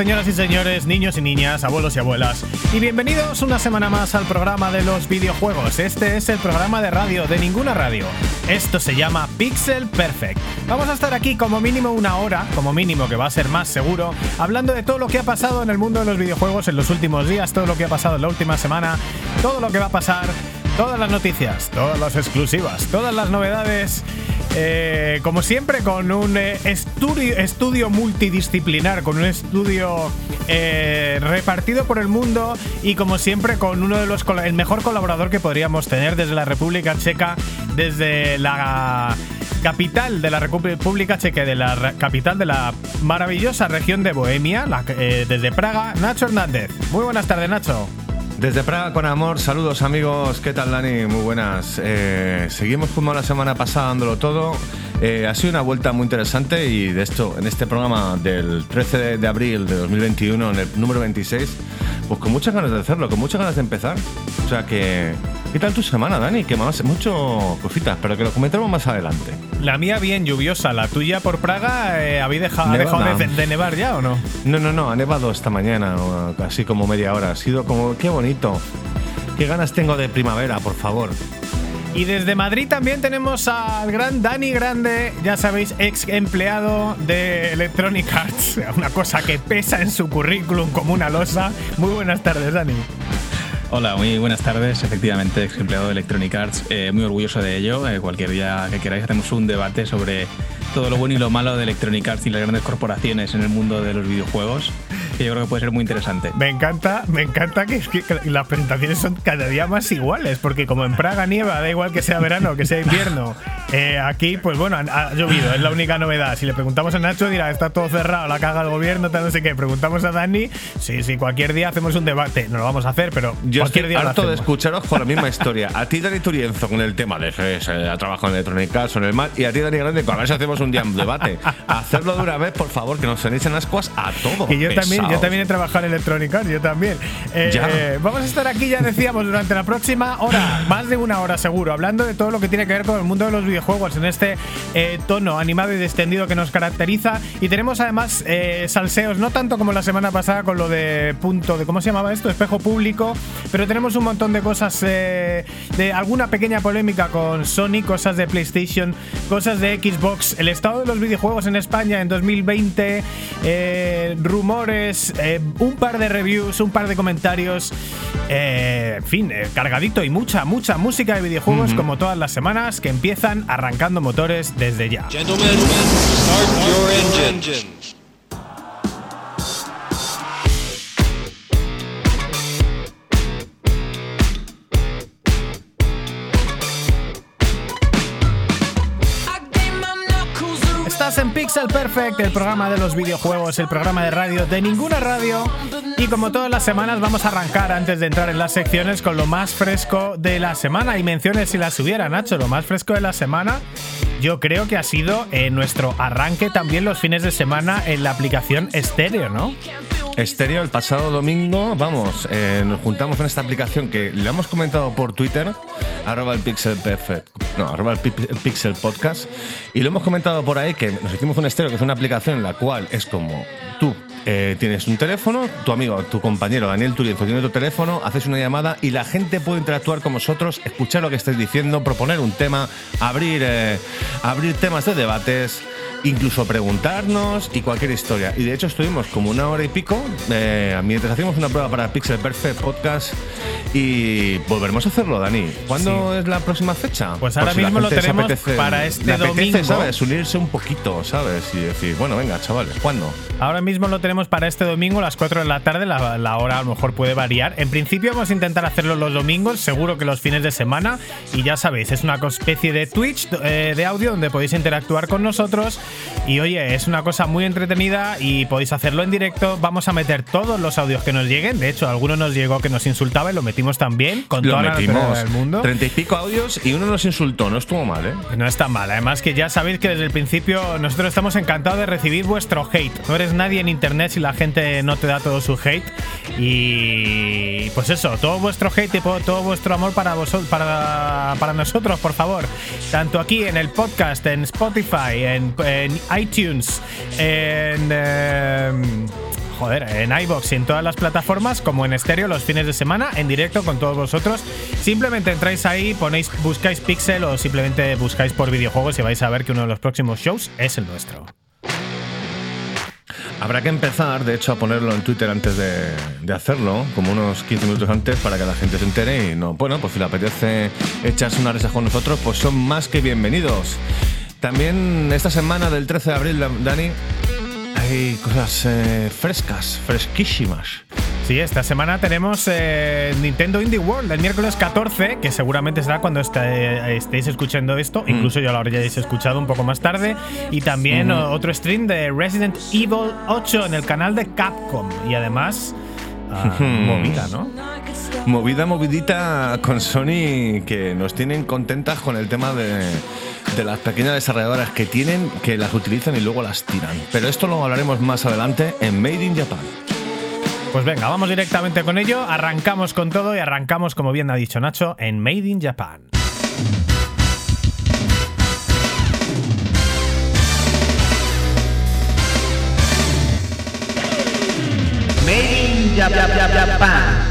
señoras y señores, niños y niñas, abuelos y abuelas. Y bienvenidos una semana más al programa de los videojuegos. Este es el programa de radio de ninguna radio. Esto se llama Pixel Perfect. Vamos a estar aquí como mínimo una hora, como mínimo que va a ser más seguro, hablando de todo lo que ha pasado en el mundo de los videojuegos en los últimos días, todo lo que ha pasado en la última semana, todo lo que va a pasar, todas las noticias, todas las exclusivas, todas las novedades eh, como siempre, con un eh, estudio, multidisciplinar, con un estudio eh, repartido por el mundo y como siempre con uno de los el mejor colaborador que podríamos tener desde la República Checa, desde la capital de la República Checa, de la capital de la maravillosa región de Bohemia, desde Praga, Nacho Hernández. Muy buenas tardes, Nacho. Desde Praga con amor, saludos amigos, ¿qué tal Dani? Muy buenas. Eh, seguimos como la semana pasada dándolo todo. Eh, ha sido una vuelta muy interesante y de esto, en este programa del 13 de abril de 2021, en el número 26, pues con muchas ganas de hacerlo, con muchas ganas de empezar. O sea que ¿Qué tal tu semana, Dani? Que más, mucho cositas, pero que lo comentemos más adelante. La mía bien lluviosa, la tuya por Praga, eh, ¿habéis dejado, dejado de, nevar ya o no? No, no, no, ha nevado esta mañana, así como media hora. Ha sido como, qué bonito. Qué ganas tengo de primavera, por favor. Y desde Madrid también tenemos al gran Dani Grande, ya sabéis, ex empleado de Electronic Arts, una cosa que pesa en su currículum como una losa. Muy buenas tardes, Dani. Hola, muy buenas tardes. Efectivamente, ex empleado de Electronic Arts, eh, muy orgulloso de ello. Eh, cualquier día que queráis hacemos un debate sobre todo lo bueno y lo malo de Electronic Arts y las grandes corporaciones en el mundo de los videojuegos yo creo que puede ser muy interesante. Me encanta, me encanta que, las presentaciones son cada día más iguales, porque como en Praga nieva, da igual que sea verano, que sea invierno. Eh, aquí, pues bueno, ha, llovido, es la única novedad. Si le preguntamos a Nacho, dirá, está todo cerrado, la caga el gobierno, tal, no sé qué. Preguntamos a Dani, sí, sí, cualquier día hacemos un debate. No lo vamos a hacer, pero yo cualquier estoy día harto de escucharos con la misma historia. A ti, Dani Turienzo, con el tema de que se ha trabajado en Electronic Arts en el mar, y a ti, Dani Grande, con si hacemos un día un debate. Hacerlo de una vez, por favor, que nos tenéis en ascuas a todos. Y yo también, yo también he trabajado en Electronic Arts, yo también. Eh, vamos a estar aquí, ya decíamos, durante la próxima hora, más de una hora seguro, hablando de todo lo que tiene que ver con el mundo de los videojuegos en este eh, tono animado y descendido que nos caracteriza. Y tenemos además eh, salseos, no tanto como la semana pasada con lo de punto de, ¿cómo se llamaba esto? Espejo público, pero tenemos un montón de cosas, de alguna pequeña polémica con Sony, cosas de PlayStation, cosas de Xbox, el estado de los videojuegos en España en 2020, rumores, un par de reviews, un par de comentarios. Eh, en fin, eh, cargadito y mucha, mucha música de videojuegos como todas las semanas que empiezan arrancando motores desde ya. Pixel Perfect, el programa de los videojuegos, el programa de radio de ninguna radio. Y como todas las semanas vamos a arrancar antes de entrar en las secciones con lo más fresco de la semana. Y menciones si las hubiera, Nacho, lo más fresco de la semana. Yo creo que ha sido eh, nuestro arranque también los fines de semana en la aplicación Stereo, ¿no? Estéreo, el pasado domingo, vamos, eh, nos juntamos en esta aplicación que le hemos comentado por Twitter, arroba el Pixel Perfect, no, arroba el Pixel Podcast, y lo hemos comentado por ahí que nos hicimos un estéreo que es una aplicación en la cual es como tú eh, tienes un teléfono, tu amigo, tu compañero Daniel Turienzo tiene tu teléfono, haces una llamada y la gente puede interactuar con vosotros, escuchar lo que estáis diciendo, proponer un tema, abrir, eh, abrir temas de debates incluso preguntarnos y cualquier historia. Y de hecho estuvimos como una hora y pico eh, mientras hacíamos una prueba para Pixel Perfect Podcast y volveremos a hacerlo, Dani. ¿Cuándo es la próxima fecha? Pues ahora mismo lo tenemos para este domingo. ¿sabes? Unirse un poquito, ¿sabes? Y decir, bueno, venga, chavales, ¿cuándo? Ahora mismo lo tenemos para este domingo a las 4 de la tarde. La, la hora a lo mejor puede variar. En principio vamos a intentar hacerlo los domingos, seguro que los fines de semana. Y ya sabéis, es una especie de Twitch eh, de audio donde podéis interactuar con nosotros y oye, es una cosa muy entretenida y podéis hacerlo en directo. Vamos a meter todos los audios que nos lleguen. De hecho, alguno nos llegó que nos insultaba y lo metimos también con lo toda metimos. del mundo. Treinta y pico audios y uno nos insultó. No estuvo mal, ¿eh? No está mal. Además que ya sabéis que desde el principio nosotros estamos encantados de recibir vuestro hate. No eres nadie en internet si la gente no te da todo su hate. Y pues eso, todo vuestro hate y todo vuestro amor para vosotros, para, nosotros, por favor. Tanto aquí en el podcast, en Spotify, en, iTunes, en, em, joder, en iBox y en todas las plataformas, como en estéreo los fines de semana, en directo con todos vosotros. Simplemente entráis ahí, ponéis, buscáis Pixel o simplemente buscáis por videojuegos y vais a ver que uno de los próximos shows es el nuestro. Habrá que empezar, de hecho, a ponerlo en Twitter antes de, hacerlo, como unos 15 minutos antes, para que la gente se entere y no. Bueno, pues si le apetece echarse una risa con nosotros, pues son más que bienvenidos. También esta semana del 13 de abril, Dani, hay cosas eh, frescas, fresquísimas. Sí, esta semana tenemos eh, Nintendo Indie World el miércoles 14, que seguramente será cuando estéis escuchando esto. Mm. Incluso ya lo habréis escuchado un poco más tarde. Y también otro stream de Resident Evil 8 en el canal de Capcom. Y además, ah, movida, ¿no? Movida, movidita con Sony que nos tienen contentas con el tema de, de las pequeñas desarrolladoras que tienen, que las utilizan y luego las tiran. Pero esto lo hablaremos más adelante en Made in Japan. Pues venga, vamos directamente con ello. Arrancamos con todo y arrancamos, como bien ha dicho Nacho, en Made in Japan. Made in Japan.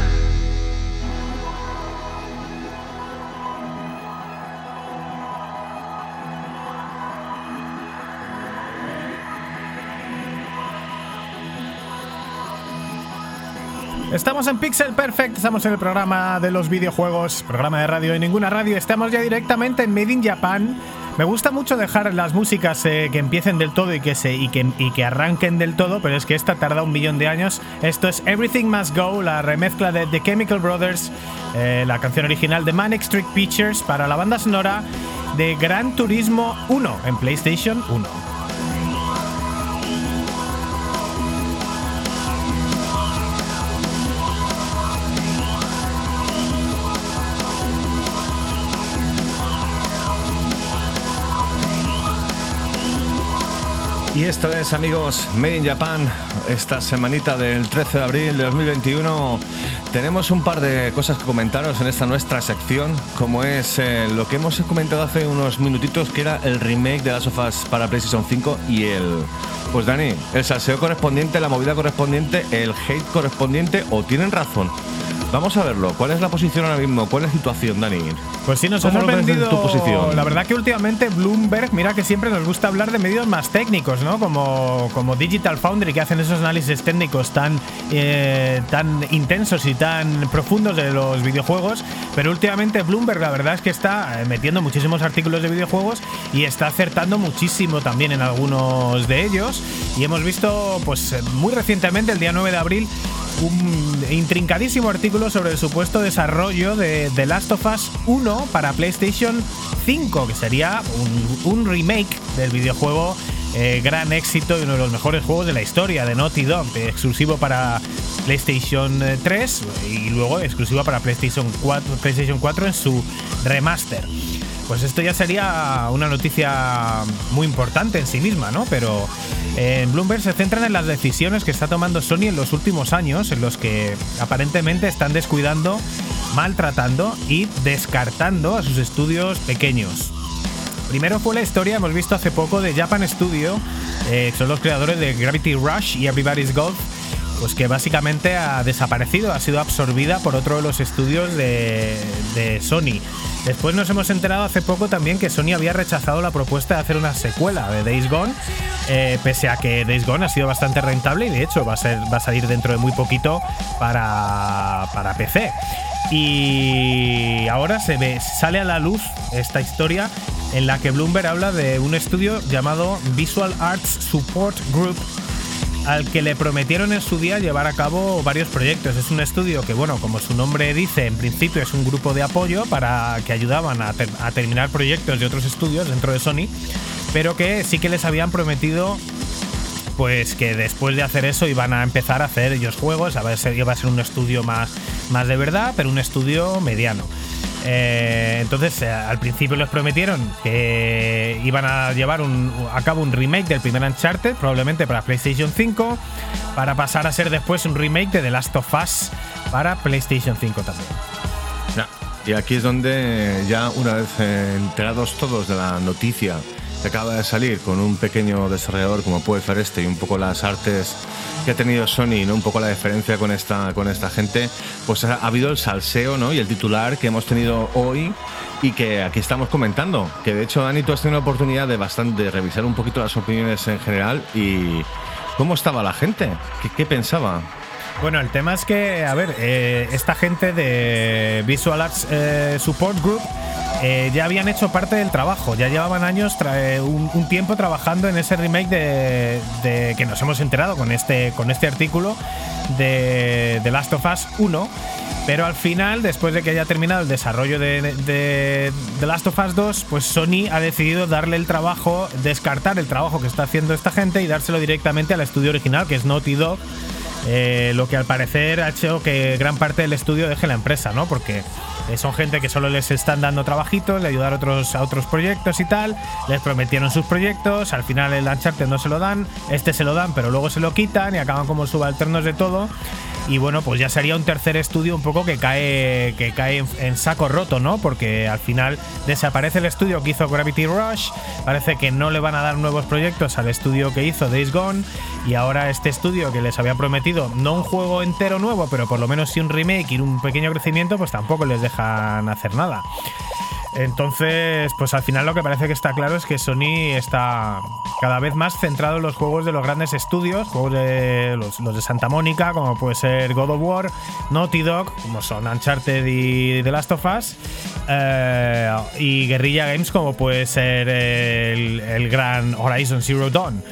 Estamos en Pixel Perfect, estamos en el programa de los videojuegos, programa de radio de ninguna radio. Estamos ya directamente en Made in Japan. Me gusta mucho dejar las músicas eh, que empiecen del todo y que, se, y, que, y que arranquen del todo, pero es que esta tarda un millón de años. Esto es Everything Must Go, la remezcla de The Chemical Brothers, eh, la canción original de Manic Street Pictures para la banda sonora de Gran Turismo 1 en PlayStation 1. Y esto es, amigos, Made in Japan. Esta semanita del 13 de abril de 2021 tenemos un par de cosas que comentaros en esta nuestra sección, como es eh, lo que hemos comentado hace unos minutitos, que era el remake de las sofás para PlayStation 5 y el... Pues Dani, el salseo correspondiente, la movida correspondiente, el hate correspondiente, o tienen razón. Vamos a verlo. ¿Cuál es la posición ahora mismo? ¿Cuál es la situación, Dani? Pues sí, nos ha sorprendido. Tu posición? La verdad que últimamente Bloomberg, mira que siempre nos gusta hablar de medios más técnicos, ¿no? Como, como Digital Foundry, que hacen esos análisis técnicos tan, eh, tan intensos y tan profundos de los videojuegos. Pero últimamente Bloomberg, la verdad es que está eh, metiendo muchísimos artículos de videojuegos y está acertando muchísimo también en algunos de ellos. Y hemos visto, pues muy recientemente, el día 9 de abril, un intrincadísimo artículo sobre el supuesto desarrollo de The Last of Us 1 para PlayStation 5, que sería un, remake del videojuego eh, gran éxito y uno de los mejores juegos de la historia de Naughty Dog, exclusivo para PlayStation 3 eh, y luego exclusivo para PlayStation 4, PlayStation 4 en su remaster. Pues esto ya sería una noticia muy importante en sí misma, ¿no? Pero en Bloomberg se centran en las decisiones que está tomando Sony en los últimos años, en los que aparentemente están descuidando, maltratando y descartando a sus estudios pequeños. Primero fue la historia, hemos visto hace poco, de Japan Studio, eh, son los creadores de Gravity Rush y Everybody's Golf, pues que básicamente ha desaparecido, ha sido absorbida por otro de los estudios de, Sony. Después nos hemos enterado hace poco también que Sony había rechazado la propuesta de hacer una secuela de Days Gone, eh, pese a que Days Gone ha sido bastante rentable y de hecho va a, salir dentro de muy poquito para, para PC. Y ahora se ve, sale a la luz esta historia en la que Bloomberg habla de un estudio llamado Visual Arts Support Group al que le prometieron en su día llevar a cabo varios proyectos. Es un estudio que, bueno, como su nombre dice, en principio es un grupo de apoyo para que ayudaban a, terminar proyectos de otros estudios dentro de Sony, pero que sí que les habían prometido pues que después de hacer eso iban a empezar a hacer ellos juegos, a ver, iba a ser un estudio más, más de verdad, pero un estudio mediano. Eh, entonces, eh, al principio les prometieron que iban a llevar a cabo un remake del primer Uncharted, probablemente para PlayStation 5, para pasar a ser después un remake de The Last of Us para PlayStation 5 también. y aquí es donde ya una vez eh, enterados todos de la noticia que acaba de salir con un pequeño desarrollador como puede ser este y un poco las artes que ha tenido Sony, ¿no? Un poco la diferencia con esta, con esta gente, pues ha, habido el salseo, ¿no? Y el titular que hemos tenido hoy y que aquí estamos comentando. Que de hecho, Dani, tú has tenido la oportunidad de bastante de revisar un poquito las opiniones en general y cómo estaba la gente, qué, pensaba. Bueno, el tema es que, a ver, eh, esta gente de Visual Arts eh, Support Group eh, ya habían hecho parte del trabajo, ya llevaban años, un, tiempo trabajando en ese remake de, que nos hemos enterado con este, con este artículo de The Last of Us 1. Pero al final, después de que haya terminado el desarrollo de, The Last of Us 2, pues Sony ha decidido darle el trabajo, descartar el trabajo que está haciendo esta gente y dárselo directamente al estudio original, que es Naughty Dog. Eh, lo que al parecer ha hecho que gran parte del estudio deje la empresa, ¿no? Porque eh, son gente que solo les están dando trabajitos, le ayudar a otros, a otros proyectos y tal. Les prometieron sus proyectos, al final el Uncharted no se lo dan, este se lo dan, pero luego se lo quitan y acaban como subalternos de todo. Y bueno, pues ya sería un tercer estudio un poco que cae, que cae en, saco roto, ¿no? Porque al final desaparece el estudio que hizo Gravity Rush, parece que no le van a dar nuevos proyectos al estudio que hizo Days Gone, y ahora este estudio que les había prometido no un juego entero nuevo, pero por lo menos sí un remake y un pequeño crecimiento, pues tampoco les dejan hacer nada. Entonces, pues al final lo que parece que está claro es que Sony está cada vez más centrado en los juegos de los grandes estudios, juegos de los, de Santa Mónica, como puede ser God of War, Naughty Dog, como son Uncharted y The Last of Us, eh, y Guerrilla Games, como puede ser el, gran Horizon Zero Dawn.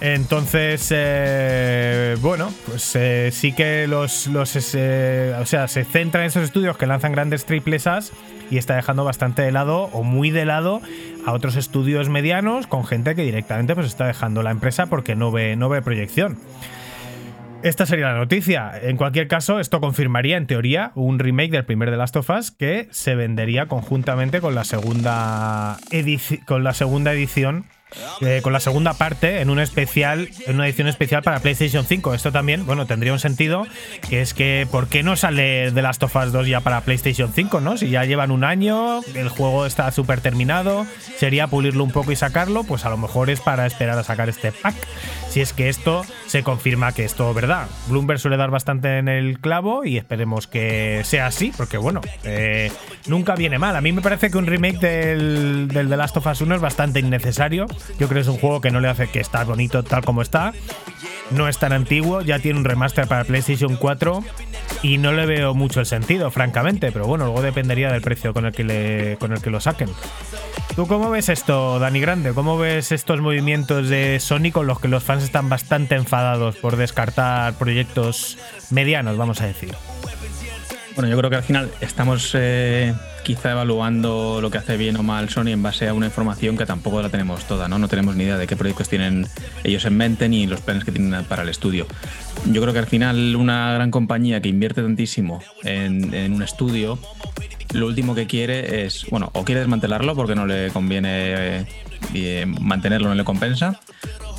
Entonces, eh, bueno, pues eh, sí que los, los o sea, se centra en esos estudios que lanzan grandes triplesas y está dejando bastante de lado o muy de lado a otros estudios medianos con gente que directamente pues está dejando la empresa porque no ve, no ve proyección. Esta sería la noticia. En cualquier caso, esto confirmaría en teoría un remake del primer The Last of Us que se vendería conjuntamente con la segunda, con la segunda edición eh, con la segunda parte en un especial, en una edición especial para PlayStation 5. Esto también, bueno, tendría un sentido, es que ¿por qué no sale The Last of Us 2 ya para PlayStation 5, no? Si ya llevan un año, el juego está súper terminado, sería pulirlo un poco y sacarlo, pues a lo mejor es para esperar a sacar este pack. Si es que esto se confirma que es todo verdad. Bloomberg suele dar bastante en el clavo y esperemos que sea así, porque bueno, eh, nunca viene mal. A mí me parece que un remake del, del The Last of Us 1 es bastante innecesario yo creo que es un juego que no le hace que está bonito tal como está. No es tan antiguo, ya tiene un remaster para PlayStation 4 y no le veo mucho el sentido, francamente, pero bueno, luego dependería del precio con el que, le, con el que lo saquen. ¿Tú cómo ves esto, Dani Grande? ¿Cómo ves estos movimientos de Sony con los que los fans están bastante enfadados por descartar proyectos medianos, vamos a decir? Bueno, yo creo que al final estamos eh, quizá evaluando lo que hace bien o mal Sony en base a una información que tampoco la tenemos toda, ¿no? No tenemos ni idea de qué proyectos tienen ellos en mente ni los planes que tienen para el estudio. Yo creo que al final una gran compañía que invierte tantísimo en, un estudio, lo último que quiere es, bueno, o quiere desmantelarlo porque no le conviene eh, mantenerlo, no le compensa,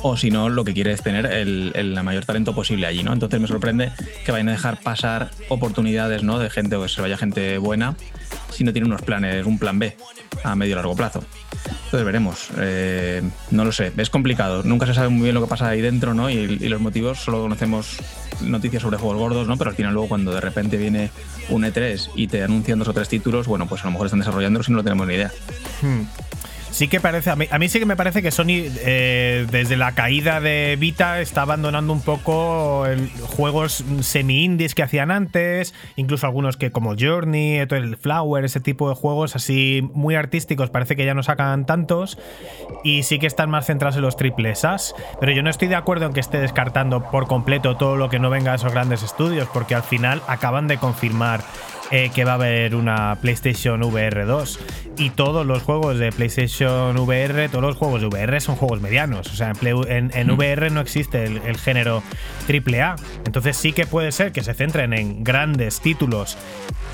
o si no, lo que quiere es tener el, mayor talento posible allí, ¿no? Entonces me sorprende que vayan a dejar pasar oportunidades, ¿no? De gente o que se vaya gente buena si no tiene unos planes, un plan B a medio y largo plazo. Entonces veremos. Eh, no lo sé, es complicado. Nunca se sabe muy bien lo que pasa ahí dentro, ¿no? Y, los motivos, solo conocemos noticias sobre juegos gordos, ¿no? Pero al final luego cuando de repente viene un E3 y te anuncian dos o tres títulos, bueno, pues a lo mejor están desarrollando si no lo tenemos ni idea. Hmm sí que parece, a mí, a mí, sí que me parece que Sony eh, desde la caída de Vita está abandonando un poco juegos semi-indies que hacían antes, incluso algunos que como Journey, el Flower, ese tipo de juegos así muy artísticos, parece que ya no sacan tantos y sí que están más centrados en los triples As, pero yo no estoy de acuerdo en que esté descartando por completo todo lo que no venga de esos grandes estudios, porque al final acaban de confirmar eh, que va a haber una PlayStation VR 2. Y todos los juegos de PlayStation VR, todos los juegos de VR son juegos medianos. O sea, en, en, VR no existe el, género AAA. Entonces sí que puede ser que se centren en grandes títulos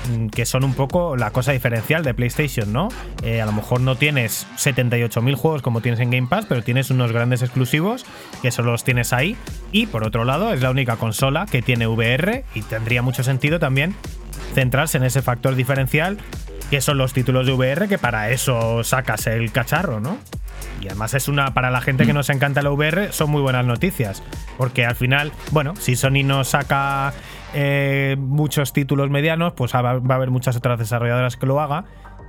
mm, que son un poco la cosa diferencial de PlayStation, ¿no? Eh, a lo mejor no tienes 78.000 juegos como tienes en Game Pass, pero tienes unos grandes exclusivos que solo los tienes ahí. Y por otro lado, es la única consola que tiene VR y tendría mucho sentido también centrarse en ese factor diferencial que son los títulos de VR, que para eso sacas el cacharro, ¿no? Y además es una, para la gente que nos encanta la VR, son muy buenas noticias. Porque al final, bueno, si Sony no saca eh, muchos títulos medianos, pues va, va a haber muchas otras desarrolladoras que lo haga.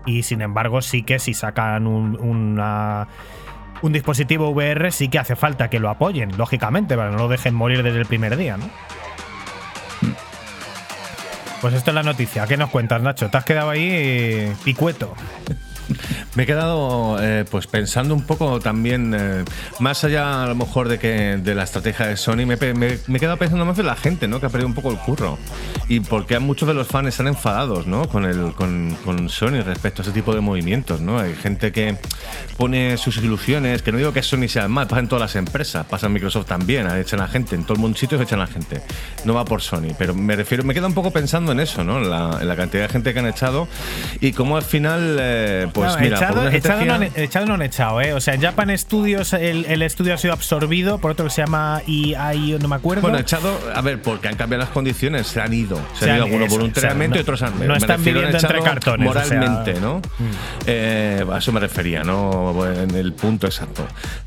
Y sin embargo, sí que si sacan un, una- un dispositivo VR, sí que hace falta que lo apoyen, lógicamente, para que no lo dejen morir desde el primer día, ¿no? Pues esto es la noticia. ¿Qué nos cuentas, Nacho? Te has quedado ahí eh, picueto. Me he quedado eh, pues pensando un poco también, eh, más allá a lo mejor de que de la estrategia de Sony, me, me- me he quedado pensando más en la gente, ¿no? Que ha perdido un poco el curro. Y porque muchos de los fans están enfadados, ¿no? Con, el, con, con Sony respecto a ese tipo de movimientos, ¿no? Hay gente que pone sus ilusiones, que no digo que Sony sea mal, pasa en todas las empresas, pasa en Microsoft también, echan a gente, en todo el mundo sitios echan a gente. No va por Sony, pero me refiero, me queda un poco pensando en eso, ¿no? En la, en la cantidad de gente que han echado y cómo al final, eh, pues No, mira, echado, no han, echado no han echado, ¿eh? O sea, en Japan Studios el, el estudio ha sido absorbido por otro que se llama EI, no me acuerdo. Bueno, echado, a ver, porque han cambiado las condiciones, se han ido. Se, Se han ido algunos voluntariamente o sea, y otros han no me están viviendo entre cartones, o sea- Mm. Moralmente, ¿no? Eh, a eso me refería, ¿no? En el punto exacto.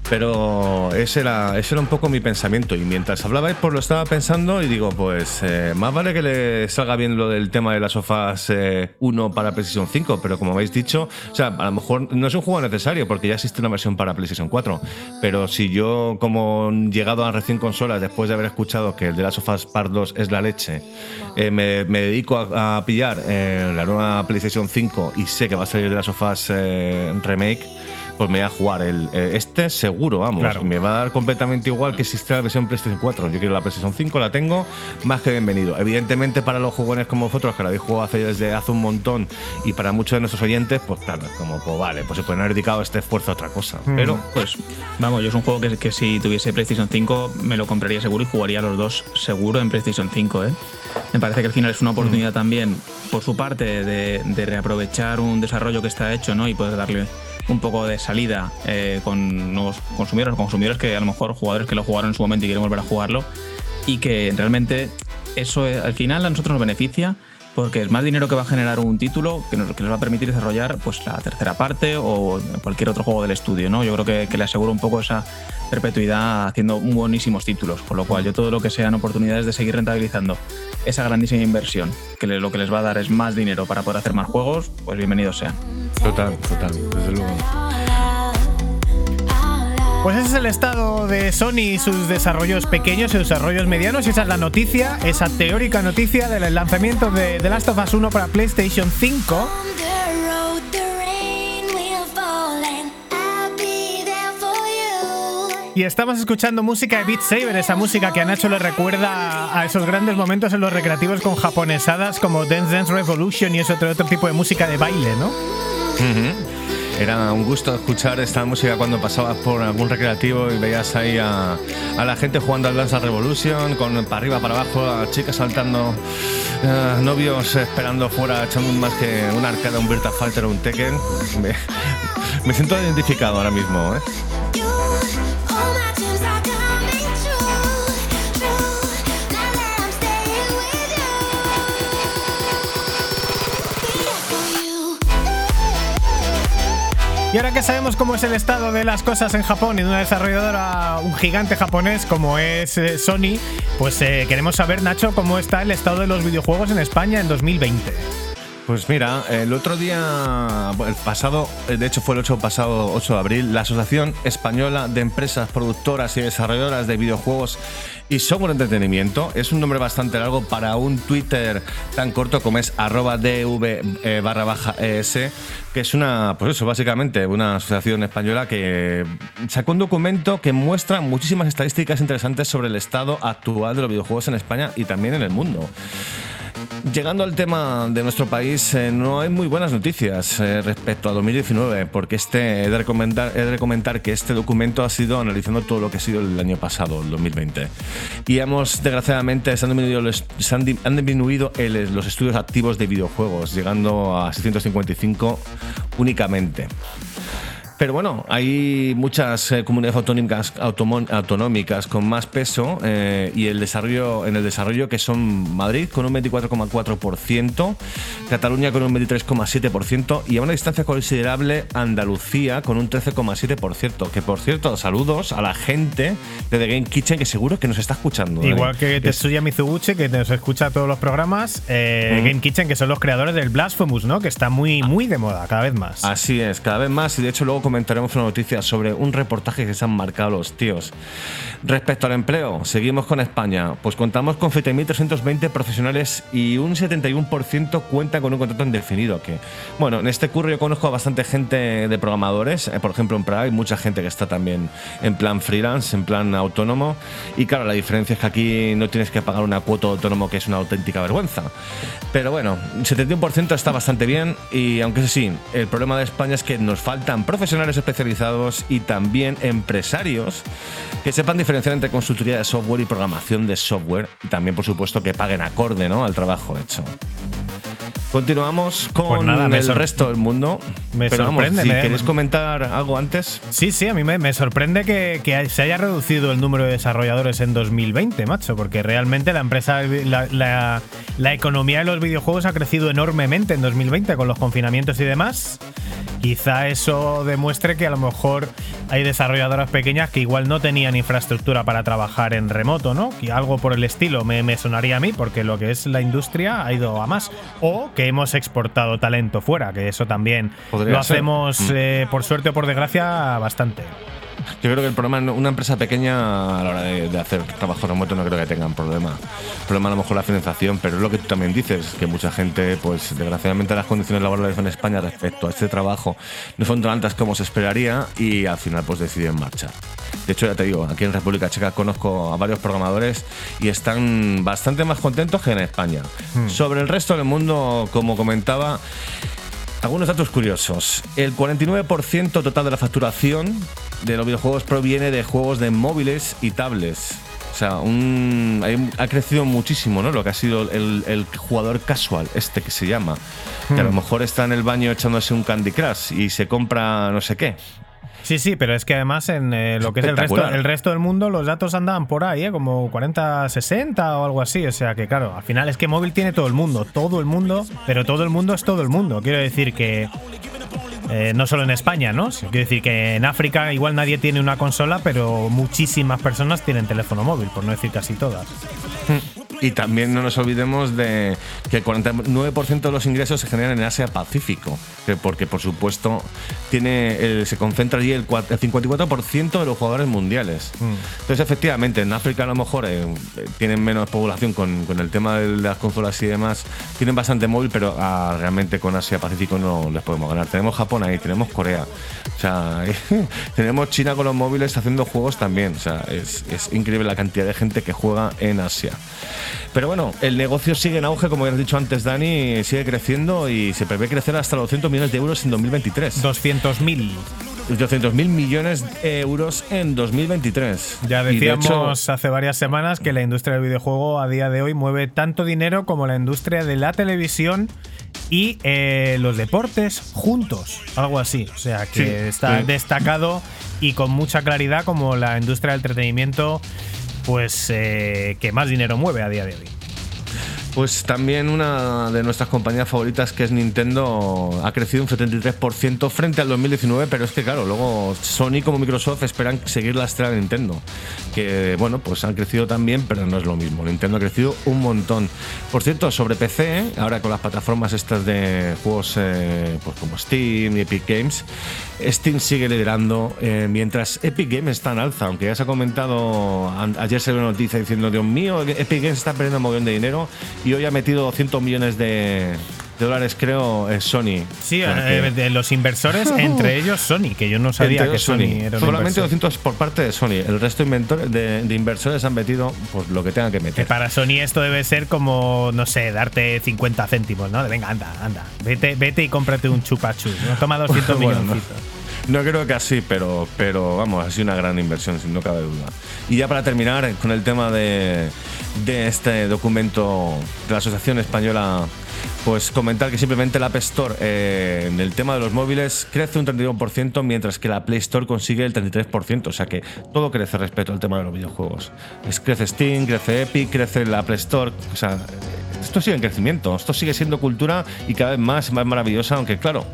Pero ese era, ese era un poco mi pensamiento. Y mientras hablabais, pues lo estaba pensando y digo, pues eh, más vale que le salga bien lo del tema de las sofás 1 para PlayStation 5, pero como habéis dicho, o sea, a lo mejor no es un juego necesario porque ya existe una versión para PlayStation 4. Pero si yo, como llegado a recién consolas, después de haber escuchado que el de las sofás Part 2 es la leche, eh, me, me dedico a, pillar eh, la nueva PlayStation 5 y sé que va a salir de las sofás eh, remake. Pues me voy a jugar el, eh, este seguro, vamos. Claro. Me va a dar completamente igual que si esté la versión PlayStation 4. Yo quiero la PlayStation 5, la tengo, más que bienvenido. Evidentemente, para los jugones como vosotros, que la habéis jugado hace, desde hace un montón, y para muchos de nuestros oyentes, pues claro, como, pues vale, pues se pueden haber dedicado este esfuerzo a otra cosa. Pero, Pues vamos, yo es un juego que, que si tuviese PlayStation 5 me lo compraría seguro y jugaría los dos seguro en PlayStation 5. ¿eh? Me parece que al final es una oportunidad también, por su parte, de, de reaprovechar un desarrollo que está hecho ¿no? y poder darle un poco de salida eh, con nuevos consumidores, consumidores que a lo mejor jugadores que lo jugaron en su momento y quieren volver a jugarlo y que realmente eso eh, al final a nosotros nos beneficia porque es más dinero que va a generar un título que nos, va a permitir desarrollar pues la tercera parte o cualquier otro juego del estudio, ¿no? Yo creo que, le aseguro un poco esa perpetuidad haciendo buenísimos títulos, con lo cual yo todo lo que sean oportunidades de seguir rentabilizando esa grandísima inversión, que lo que les va a dar es más dinero para poder hacer más juegos, pues bienvenidos sean. total, total, desde luego. Pues ese es el estado de Sony y sus desarrollos pequeños y desarrollos medianos. Y esa es la noticia, esa teórica noticia del lanzamiento de The Last of Us 1 para PlayStation 5. On the road, the rain will fall and I'll be there for you. Y estamos escuchando música de Beat Saber, esa música que a Nacho le recuerda a esos grandes momentos en los recreativos con japonesadas como Dance Dance Revolution y ese otro tipo de música de baile, ¿no? Era un gusto escuchar esta música cuando pasabas por algún recreativo y veías ahí a, a la gente jugando al Dance Revolution, con para arriba, para abajo, a chicas saltando, eh, novios esperando fuera, echando más que un arcade, un Virtua Fighter o un Tekken. Me, me siento identificado ahora mismo, ¿eh? Y ahora que sabemos cómo es el estado de las cosas en Japón y de una desarrolladora, un gigante japonés como es eh, Sony, pues eh, queremos saber, Nacho, cómo está el estado de los videojuegos en España en 2020. Pues mira, el otro día, el pasado, eh, de hecho fue el 8 pasado 8 de abril, la Asociación Española de Empresas Productoras y Desarrolladoras de Videojuegos y Software Entretenimiento, es un nombre bastante largo para un Twitter tan corto como es arroba dv eh, barra baja es, que es una, pues eso, básicamente una asociación española que sacó un documento que muestra muchísimas estadísticas interesantes sobre el estado actual de los videojuegos en España y también en el mundo. Llegando al tema de nuestro país, eh, no hay muy buenas noticias eh, respecto a 2019, porque este, he, de recomendar, he de comentar que este documento ha sido analizando todo lo que ha sido el año pasado, el 2020. Y hemos, desgraciadamente, se han disminuido, los, se han, han disminuido el- los estudios activos de videojuegos, llegando a 655 únicamente. Pero bueno, hay muchas eh, comunidades autonómicas, autonómicas con más peso eh, y el desarrollo en el desarrollo que son Madrid con un 24,4%, Cataluña con un 23,7% y a una distancia considerable Andalucía con un 13,7%. Que por cierto, saludos a la gente de The Game Kitchen que seguro que nos está escuchando. ¿eh? Igual que Es- Tetsuya Mizuguchi, que nos escucha todos los programas, eh, Ujú. Game Kitchen, que son los creadores del Blasphemous, ¿no? Que está muy, muy de moda, cada vez más. Así es, cada vez más y de hecho luego comentaremos una noticia sobre un reportaje que se han marcado los tíos. Respecto al empleo, seguimos con España. Pues contamos con 7.320 profesionales y un 71% cuenta con un contrato indefinido. Que, bueno, en este curro yo conozco a bastante gente de programadores. eh, por ejemplo, en Praga hay mucha gente que está también en plan freelance, en plan autónomo. Y claro, la diferencia es que aquí no tienes que pagar una cuota autónomo que es una auténtica vergüenza. Pero bueno, 71% está bastante bien y aunque eso sí, el problema de España es que nos faltan profesionales especializados y también empresarios que sepan diferenciar entre consultoría de software y programación de software y también por supuesto que paguen acorde ¿no? al trabajo hecho. Continuamos con Pues nada, el sor- resto del mundo. me Pero vamos, sorprende, si me- queréis comentar algo antes. Sí, sí, a mí me, me sorprende que, que se haya reducido el número de desarrolladores en 2020, macho, porque realmente la empresa, la, la- la economía de los videojuegos ha crecido enormemente en 2020 con los confinamientos y demás. Quizá eso demuestre que a lo mejor hay desarrolladoras pequeñas que igual no tenían infraestructura para trabajar en remoto, ¿no? Y algo por el estilo me, me sonaría a mí, porque lo que es la industria ha ido a más. O que hemos exportado talento fuera, que eso también Podría lo hacemos, Mm. eh, por suerte o por desgracia, bastante. Yo creo que el problema, una empresa pequeña a la hora de, de hacer trabajo remoto no creo que tengan problema. El problema a lo mejor la financiación, pero es lo que tú también dices, que mucha gente, pues desgraciadamente las condiciones laborales en España respecto a este trabajo no son tan altas como se esperaría y al final pues deciden marchar. De hecho, ya te digo, aquí en República Checa conozco a varios programadores y están bastante más contentos que en España. Sobre el resto del mundo, como comentaba, algunos datos curiosos. El 49% total de la facturación de los videojuegos proviene de juegos de móviles y tablets. O sea, un- ha crecido muchísimo, ¿no? Lo que ha sido el, el jugador casual, este que se llama. Que a lo mejor está en el baño echándose un Candy Crush y se compra no sé qué. Sí, sí, pero es que además en eh, lo que es el resto, el resto del mundo los datos andaban por ahí, ¿eh? como 40, 60 o algo así. O sea que claro, al final es que móvil tiene todo el mundo, todo el mundo, pero todo el mundo es todo el mundo. Quiero decir que eh, no solo en España, ¿no? Quiero decir que en África igual nadie tiene una consola, pero muchísimas personas tienen teléfono móvil, por no decir casi todas. Y también no nos olvidemos de que el 49% de los ingresos se generan en Asia Pacífico, que porque por supuesto tiene el- se concentra allí el, cua- el 54% de los jugadores mundiales. Entonces efectivamente en África a lo mejor eh, eh, tienen menos población con, con el tema de las consolas y demás, tienen bastante móvil, pero ah, realmente con Asia Pacífico no les podemos ganar. Tenemos Japón ahí, tenemos Corea, o sea, tenemos China con los móviles haciendo juegos también, o sea, es, es increíble la cantidad de gente que juega en Asia. Pero bueno, el negocio sigue en auge, como ya has dicho antes, Dani, sigue creciendo y se prevé crecer hasta los 200 millones de euros en 2023. 200.000. 200 mil millones de euros en 2023. Ya Y de hecho, decíamos hace varias semanas que la industria del videojuego a día de hoy mueve tanto dinero como la industria de la televisión y eh, los deportes juntos, algo así. O sea que Sí, está sí. destacado y con mucha claridad como la industria del entretenimiento, pues eh, que más dinero mueve a día de hoy. Pues también una de nuestras compañías favoritas, que es Nintendo, ha crecido un 73% frente al 2019, pero es que claro, luego Sony como Microsoft esperan seguir la estrella de Nintendo, que bueno, pues han crecido también, pero no es lo mismo. Nintendo ha crecido un montón. Por cierto, sobre PC, ahora con las plataformas estas de juegos eh, pues como Steam y Epic Games, Steam sigue liderando, eh, mientras Epic Games está en alza, aunque ya se ha comentado, ayer se ve una noticia diciendo, Dios mío, Epic Games está perdiendo un montón de dinero y hoy ha metido 200 millones de dólares, creo, en Sony. Sí, que- eh, de los inversores, entre ellos Sony, que yo no sabía entre que Sony, era Solamente inversor. 200 por parte de Sony. El resto de, de, inversores han metido pues, lo que tengan que Que meter. para Sony esto debe ser como, no sé, darte 50 céntimos, ¿no? De, venga, anda, anda. Vete, vete y cómprate un chupachus. ¿no? Toma 200 Bueno, millones. No creo que así, pero, pero vamos, ha sido una gran inversión, sin no cabe duda. Y ya para terminar con el tema de, de este documento de la Asociación Española, pues comentar que simplemente la App Store eh, en el tema de los móviles crece un 31%, mientras que la Play Store consigue el 33%. O sea que todo crece respecto al tema de los videojuegos. Crece Steam, crece Epic, crece la Play Store. O sea, esto sigue en crecimiento, esto sigue siendo cultura y cada vez más más maravillosa, aunque claro,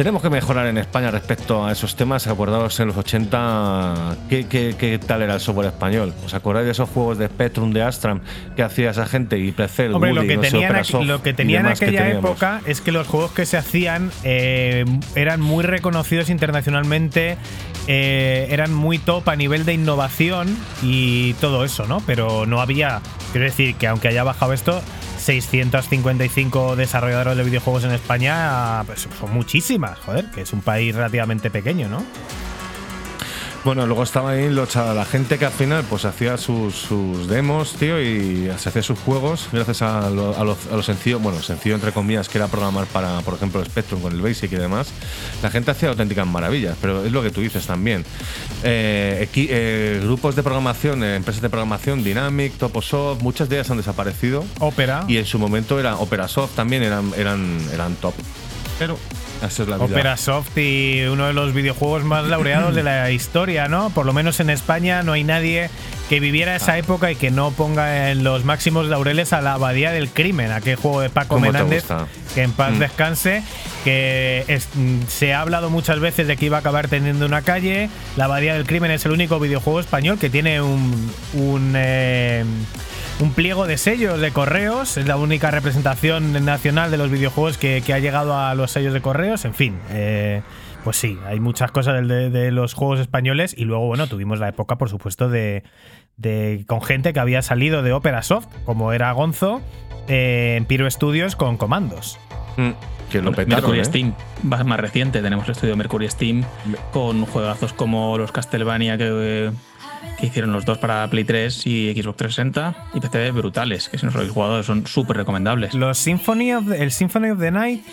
tenemos que mejorar en España respecto a esos temas. Acordaos en los 80 ¿qué, qué, qué tal era el software español. ¿Os acordáis de esos juegos de Spectrum, de Astram que hacía esa gente y Precel, Hombre, lo que no sé, tenía, en, lo que que aquella época es que los juegos que se hacían eh, eran muy reconocidos internacionalmente, eh, eran muy top a nivel de innovación y todo eso, ¿no? Pero no había, quiero decir que aunque haya bajado esto, 655 desarrolladores de videojuegos en España, pues son muchísimas, joder, que es un país relativamente pequeño, ¿no? Bueno, luego estaba ahí los la gente que al final pues hacía sus, sus demos, tío, y se hacía sus juegos gracias a lo, a lo- a lo sencillo, bueno, sencillo entre comillas, que era programar para, por ejemplo, Spectrum con el Basic y demás. La gente hacía auténticas maravillas, pero es lo que tú dices también. Eh, equi- eh, grupos de programación, eh, empresas de programación, Dynamic, Toposoft, muchas de ellas han desaparecido. Opera. Y en su momento era Operasoft también eran, eran, eran top. Pero esa es la vida. Opera Soft y uno de los videojuegos más laureados de la historia, ¿no? Por lo menos en España no hay nadie que viviera Ah. esa época y que no ponga en los máximos laureles a la abadía del crimen, aquel juego de Paco ¿Cómo te Menéndez, gusta? que en paz Mm. descanse, que es- mm, se ha hablado muchas veces de que iba a acabar teniendo una calle. La abadía del crimen es el único videojuego español que tiene un, un, eh, un pliego de sellos de correos. Es la única representación nacional de los videojuegos que, que ha llegado a los sellos de correos. En fin, eh, pues sí, hay muchas cosas del- de, de los juegos españoles. Y luego, bueno, tuvimos la época, por supuesto, de, de- con gente que había salido de Opera Soft, como era Gonzo, eh, en Piro Studios con comandos. Mm, que lo Bueno, petaron, Mercury ¿eh? Steam, más, más reciente, tenemos el estudio Mercury Steam con juegazos como los Castlevania que, que hicieron los dos para Play 3 y Xbox 360 y PC brutales, que si no os lo habéis jugado son súper recomendables. Los Symphony of the- el Symphony of the Night.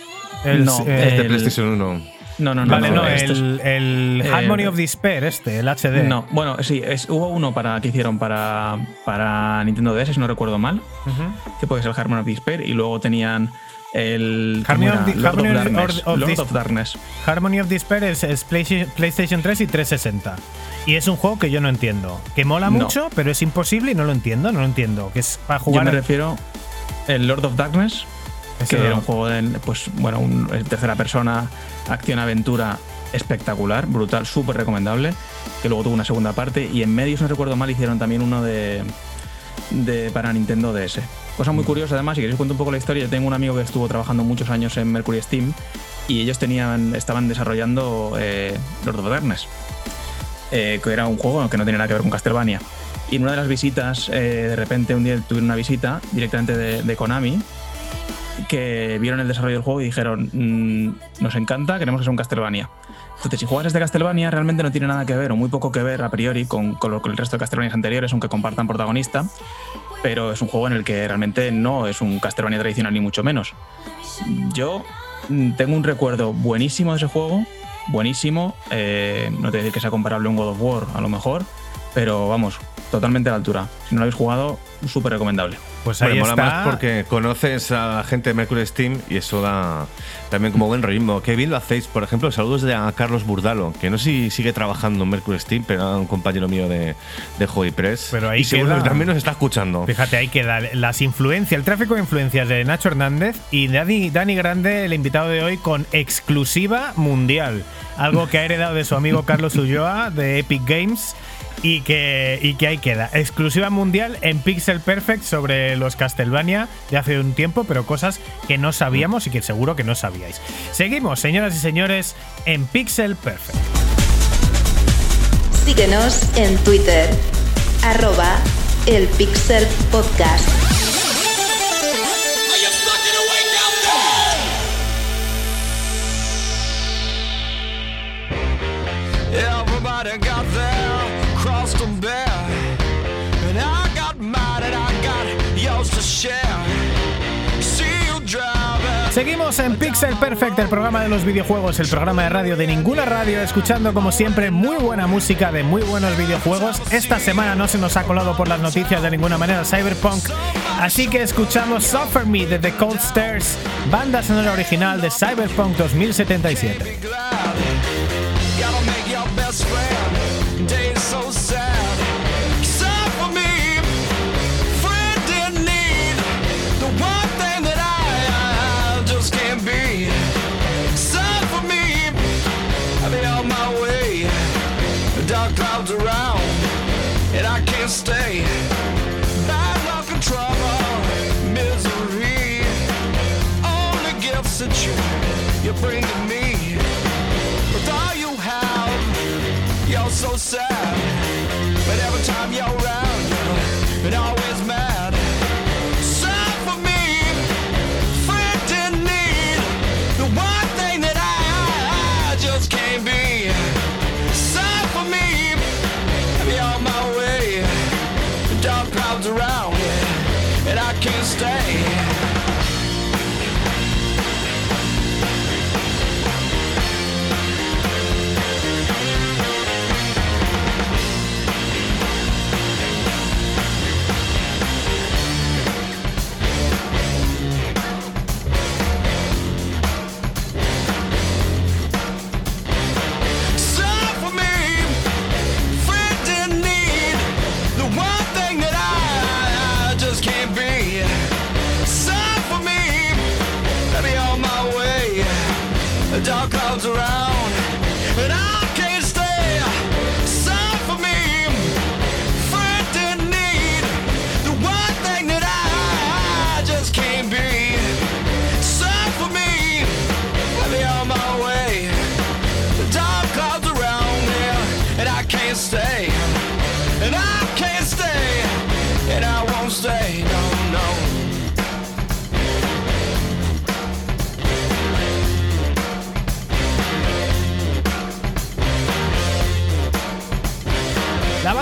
El, No, eh, Es de el- PlayStation 1. No, no, no. vale, no, este es- el, el eh, Harmony of Despair, este, el HD. No, bueno, sí, es, hubo uno para que hicieron para, para Nintendo DS, si no recuerdo mal, que puede ser el Harmony of Despair, y luego tenían el Harmony ¿cómo of Lord Harmony of Darkness. of Lord Dis- of Darkness. Harmony of Despair es, es PlayStation PlayStation 3 y 360. Y es un juego que yo no entiendo. Que mola No. mucho, pero es imposible y no lo entiendo, no lo entiendo. Que es para Yo jugar. me al- refiero el Lord of Darkness, que era un juego de, pues, bueno, un, tercera persona, acción-aventura espectacular, brutal, súper recomendable, que luego tuvo una segunda parte y en medio, si no recuerdo mal, hicieron también uno de, de para Nintendo DS. Cosa muy curiosa además, si queréis cuento un poco la historia, yo tengo un amigo que estuvo trabajando muchos años en Mercury Steam y ellos tenían, estaban desarrollando eh, Lord of Darkness, eh, que era un juego que no tenía nada que ver con Castlevania. Y en una de las visitas, eh, de repente un día tuvieron una visita directamente de, de Konami, que vieron el desarrollo del juego y dijeron, "Mm, nos encanta, queremos que sea un Castlevania. Entonces, si juegas este Castlevania, realmente no tiene nada que ver, o muy poco que ver a priori, con, con lo- con el resto de Castlevanias anteriores, aunque compartan protagonista, pero es un juego en el que realmente no es un Castlevania tradicional, ni mucho menos. Yo mm, tengo un recuerdo buenísimo de ese juego, buenísimo, eh, no te voy a decir que sea comparable a un God of War, a lo mejor, pero vamos, totalmente a la altura. Si no lo habéis jugado, súper recomendable. Pues ahí mola está. más porque conoces a la gente de Mercury Steam y eso da también como buen ritmo. Qué bien lo hacéis. Por ejemplo, saludos de a Carlos Burdalo, que no sé si sigue trabajando en Mercury Steam, pero era un compañero mío de, de Hobby Press. Pero ahí y seguro queda- que también nos está escuchando. Fíjate, ahí queda las influencias, el tráfico de influencias de Nacho Hernández y Dani, Dani Grande, el invitado de hoy, con exclusiva mundial. Algo que ha heredado de su amigo Carlos Ulloa de Epic Games y que, y que ahí queda. Exclusiva mundial en Pixel Perfect sobre los Castlevania de hace un tiempo, pero cosas que no sabíamos y que seguro que no sabíais. Seguimos, señoras y señores, en Pixel Perfect. Síguenos en Twitter, arroba el Pixel Podcast. Seguimos en Pixel Perfect, el programa de los videojuegos, el programa de radio de ninguna radio, escuchando como siempre muy buena música de muy buenos videojuegos. Esta semana no se nos ha colado por las noticias de ninguna manera Cyberpunk, así que escuchamos Suffer Me de The Cold Stairs, banda sonora original de Cyberpunk 2077. Stay. Bad luck and trouble, misery. Only gifts that you you bring to me. With all you have, you're so sad. But every time you're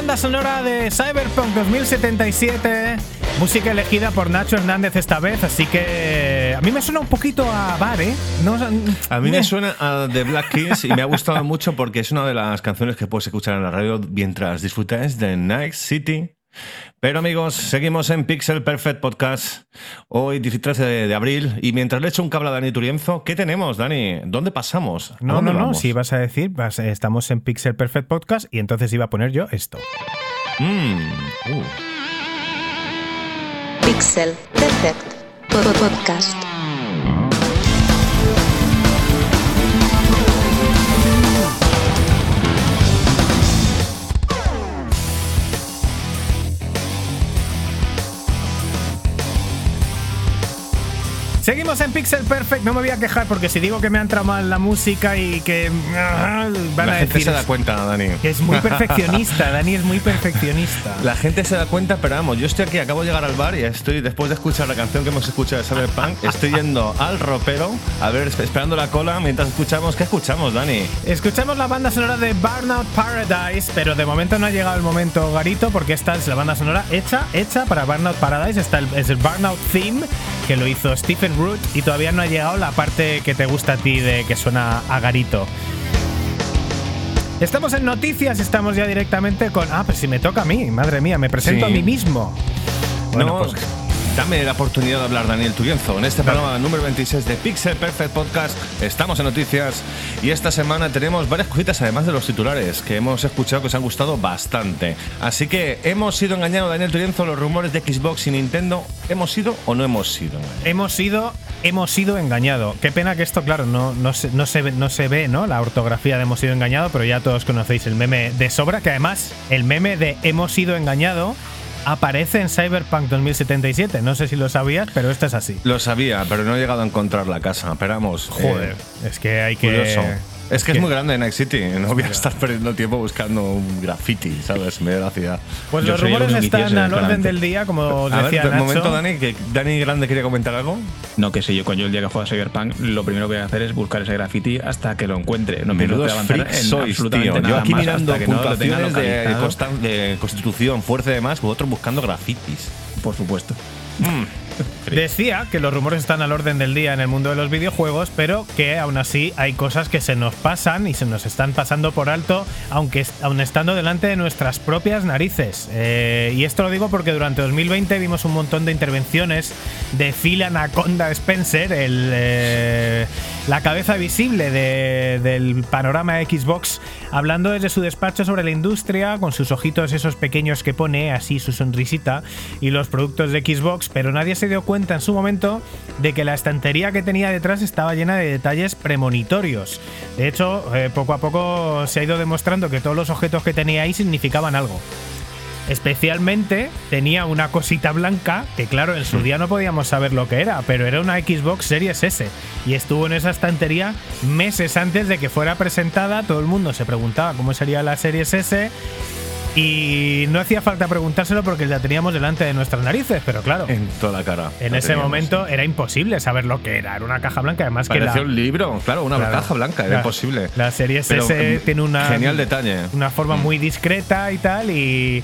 banda sonora de Cyberpunk 2077, música elegida por Nacho Hernández esta vez, así que a mí me suena un poquito a bar, ¿eh? No, A mí Eh. me suena a The Black Keys y me ha gustado mucho porque es una de las canciones que puedes escuchar en la radio mientras disfrutáis de Night City. Pero amigos, seguimos en Pixel Perfect Podcast, hoy 13 de, de abril, y mientras le echo un cable a Dani Turienzo, ¿qué tenemos, Dani? ¿Dónde pasamos? ¿A No, dónde no, no, si vas a decir, vas- estamos en Pixel Perfect Podcast y entonces iba a poner yo esto. Mm, uh. Pixel Perfect Pod- Podcast. Seguimos en Pixel Perfect, no me voy a quejar porque si digo que me ha entrado mal la música y que van La a gente decir se da cuenta, Dani. que es muy perfeccionista, Dani es muy perfeccionista. La gente se da cuenta, pero vamos, yo estoy aquí, acabo de llegar al bar y estoy, después de escuchar la canción que hemos escuchado de Cyberpunk, estoy yendo al ropero, a ver, esperando la cola mientras escuchamos. ¿Qué escuchamos, Dani? Escuchamos la banda sonora de Burnout Paradise, pero de momento no ha llegado el momento garito porque esta es la banda sonora hecha, hecha para Burnout Paradise. Está el, es el Burnout Theme que lo hizo Stephen Root y todavía no ha llegado la parte que te gusta a ti de que suena a garito. Estamos en noticias, estamos ya directamente con. Ah, pues si me toca a mí, madre mía, me presento Sí. a mí mismo. Bueno, no, pues dame la oportunidad de hablar, Daniel Turienzo. En este programa número 26 de Pixel Perfect Podcast estamos en noticias y esta semana tenemos varias cositas, además de los titulares, que hemos escuchado que os han gustado bastante. Así que, ¿hemos sido engañados, Daniel Turienzo, los rumores de Xbox y Nintendo? ¿Hemos sido o no hemos sido hemos sido hemos sido engañado. Qué pena que esto, claro, no, no, se, no, se, no se ve, ¿no? La ortografía de hemos sido engañado, pero ya todos conocéis el meme de sobra, que además el meme de hemos sido engañado aparece en Cyberpunk 2077. No sé si lo sabías, pero esto es así. Lo sabía, pero no he llegado a encontrar la casa. Esperamos. Joder, es que hay que. Curioso. Es que es que- muy grande Night City. No voy a estar perdiendo tiempo buscando un graffiti, ¿sabes? En medio de la ciudad. Pues Yo los rumores están al orden del día, como os A ver, decía de Nacho. momento, Dani, que Dani Grande quería comentar algo. No, que sé yo, cuando yo el día que juega Cyberpunk, lo primero que voy a hacer es buscar ese graffiti hasta que lo encuentre. No me voy a avanzar freaks en sois, absolutamente tío. Yo aquí más mirando hasta que no puntuaciones de, de constitución, fuerza y demás, vosotros buscando grafitis. Por supuesto. Decía que los rumores están al orden del día en el mundo de los videojuegos, pero que aún así hay cosas que se nos pasan y se nos están pasando por alto, aunque aun estando delante de nuestras propias narices. Eh, y esto lo digo porque durante 2020 vimos un montón de intervenciones de Phil Anaconda Spencer, el, eh, la cabeza visible de- del panorama Xbox, hablando desde su despacho sobre la industria, con sus ojitos esos pequeños que pone, así su sonrisita, y los productos de Xbox, pero nadie se dio cuenta en su momento de que la estantería que tenía detrás estaba llena de detalles premonitorios. De hecho, eh, poco a poco se ha ido demostrando que todos los objetos que tenía ahí significaban algo. Especialmente tenía una cosita blanca que claro, en su día no podíamos saber lo que era, pero era una Xbox Series S y estuvo en esa estantería meses antes de que fuera presentada, todo el mundo se preguntaba cómo sería la Series S y no hacía falta preguntárselo porque la teníamos delante de nuestras narices, pero claro, En toda la cara. en ese teníamos. momento era imposible saber lo que era, era una caja blanca, además que Parecía la, un libro, claro, una Claro. caja blanca, era imposible. La serie S em, tiene una. Genial detalle. Una forma muy discreta y tal. Y.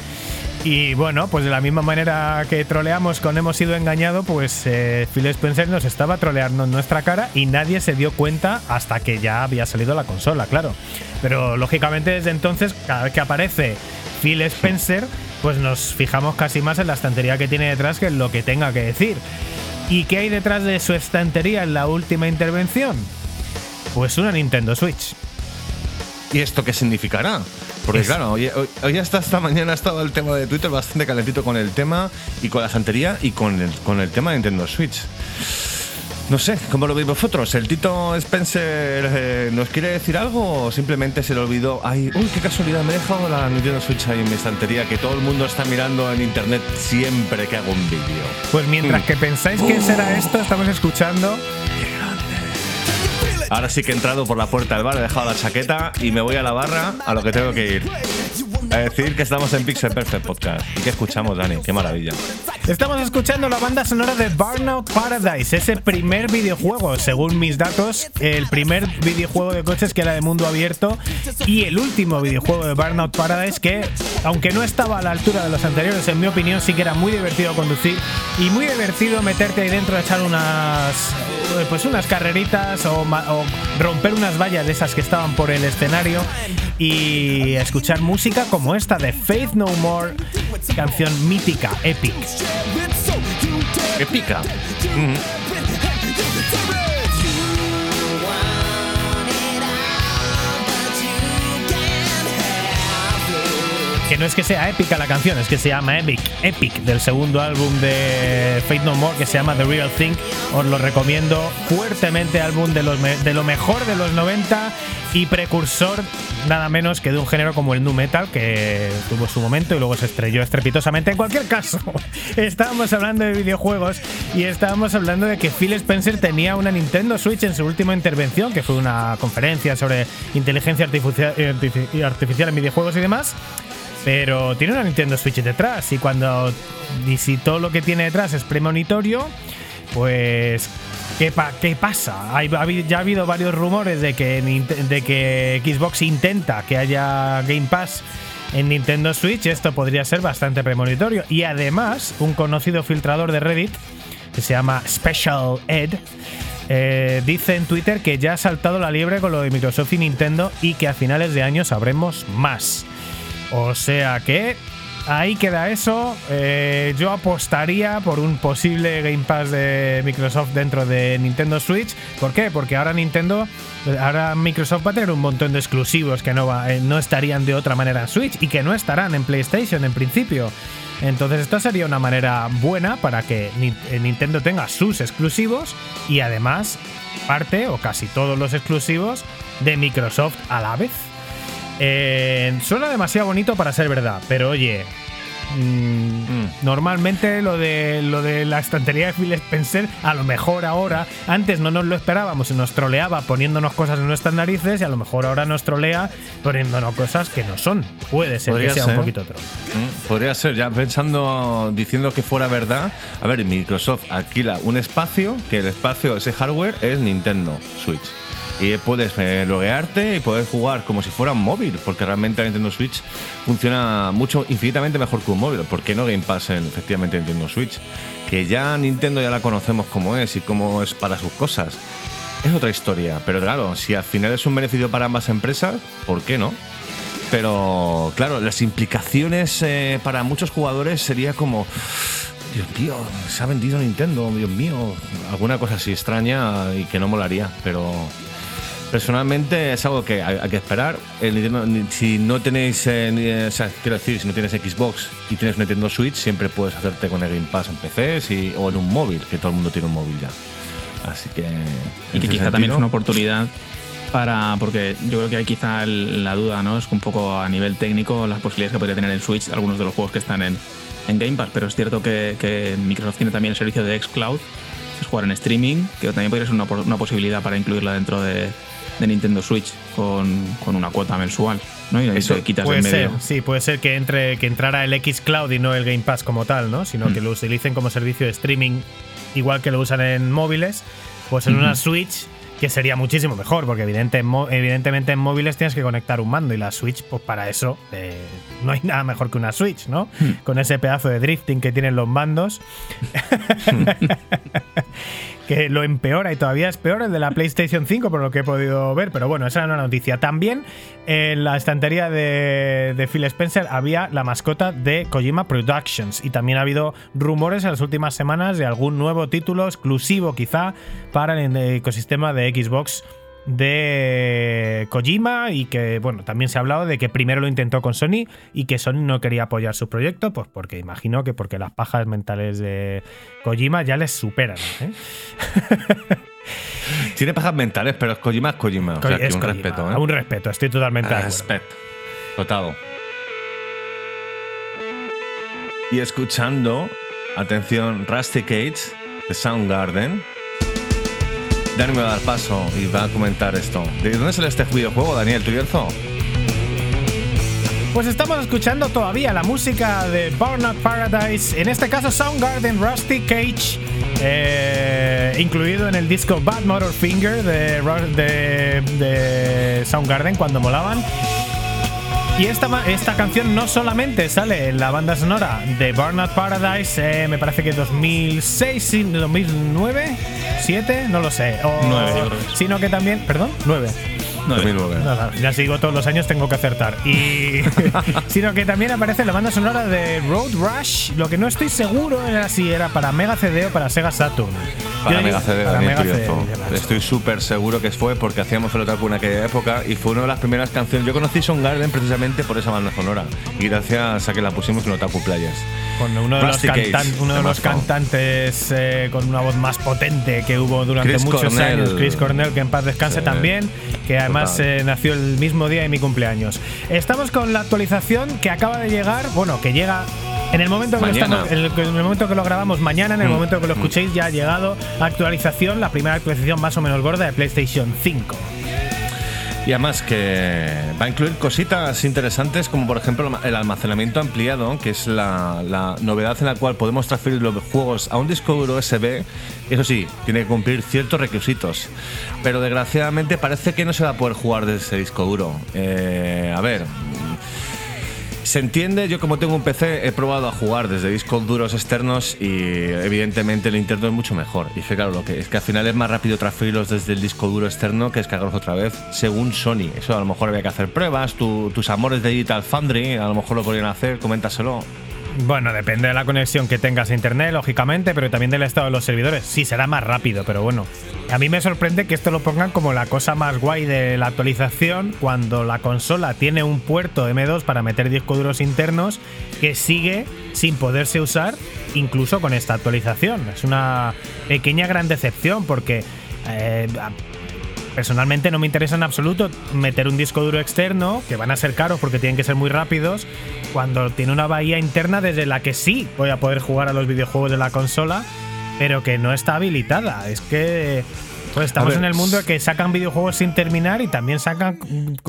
Y bueno, pues de la misma manera que troleamos con Hemos sido engañado, pues eh, Phil Spencer nos estaba troleando en nuestra cara y nadie se dio cuenta hasta que ya había salido la consola, claro. Pero lógicamente desde entonces, cada vez que aparece Phil Spencer, pues nos fijamos casi más en la estantería que tiene detrás que en lo que tenga que decir. ¿Y qué hay detrás de su estantería en la última intervención? Pues una Nintendo Switch. ¿Y esto qué significará? Porque claro, hoy, hoy- hoy hasta esta mañana ha estado el tema de Twitter bastante calentito con el tema y con la santería y con el, con el tema de Nintendo Switch. No sé, ¿cómo lo veis vosotros? ¿El Tito Spencer eh, nos quiere decir algo o simplemente se le olvidó? Ay, uy, qué casualidad, me he dejado la Nintendo Switch ahí en mi estantería que todo el mundo está mirando en internet siempre que hago un vídeo. Pues mientras Mm. que pensáis que será esto, estamos escuchando Ahora sí que he entrado por la puerta del bar, he dejado la chaqueta y me voy a la barra a lo que tengo que ir. A decir que estamos en Pixel Perfect Podcast. ¿Y qué escuchamos, Dani? Qué maravilla. Estamos escuchando la banda sonora de Burnout Paradise, ese primer videojuego, según mis datos, el primer videojuego de coches que era de mundo abierto y el último videojuego de Burnout Paradise que, aunque no estaba a la altura de los anteriores, en mi opinión sí que era muy divertido conducir y muy divertido meterte ahí dentro a echar unas pues unas carreritas o romper unas vallas de esas que estaban por el escenario y escuchar música como esta de Faith No More, canción mítica, epic. ¿Qué pica? Que no es que sea épica la canción, es que se llama Epic, Epic del segundo álbum de Fate No More que se llama The Real Thing. Os lo recomiendo fuertemente, álbum de, los de lo mejor de los 90 y precursor nada menos que de un género como el nu metal que tuvo su momento y luego se estrelló estrepitosamente. En cualquier caso, estábamos hablando de videojuegos y estábamos hablando de que Phil Spencer tenía una Nintendo Switch en su última intervención, que fue una conferencia sobre inteligencia artificial, artifici- artificial en videojuegos y demás. Pero tiene una Nintendo Switch detrás y cuando todo lo que tiene detrás es premonitorio, pues ¿qué, pa- qué pasa? Ya ha habido varios rumores de que, Nint- de que Xbox intenta que haya Game Pass en Nintendo Switch. Esto podría ser bastante premonitorio. Y además, un conocido filtrador de Reddit que se llama Special Ed. eh, dice en Twitter que ya ha saltado la liebre con lo de Microsoft y Nintendo y que a finales de año sabremos más. O sea que ahí queda eso. Eh, yo apostaría por un posible Game Pass de Microsoft dentro de Nintendo Switch. ¿Por qué? Porque ahora Nintendo, ahora Microsoft va a tener un montón de exclusivos que no, va- eh, no estarían de otra manera en Switch y que no estarán en PlayStation en principio. Entonces esto sería una manera buena para que eh, Nintendo tenga sus exclusivos y además parte o casi todos los exclusivos de Microsoft a la vez. Eh, suena demasiado bonito para ser verdad, pero oye, mm, normalmente lo de, lo de la estantería de Phil Spencer, a lo mejor ahora, antes no nos lo esperábamos y nos troleaba poniéndonos cosas en nuestras narices y a lo mejor ahora nos trolea poniéndonos cosas que no son. Puede ser Podría que sea ser. un poquito troll. Mm, Podría ser, ya pensando, diciendo que fuera verdad. A ver, Microsoft alquila un espacio, que el espacio, ese hardware, es Nintendo Switch. Y puedes eh, loguearte y puedes jugar como si fuera un móvil, porque realmente la Nintendo Switch funciona mucho, infinitamente mejor que un móvil. ¿Por qué no Game Pass en efectivamente Nintendo Switch? Que ya Nintendo ya la conocemos como es y cómo es para sus cosas. Es otra historia, pero claro, si al final es un beneficio para ambas empresas, ¿por qué no? Pero claro, las implicaciones eh, para muchos jugadores sería como, Dios mío, se ha vendido Nintendo, Dios mío, alguna cosa así extraña y que no molaría, pero personalmente es algo que hay, hay que esperar. El Nintendo- ni- si no tenéis, eh, eh, o sea, quiero decir, si no tienes Xbox y tienes Nintendo Switch, siempre puedes hacerte con el Game Pass en PC si- o en un móvil, que todo el mundo tiene un móvil ya. Así que. Y que quizá también es una oportunidad para. Porque yo creo que hay quizá el- la duda, ¿no? Es que un poco a nivel técnico las posibilidades que podría tener en Switch algunos de los juegos que están en, en Game Pass. Pero es cierto que, que Microsoft tiene también el servicio de Xcloud, que es jugar en streaming, que también podría ser una posibilidad para incluirla dentro de, de Nintendo Switch con, con una cuota mensual. ¿no? Y ahí Eso te quitas Puede en medio. ser, sí, puede ser que entre que entrara el X Cloud y no el Game Pass como tal, ¿no? Sino Hmm. que lo utilicen como servicio de streaming igual que lo usan en móviles, pues en una Switch que sería muchísimo mejor, porque evidente- evidentemente en móviles tienes que conectar un mando y la Switch, pues para eso eh, no hay nada mejor que una Switch, ¿no? Hmm. Con ese pedazo de drifting que tienen los mandos. que lo empeora y todavía es peor el de la PlayStation 5 por lo que he podido ver, pero bueno, esa era una noticia. También en la estantería de, de Phil Spencer había la mascota de Kojima Productions y también ha habido rumores en las últimas semanas de algún nuevo título exclusivo quizá para el ecosistema de Xbox de Kojima y que bueno también se ha hablado de que primero lo intentó con Sony y que Sony no quería apoyar su proyecto pues porque imagino que porque las pajas mentales de Kojima ya les superan ¿eh? Tiene pajas mentales, pero es Kojima, es Kojima. O sea, que un Kojima. respeto, ¿eh? un respeto estoy totalmente de acuerdo. Respeto. Total. Y escuchando, atención, Rusty Cage de Soundgarden. Dani me va a dar paso y va a comentar esto. ¿De dónde sale este videojuego, Daniel Turienzo? Pues estamos escuchando todavía la música de Burnout Paradise, en este caso Soundgarden Rusty Cage, eh, incluido en el disco Bad Motor Finger de, de, de Soundgarden cuando molaban. Y esta, esta canción no solamente sale en la banda sonora de Burnout Paradise, eh, me parece que 2006, sí, 2009, 7, no lo sé. o-. Sino que también, perdón, 9. 2009. No, no, ya si digo todos los años tengo que acertar. Y sino que también aparece la banda sonora de Road Rush. Lo que no estoy seguro era si era para Mega CD o para Sega Saturn. Para Yo Mega digo- CD, para Daniel Mega CD. Estoy súper seguro que fue porque hacíamos el otaku en aquella época y fue una de las primeras canciones. Yo conocí Soundgarden precisamente por esa banda sonora y gracias a que la pusimos en Otaku Playas. Con uno de los, Rusty Cage, cantan- uno de los cantantes eh, con una voz más potente que hubo durante Chris muchos Cornell. años. Chris Cornell, que en paz descanse Sí. también, que además eh, nació el mismo día de mi cumpleaños. Estamos con la actualización que acaba de llegar, bueno, que llega. En el, momento que lo estamos- en el, en el momento que lo grabamos mañana, en el Mm, momento que lo mm. escuchéis, ya ha llegado actualización, la primera actualización más o menos gorda de PlayStation 5. Y además que va a incluir cositas interesantes como por ejemplo el almacenamiento ampliado, que es la, novedad en la cual podemos transferir los juegos a un disco duro USB. Eso sí, tiene que cumplir ciertos requisitos. Pero desgraciadamente parece que no se va a poder jugar desde ese disco duro. Eh, a ver, se entiende, yo como tengo un PC he probado a jugar desde discos duros externos y evidentemente el interno es mucho mejor. Y que claro, lo que es que al final es más rápido transferirlos desde el disco duro externo que descargarlos otra vez según Sony. Eso a lo mejor había que hacer pruebas, tu- tus amores de Digital Foundry a lo mejor lo podrían hacer, coméntaselo. Bueno, depende de la conexión que tengas a internet, lógicamente, pero también del estado de los servidores. Sí, será más rápido, pero bueno. A mí me sorprende que esto lo pongan como la cosa más guay de la actualización cuando la consola tiene un puerto M2 para meter discos duros internos que sigue sin poderse usar incluso con esta actualización. Es una pequeña gran decepción porque eh, Personalmente no me interesa en absoluto meter un disco duro externo, que van a ser caros porque tienen que ser muy rápidos, cuando tiene una bahía interna desde la que sí voy a poder jugar a los videojuegos de la consola, pero que no está habilitada. Es que pues, estamos ver, en el mundo que sacan videojuegos sin terminar y también sacan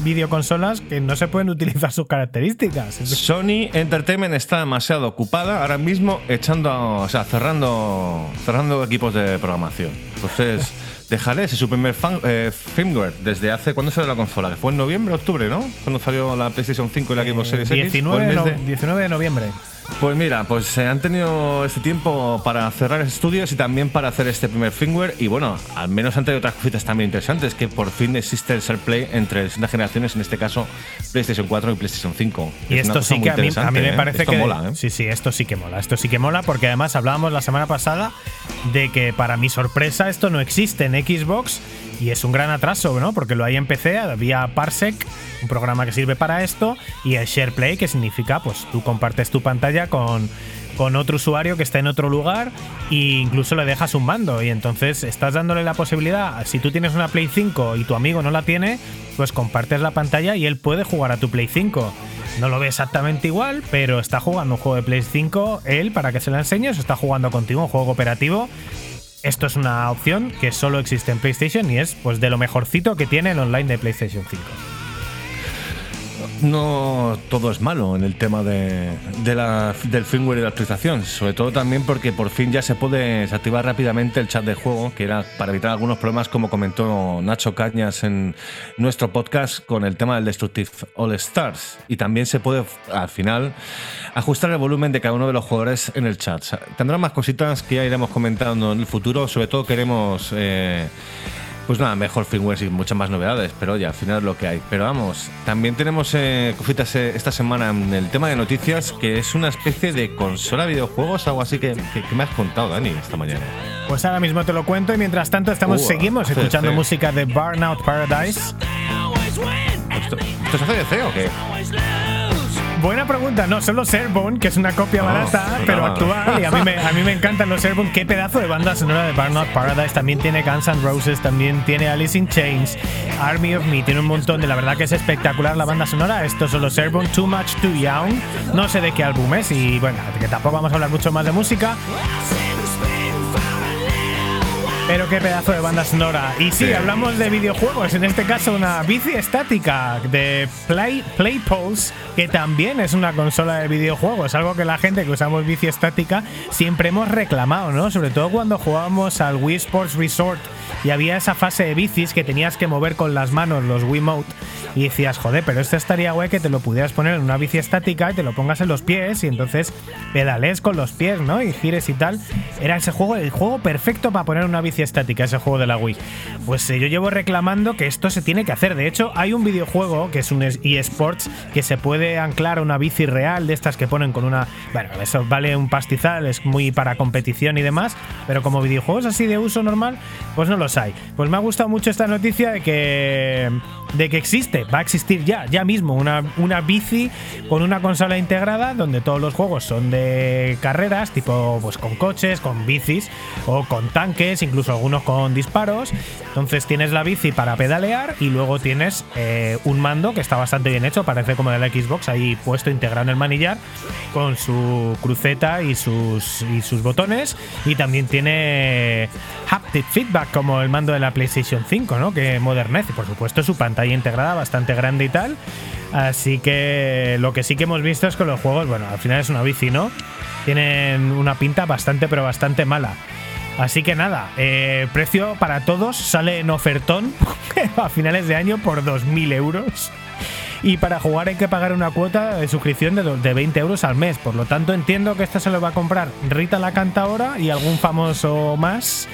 videoconsolas que no se pueden utilizar sus características. Sony Entertainment está demasiado ocupada ahora mismo echando, o sea, cerrando, cerrando equipos de programación. Entonces, dejaré ese su primer fan- eh, firmware desde hace. ¿Cuándo salió la consola? Que fue en noviembre, octubre, ¿no? Cuando salió la PlayStation 5 y la Xbox Series X. 19, Fue el no- de- 19 de noviembre. Pues mira, pues eh, han tenido este tiempo para cerrar estudios y también para hacer este primer firmware. Y bueno, al menos han tenido otras cositas también interesantes, que por fin existe el SharePlay entre distintas generaciones, en este caso PlayStation 4 y PlayStation 5. Y Es esto sí que a mí, a mí interesante, me ¿eh? parece que. mola, ¿eh? Sí, sí, esto sí que mola. Esto sí que mola porque además hablábamos la semana pasada de que para mi sorpresa esto no existe en Xbox y es un gran atraso, ¿no? Porque lo hay en PC, había Parsec, un programa que sirve para esto, y el SharePlay, que significa, pues tú compartes tu pantalla con con otro usuario que está en otro lugar e incluso le dejas un mando y entonces estás dándole la posibilidad, si tú tienes una Play 5 y tu amigo no la tiene, pues compartes la pantalla y él puede jugar a tu Play 5. No lo ve exactamente igual, pero está jugando un juego de Play 5 él para que se lo enseñes, está jugando contigo un juego cooperativo. Esto es una opción que solo existe en PlayStation y es pues de lo mejorcito que tiene el online de PlayStation 5. No todo es malo en el tema de, del firmware y de la actualización, sobre todo también porque por fin ya se puede desactivar rápidamente el chat de juego, que era para evitar algunos problemas, como comentó Nacho Cañas en nuestro podcast con el tema del Destructive All Stars. Y también se puede al final ajustar el volumen de cada uno de los jugadores en el chat. Tendrán más cositas que ya iremos comentando en el futuro, sobre todo queremos. eh, pues nada, mejor firmware y muchas más novedades, pero oye, al final es lo que hay. Pero vamos, también tenemos eh, cositas eh, esta semana en el tema de noticias, que es una especie de consola de videojuegos, algo así que, que- que me has contado, Dani, esta mañana. Pues ahora mismo te lo cuento y mientras tanto estamos seguimos escuchando música de Burnout Paradise. ¿Esto, esto es ACDC o qué? Buena pregunta, no, son los Airborne, que es una copia Oh, barata, pero actual. Y a mí, me, a mí me encantan los Airborne. Qué pedazo de banda sonora de Burnout Paradise. También tiene Guns N' Roses, también tiene Alice in Chains, Army of Me. Tiene un montón de la verdad que es espectacular la banda sonora. Estos son los Airborne, Too Much Too Young. No sé de qué álbum es y bueno, que tampoco vamos a hablar mucho más de música. Pero qué pedazo de banda sonora. Y sí, Sí. hablamos de videojuegos. En este caso, una bici estática de Play, Play Pulse, que también es una consola de videojuegos. Algo que la gente que usamos bici estática siempre hemos reclamado, ¿no? Sobre todo cuando jugábamos al Wii Sports Resort y había esa fase de bicis que tenías que mover con las manos, los Wiimote. Y decías, joder, pero esto estaría guay que te lo pudieras poner en una bici estática y te lo pongas en los pies y entonces pedales con los pies, ¿no? Y gires y tal. Era ese juego, el juego perfecto para poner una bici estática, ese juego de la Wii. Pues eh, yo llevo reclamando que esto se tiene que hacer. De hecho, hay un videojuego que es un es- eSports que se puede anclar a una bici real de estas que ponen con una. Bueno, eso vale un pastizal, es muy para competición y demás. Pero como videojuegos así de uso normal, pues no los hay. Pues me ha gustado mucho esta noticia de que. de que existe, va a existir ya, ya mismo, una, una bici con una consola integrada donde todos los juegos son de carreras, tipo pues con coches, con bicis o con tanques, incluso algunos con disparos. Entonces tienes la bici para pedalear y luego tienes eh, un mando que está bastante bien hecho, parece como de la Xbox, ahí puesto integrado en el manillar con su cruceta y sus, y sus botones. Y también tiene haptic feedback como el mando de la PlayStation 5, ¿no? Que modernece, por supuesto, su pantalla integrada bastante grande y tal. Así que lo que sí que hemos visto es que los juegos, bueno, al final es una bici, ¿no? Tienen una pinta bastante, pero bastante mala. Así que nada, eh, precio para todos sale en ofertón a finales de año por 2.000 euros. Y para jugar hay que pagar una cuota de suscripción de, de 20 euros al mes. Por lo tanto, entiendo que esto se lo va a comprar Rita la Cantaora y algún famoso más.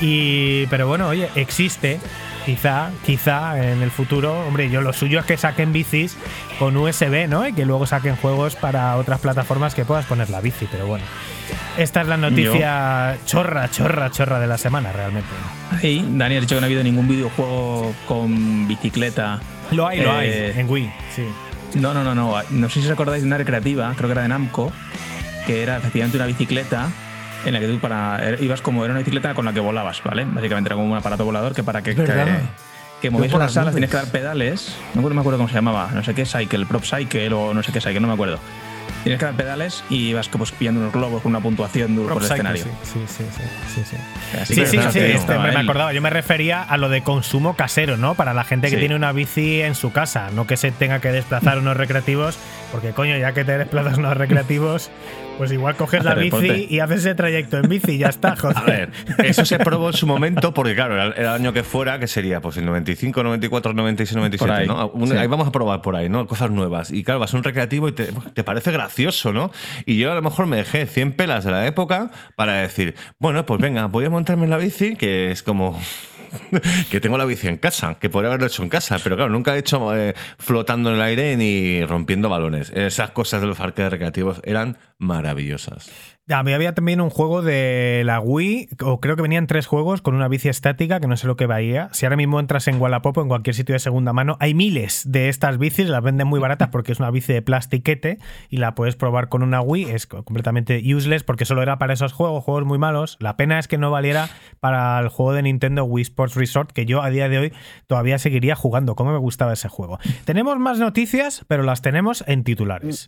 Y, pero bueno, oye, existe. Quizá, quizá en el futuro, hombre, yo lo suyo es que saquen bicis con USB, ¿no? Y que luego saquen juegos para otras plataformas que puedas poner la bici, pero bueno. Esta es la noticia chorra, chorra, chorra de la semana, realmente. Ahí, Dani ha dicho que no ha habido ningún videojuego con bicicleta. Lo hay, lo Eh, hay, en Wii, sí. No, no, no, no. No sé si os acordáis de una recreativa, creo que era de Namco, que era efectivamente una bicicleta en la que tú para era- ibas como era una bicicleta con la que volabas, ¿vale? Básicamente era como un aparato volador que para que que, que movías por unas las salas nubes. tienes que dar pedales. No me acuerdo cómo se llamaba, no sé qué cycle, prop cycle o no sé qué cycle, no me acuerdo. Tienes que dar pedales y vas pues, pillando unos globos con una puntuación por Prop el escenario. Sí, sí, sí, sí, sí. Sí, este, me, acordaba. Yo me refería a lo de consumo casero, ¿no? Para la gente que tiene una bici en su casa, no que se tenga que desplazar unos recreativos Porque coño, ya que te desplazas unos recreativos, pues igual coges la bici deporte. y haces ese trayecto en bici y ya está, joder. A ver, eso se probó en su momento porque, claro, era el año que fuera, que sería pues el 95, 94, 96, 97, Por ahí, ¿no? Un- sí. Ahí vamos a probar por ahí, ¿no? Cosas nuevas. Y claro, vas a un recreativo y te, te parece gracioso, ¿no? Y yo a lo mejor me dejé 100 pelas de la época para decir, bueno, pues venga, voy a montarme en la bici, que es como... que tengo la bici en casa, que podría haberlo hecho en casa, pero claro, nunca he hecho eh, flotando en el aire ni rompiendo balones. Esas cosas de los arcades recreativos eran maravillosas. A mí había también un juego de la Wii, o creo que venían tres juegos con una bici estática, que no sé lo que veía. Si ahora mismo entras en Wallapop o en cualquier sitio de segunda mano, hay miles de estas bicis, las venden muy baratas porque es una bici de plastiquete y la puedes probar con una Wii. Es co- completamente useless porque solo era para esos juegos, juegos muy malos. La pena es que no valiera para el juego de Nintendo Wii Sports Resort, que yo a día de hoy todavía seguiría jugando. ¿Cómo me gustaba ese juego? Tenemos más noticias, pero las tenemos en titulares.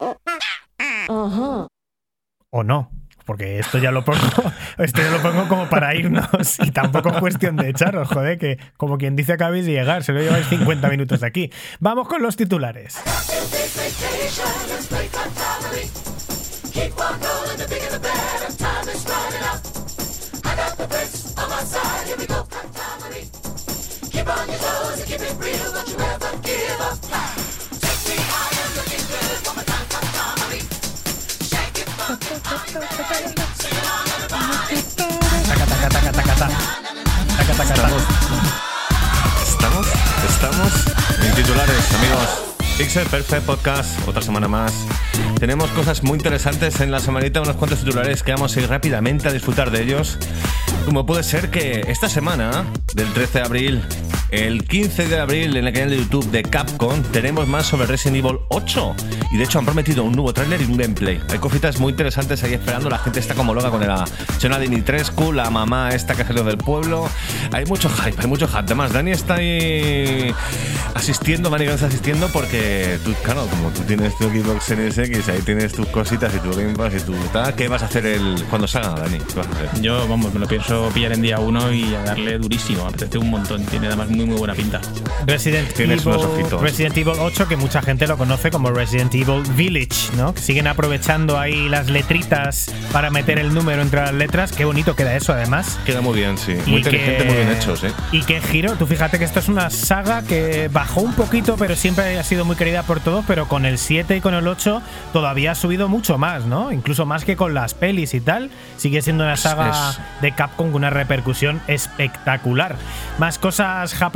o no. Porque esto ya lo pongo, esto ya lo pongo como para irnos y tampoco es cuestión de echaros, joder, que como quien dice acabéis de llegar, se lo lleváis 50 minutos de aquí. Vamos con los titulares. Taca. Estamos, estamos en titulares, amigos. Pixel Perfect Podcast, otra semana más. Tenemos cosas muy interesantes en la semanita, unos cuantos titulares que vamos a ir rápidamente a disfrutar de ellos. Como puede ser que esta semana, del 13 de abril, el 15 de abril, en el canal de YouTube de Capcom, tenemos más sobre Resident Evil 8. Y de hecho han prometido un nuevo tráiler y un gameplay. Hay cositas muy interesantes ahí esperando. La gente está como loca con la Chena Dimitrescu, la mamá esta que salió del pueblo. Hay mucho hype, hay mucho hype. Además, Dani está ahí asistiendo, Dani está asistiendo porque tú, claro, como tú tienes tu Xbox Series X, ahí tienes tus cositas y tu Game Pass y tu tal. ¿Qué vas a hacer el, cuando salga, Dani? ¿Qué vas a hacer? Yo, vamos, me lo pienso pillar en día uno y a darle durísimo. Apetece un montón. Tiene además muy, muy buena pinta. Resident Evil. Resident Evil 8, que mucha gente lo conoce como Resident Evil Village, ¿no? Que siguen aprovechando ahí las letritas para meter el número entre las letras. Qué bonito queda eso, además. Queda muy bien, sí. Muy Y inteligente, que- muy bien hechos, ¿eh? Y qué giro. Tú fíjate que esto es una saga que bajó un poquito, pero siempre ha sido muy querida por todos. Pero con el 7 y con el 8 todavía ha subido mucho más, ¿no? Incluso más que con las pelis y tal. Sigue siendo una saga es- de Capcom con una repercusión espectacular. Más cosas japonesas.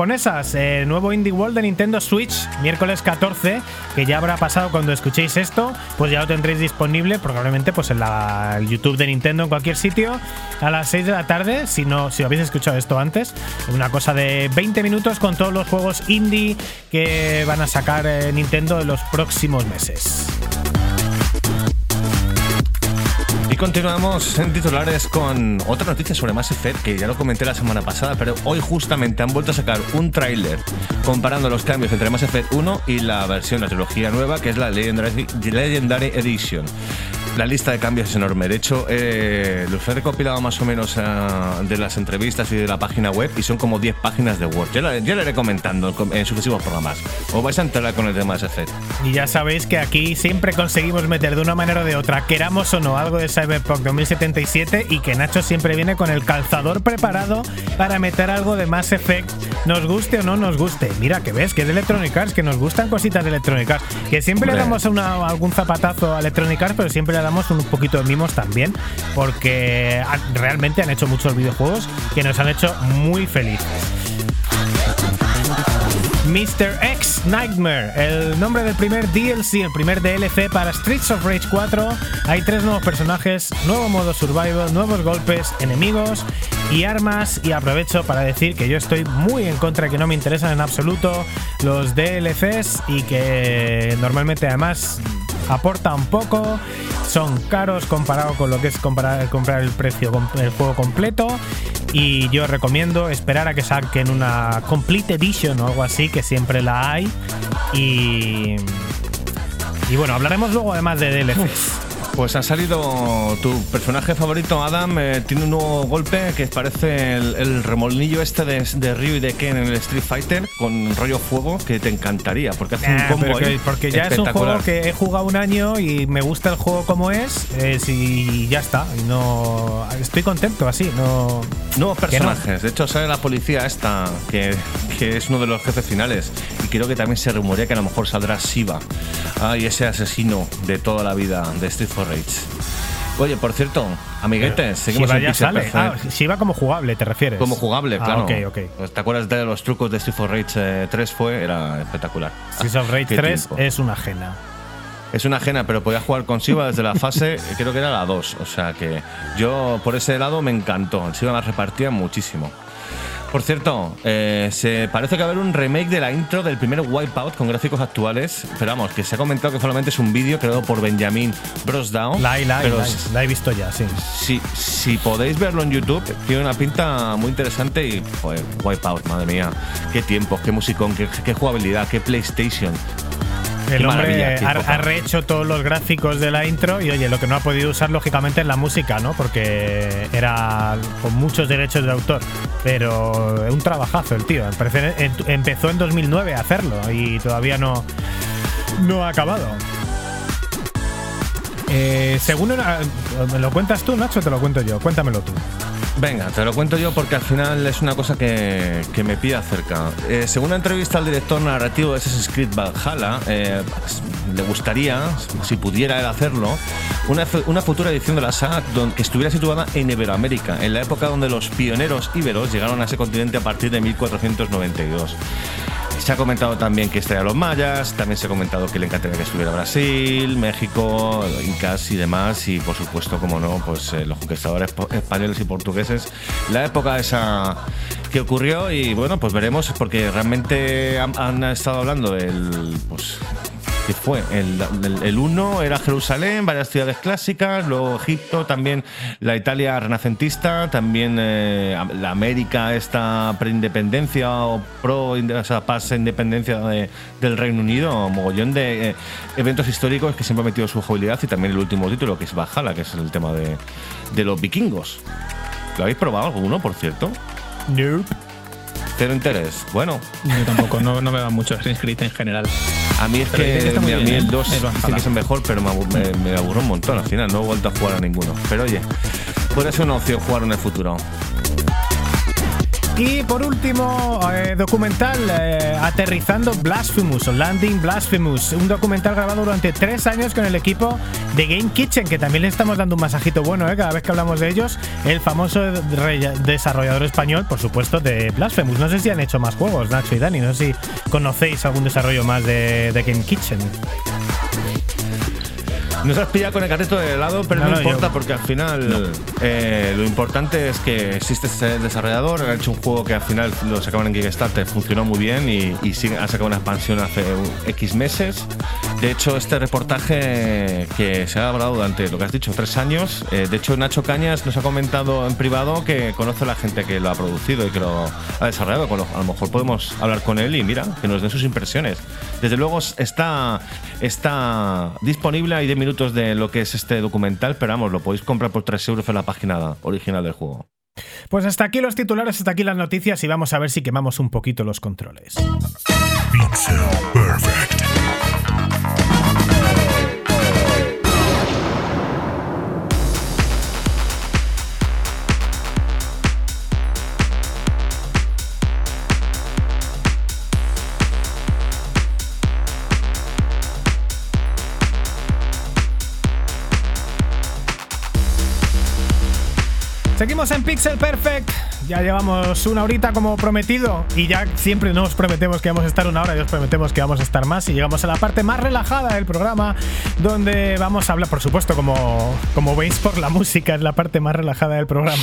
Eh, nuevo Indie World de Nintendo Switch, miércoles 14, que ya habrá pasado cuando escuchéis esto, pues ya lo tendréis disponible probablemente pues en la YouTube de Nintendo en cualquier sitio a las 6 de la tarde, si no si habéis escuchado esto antes, una cosa de 20 minutos con todos los juegos indie que van a sacar eh, Nintendo en los próximos meses. Y continuamos en titulares con otra noticia sobre Mass Effect que ya lo comenté la semana pasada, pero hoy justamente han vuelto a sacar un tráiler comparando los cambios entre Mass Effect 1 y la versión, la trilogía nueva, que es la Legendary, Legendary Edition. La lista de cambios es enorme. De hecho, eh, los he recopilado más o menos ah, de las entrevistas y de la página web y son como 10 páginas de Word. Ya lo, ya lo iré comentando en, sucesivos programas. Os vais a enterar con el de Mass Effect. Y ya sabéis que aquí siempre conseguimos meter de una manera o de otra, queramos o no, algo de Cyberpunk 2077 y que Nacho siempre viene con el calzador preparado para meter algo de Mass Effect, nos guste o no nos guste. Mira que ves que es de Electronic Arts, que nos gustan cositas de Electronic Arts, que siempre le Hombre. damos una- algún zapatazo a Electronic Arts, pero siempre le damos un poquito de mimos también, porque realmente han hecho muchos videojuegos que nos han hecho muy felices. Mr. X Nightmare, el nombre del primer DLC, el primer DLC para Streets of Rage 4. Hay tres nuevos personajes, nuevo modo survival, nuevos golpes, enemigos y armas. Y aprovecho para decir que yo estoy muy en contra, que no me interesan en absoluto los DLCs y que normalmente además aportan poco, son caros comparado con lo que es comprar el precio el juego completo y yo recomiendo esperar a que saquen una Complete Edition o algo así, que siempre la hay y y bueno, hablaremos luego además de DLCs. Pues ha salido tu personaje favorito, Adam, eh, tiene un nuevo golpe que parece el, el remolnillo este de, de Ryu y de Ken en el Street Fighter con rollo fuego que te encantaría, porque hace un combo pero que- ahí porque ya es un juego que he jugado un año y me gusta el juego como es, y ya está. Y no estoy contento así, no. Nuevos no. personajes. De hecho, sale la policía esta, que, que es uno de los jefes finales. Y creo que también se rumorea que a lo mejor saldrá Shiva. Ay, ese asesino de toda la vida de Street for Rage. Oye, por cierto, amiguetes, seguimos Shiva en ya sale. Ah, Shiva como jugable, ¿te refieres? Como jugable, Ah, claro. Ok, ok. Pues, ¿Te acuerdas de los trucos de Street for Rage eh, 3? Fue, era espectacular. Streets of Rage Qué 3 tiempo. es una ajena. Es una ajena, pero podía jugar con Siva desde la fase, creo que era la 2. O sea que yo por ese lado me encantó. Siva la repartía muchísimo. Por cierto, eh, se parece que va a haber un remake de la intro del primer Wipeout con gráficos actuales. Pero vamos, que se ha comentado que solamente es un vídeo creado por Benjamin Brosdown. La, la, pero la, la he visto ya, sí. si, si podéis verlo en YouTube, tiene una pinta muy interesante y, joder, Wipeout, madre mía. Qué tiempos, qué musicón, qué, qué jugabilidad, qué PlayStation. El hombre ha, rehecho todos los gráficos de la intro y oye, lo que no ha podido usar lógicamente es la música, ¿no? Porque era con muchos derechos de autor. Pero un trabajazo el tío. Empezó en 2009 a hacerlo y todavía no, no ha acabado. Eh, según una- ¿Me lo cuentas tú, Nacho? Te lo cuento yo. Cuéntamelo tú. Venga, te lo cuento yo porque al final es una cosa que, que me pilla cerca. Eh, según una entrevista al director narrativo de Assassin's Creed Valhalla, eh, le gustaría, si pudiera él hacerlo, una, una futura edición de la saga que estuviera situada en Iberoamérica, en la época donde los pioneros íberos llegaron a ese continente a partir de 1492. Se ha comentado también que estarían los mayas, también se ha comentado que le encantaría que estuviera Brasil, México, incas y demás, y por supuesto, como no, pues eh, los conquistadores españoles y portugueses. La época esa que ocurrió y bueno, pues veremos, porque realmente han, han estado hablando del, pues, ¿qué fue? El, el, el uno era Jerusalén, varias ciudades clásicas, luego Egipto, también la Italia renacentista, también eh, la América esta preindependencia o pro paz independencia de- del Reino Unido, mogollón de eh, eventos históricos que siempre ha metido su jugabilidad y también el último título que es Valhalla, que es el tema de, de los vikingos. ¿Lo habéis probado alguno, por cierto? Nope. Cero interés. Bueno, Yo tampoco, no, no me va mucho Creed en general. A mí es Pero que que a mí bien, el ¿eh? 2 El dice que es el mejor, pero me, me, me aburro un montón al final. No he vuelto a jugar a ninguno. Pero oye, podría ser una opción jugar en el futuro. Y por último, eh, documental eh, Aterrizando Blasphemous Landing Blasphemous. Un documental grabado durante tres años con el equipo de Game Kitchen, que también le estamos dando un masajito bueno eh, cada vez que hablamos de ellos. El famoso desarrollador español, por supuesto, de Blasphemous. No sé si han hecho más juegos, Nacho y Dani. No sé si conocéis algún desarrollo más de, de Game Kitchen. Nos has pillado con el carrito de helado, pero No, no, no, importa yo- porque al final eh, lo importante es que existe ese desarrollador, ha hecho un juego que al final lo sacaban en Kickstarter, funcionó muy bien y, y ha sacado una expansión hace X meses. De hecho, este reportaje que se ha hablado durante lo que has dicho, tres años, eh, de hecho Nacho Cañas nos ha comentado en privado que conoce a la gente que lo ha producido y que lo ha desarrollado. Con lo- a lo mejor podemos hablar con él y mira, que nos den sus impresiones. Desde luego está, está disponible, hay 10 minutos de lo que es este documental, pero vamos, lo podéis comprar por 3 euros en la página original del juego. Pues hasta aquí los titulares, hasta aquí las noticias y vamos a ver si quemamos un poquito los controles. Pixel Perfect. En Pixel Perfect. Ya llevamos una horita como prometido y ya siempre nos prometemos que vamos a estar una hora y os prometemos que vamos a estar más y llegamos a la parte más relajada del programa donde vamos a hablar, por supuesto, como, como veis por la música, es la parte más relajada del programa,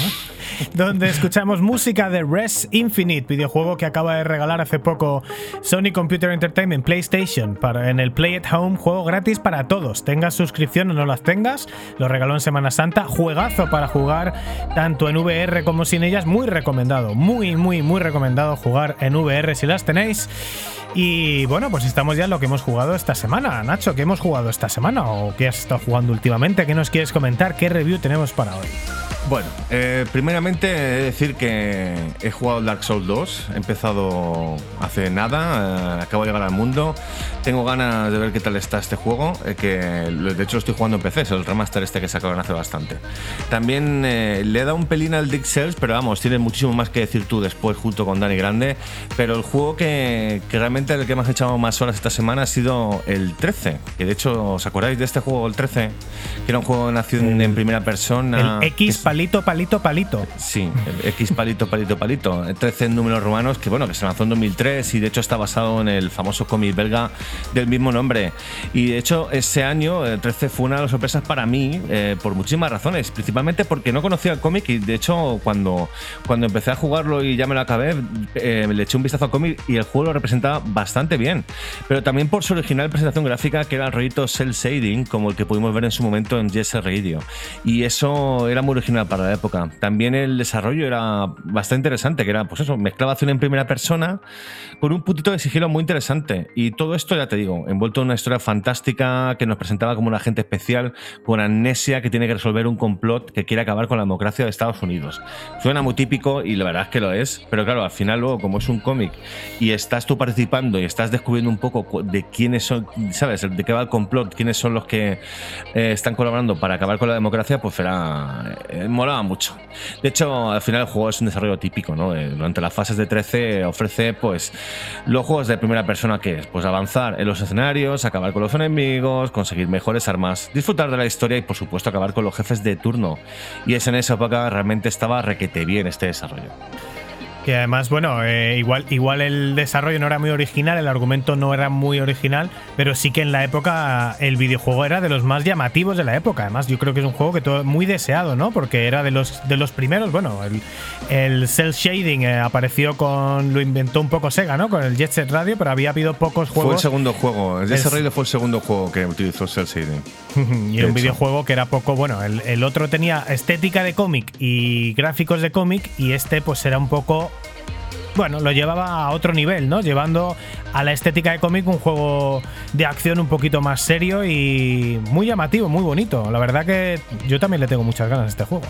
donde escuchamos música de Res Infinite, videojuego que acaba de regalar hace poco Sony Computer Entertainment PlayStation para, en el Play at Home, juego gratis para todos, tengas suscripción o no las tengas, lo regaló en Semana Santa, juegazo para jugar tanto en VR como sin ellas, muy recomendado, muy, muy, muy recomendado jugar en VR si las tenéis. Y bueno, pues estamos ya en lo que hemos jugado esta semana. Nacho, ¿qué hemos jugado esta semana? ¿O qué has estado jugando últimamente? ¿Qué nos quieres comentar? ¿Qué review tenemos para hoy? Bueno, eh, primeramente he de decir que he jugado Dark Souls 2, he empezado hace nada, eh, acabo de llegar al mundo, tengo ganas de ver qué tal está este juego, eh, que de hecho lo estoy jugando en PC, es el remaster este que sacaron hace bastante. También eh, le he dado un pelín al Dick Cells, pero vamos, tienes muchísimo más que decir tú después junto con Dani Grande, pero el juego que, que realmente el que me has echado más horas esta semana ha sido el 13, que de hecho, ¿os acordáis de este juego, el 13? Que era un juego de acción en primera persona. El X palito, palito, palito. Sí, el X palito, palito, palito. 13 en números romanos, que bueno, que se lanzó en 2003 y de hecho está basado en el famoso cómic belga del mismo nombre. Y de hecho, ese año, el 13 fue una de las sorpresas para mí, eh, por muchísimas razones. Principalmente porque no conocía el cómic y de hecho, cuando, cuando empecé a jugarlo y ya me lo acabé, eh, le eché un vistazo al cómic y el juego lo representaba bastante bien. Pero también por su original presentación gráfica, que era el rollito cel shading, como el que pudimos ver en su momento en Yes Radio. Y eso era muy original para la época. También el desarrollo era bastante interesante, que era, pues eso, mezclaba acción en primera persona con un puntito de sigilo muy interesante. Y todo esto, te digo, envuelto en una historia fantástica que nos presentaba como un agente especial con amnesia que tiene que resolver un complot que quiere acabar con la democracia de Estados Unidos. Suena muy típico y la verdad es que lo es, pero claro, al final luego, como es un cómic y estás tú participando y estás descubriendo un poco de quiénes son, ¿sabes? De qué va el complot, quiénes son los que eh, están colaborando para acabar con la democracia, pues era, eh, molaba mucho. De hecho, al final el juego es un desarrollo típico, ¿no? Eh, durante las fases de 13 ofrece, pues, los juegos de primera persona que es, pues, avanzar en los escenarios, acabar con los enemigos, conseguir mejores armas, disfrutar de la historia y, por supuesto, acabar con los jefes de turno. Y es en esa época realmente estaba requete bien este desarrollo. Y además, bueno, eh, igual, igual el desarrollo no era muy original, el argumento no era muy original, pero sí que en la época el videojuego era de los más llamativos de la época. Además, yo creo que es un juego que todo muy deseado, ¿no? Porque era de los, de los primeros. Bueno, el, el cel shading eh, apareció con. lo inventó un poco Sega, ¿no? Con el Jet Set Radio, pero había habido pocos Fue el juegos. segundo juego, el Es- desarrollo fue el segundo juego que utilizó Cell Shading. y De un videojuego que era poco. Bueno, el, el otro tenía estética de cómic y gráficos de cómic, y este, pues era un poco. Bueno, lo llevaba a otro nivel, ¿no? Llevando a la estética de cómic un juego de acción un poquito más serio y muy llamativo, muy bonito. La verdad que yo también le tengo muchas ganas a este juego.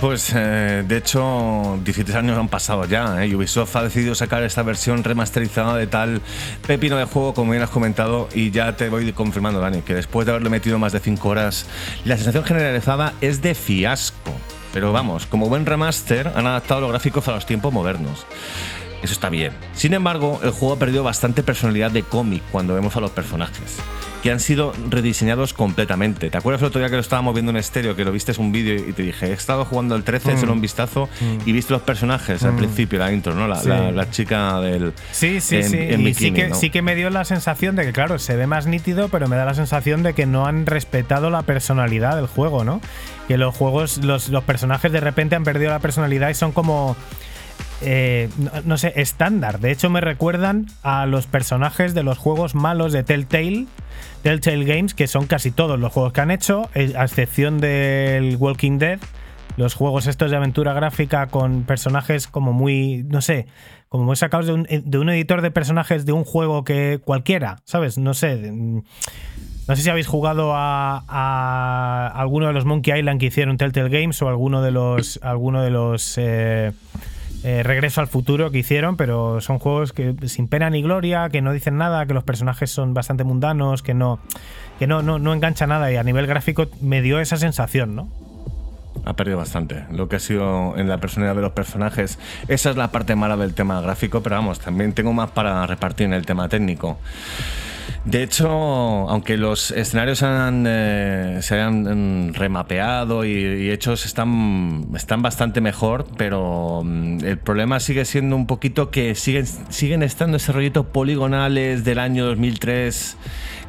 Pues eh, de hecho, 17 años han pasado ya. ¿eh? Ubisoft ha decidido sacar esta versión remasterizada de tal pepino de juego, como bien has comentado, y ya te voy confirmando, Dani, que después de haberle metido más de 5 horas, la sensación generalizada es de fiasco. Pero vamos, como buen remaster, han adaptado los gráficos a los tiempos modernos. Eso está bien. Sin embargo, el juego ha perdido bastante personalidad de cómic cuando vemos a los personajes, que han sido rediseñados completamente. ¿Te acuerdas el otro día que lo estábamos viendo en estéreo, que lo viste un vídeo y te dije, he estado jugando el 13, echale un vistazo y viste los personajes al principio, la intro, ¿no? La, Sí. la- la chica del. Sí, sí, en- sí. en y sí que, ¿no? sí que me dio la sensación de que, claro, se ve más nítido, pero me da la sensación de que no han respetado la personalidad del juego, ¿no? Que los juegos, los, los personajes de repente han perdido la personalidad y son como. Eh, no, sé, estándar. De hecho, me recuerdan a los personajes de los juegos malos de Telltale. Telltale Games, que son casi todos los juegos que han hecho, eh, a excepción del Walking Dead, los juegos estos de aventura gráfica con personajes como muy, no sé, como muy sacados de un, de un editor de personajes de un juego que cualquiera, ¿sabes? No sé. mm, No sé si habéis jugado a, alguno de los Monkey Island que hicieron Telltale Games o alguno de los, alguno de los eh, eh, Regreso al Futuro que hicieron, pero son juegos que sin pena ni gloria, que no dicen nada, que los personajes son bastante mundanos, que no, que no, no, no engancha nada y a nivel gráfico me dio esa sensación, ¿no? Ha perdido bastante lo que ha sido en la personalidad de los personajes. Esa es la parte mala del tema gráfico, pero vamos, también tengo más para repartir en el tema técnico. De hecho, aunque los escenarios han, eh, se hayan mm, remapeado y, y hechos están, están bastante mejor, pero mm, el problema sigue siendo un poquito que siguen, siguen estando ese rollito poligonales del año 2003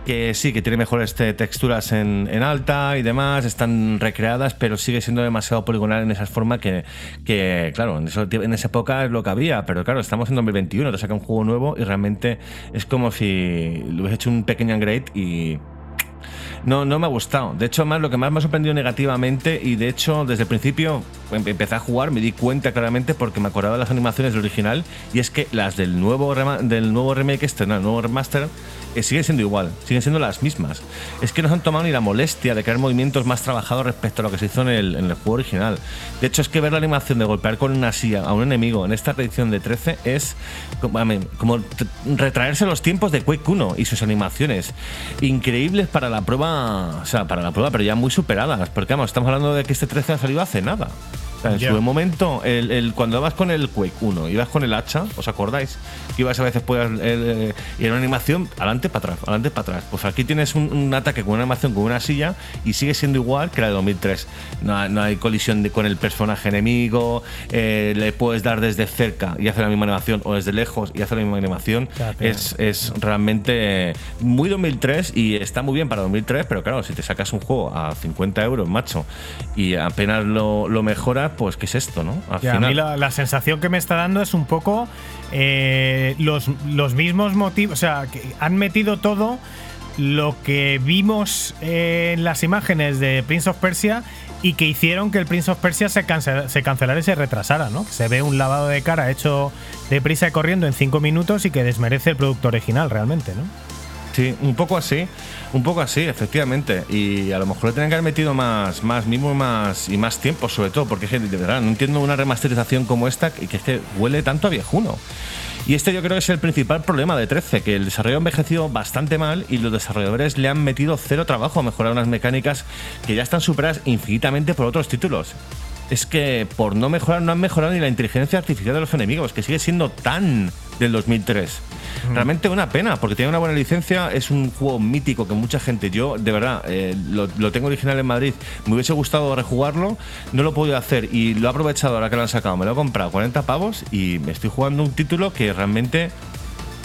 que sí, que tiene mejores te- texturas en, alta y demás, están recreadas, pero sigue siendo demasiado poligonal en esa forma que, claro, en, esa época es lo que había, pero claro, estamos en 2021, te saca un juego nuevo y realmente es como si le hubiese hecho un pequeño upgrade y no, no me ha gustado. De hecho, más lo que más me ha sorprendido negativamente y de hecho desde el principio em- empecé a jugar, me di cuenta claramente porque me acordaba de las animaciones del original y es que las del nuevo, del nuevo remake este, no, el nuevo remaster, eh, siguen siendo igual, siguen siendo las mismas. Es que no se han tomado ni la molestia de crear movimientos más trabajados respecto a lo que se hizo en el, en el juego original. De hecho, es que ver la animación de golpear con una silla a un enemigo en esta edición de 13 es como, retraerse los tiempos de Quake 1 y sus animaciones. Increíbles para la prueba, o sea, para la prueba, pero ya muy superadas. Porque vamos, estamos hablando de que este 13 ha salido hace nada. O sea, en su momento, el, el- cuando vas con el Quake 1 y vas con el hacha, ¿os acordáis? Que ibas a veces puedes eh, y era una animación adelante para atrás, adelante para atrás. Pues aquí tienes un, un ataque con una animación con una silla y sigue siendo igual que la de 2003. No, hay- no hay colisión de- con el personaje enemigo, eh, le puedes dar desde cerca y hace la misma animación o desde lejos y hace la misma animación. Claro. Es, es realmente muy 2003 y está muy bien para 2003, pero claro, si te sacas un juego a 50 euros, macho, y apenas lo, lo mejoras, pues ¿qué es esto, no? Al a mí la, la sensación que me está dando es un poco eh, los, los mismos motivos. O sea, que han metido todo lo que vimos eh, en las imágenes de Prince of Persia y que hicieron que el Prince of Persia se, cancela- se cancelara y se retrasara, ¿no? Se ve un lavado de cara hecho deprisa y corriendo en cinco minutos y que desmerece el producto original realmente, ¿no? Sí, un poco así, un poco así, efectivamente. Y a lo mejor le tienen que haber metido más, más mimo más, y más tiempo, sobre todo, porque es que, de verdad no entiendo una remasterización como esta y que es que huele tanto a viejuno. Y este yo creo que es el principal problema de 13, que el desarrollo ha envejecido bastante mal y los desarrolladores le han metido cero trabajo a mejorar unas mecánicas que ya están superadas infinitamente por otros títulos. Es que por no mejorar no han mejorado ni la inteligencia artificial de los enemigos, que sigue siendo tan del 2003. Realmente una pena, porque tiene una buena licencia, es un juego mítico que mucha gente, yo de verdad, eh, lo, lo tengo original en Madrid, me hubiese gustado rejugarlo, no lo he podido hacer y lo he aprovechado ahora que lo han sacado, me lo he comprado 40 pavos y me estoy jugando un título que realmente,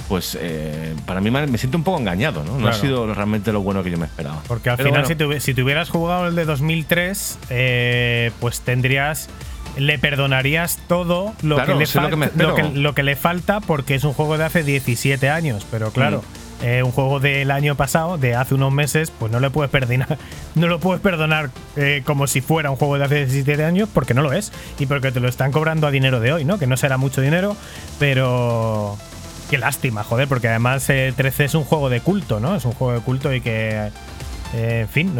pues eh, para mí me siento un poco engañado, ¿no? No ha sido realmente lo bueno que yo me esperaba. Porque al Pero final, bueno, si, te, hubi- si te hubieras jugado el de 2003, eh, pues tendrías. Le perdonarías todo lo, Claro, que le lo que me falta, lo, que, espero. lo que le falta porque es un juego de hace 17 años. Pero claro, Mm. eh, un juego del año pasado, de hace unos meses, pues no le puedes perdonar, no lo puedes perdonar eh, como si fuera un juego de hace 17 años porque no lo es. Y porque te lo están cobrando a dinero de hoy, ¿no? Que no será mucho dinero, pero. Qué lástima, joder, porque además eh, 13 es un juego de culto, ¿no? Es un juego de culto y que, eh, en fin,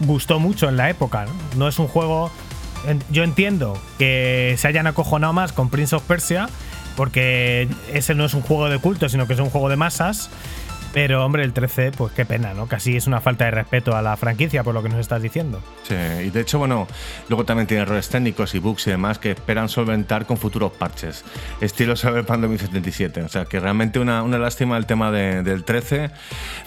gustó mucho en la época, ¿no? No es un juego. Yo entiendo que se hayan acojonado más con Prince of Persia, porque ese no es un juego de culto, sino que es un juego de masas. Pero, hombre, el 13, pues qué pena, ¿no? Casi es una falta de respeto a la franquicia, por lo que nos estás diciendo. Sí, y de hecho, bueno, luego también tiene errores técnicos y bugs y demás que esperan solventar con futuros parches, estilo Cyberpunk 2077. O sea, que realmente una, una lástima el tema de- del 13,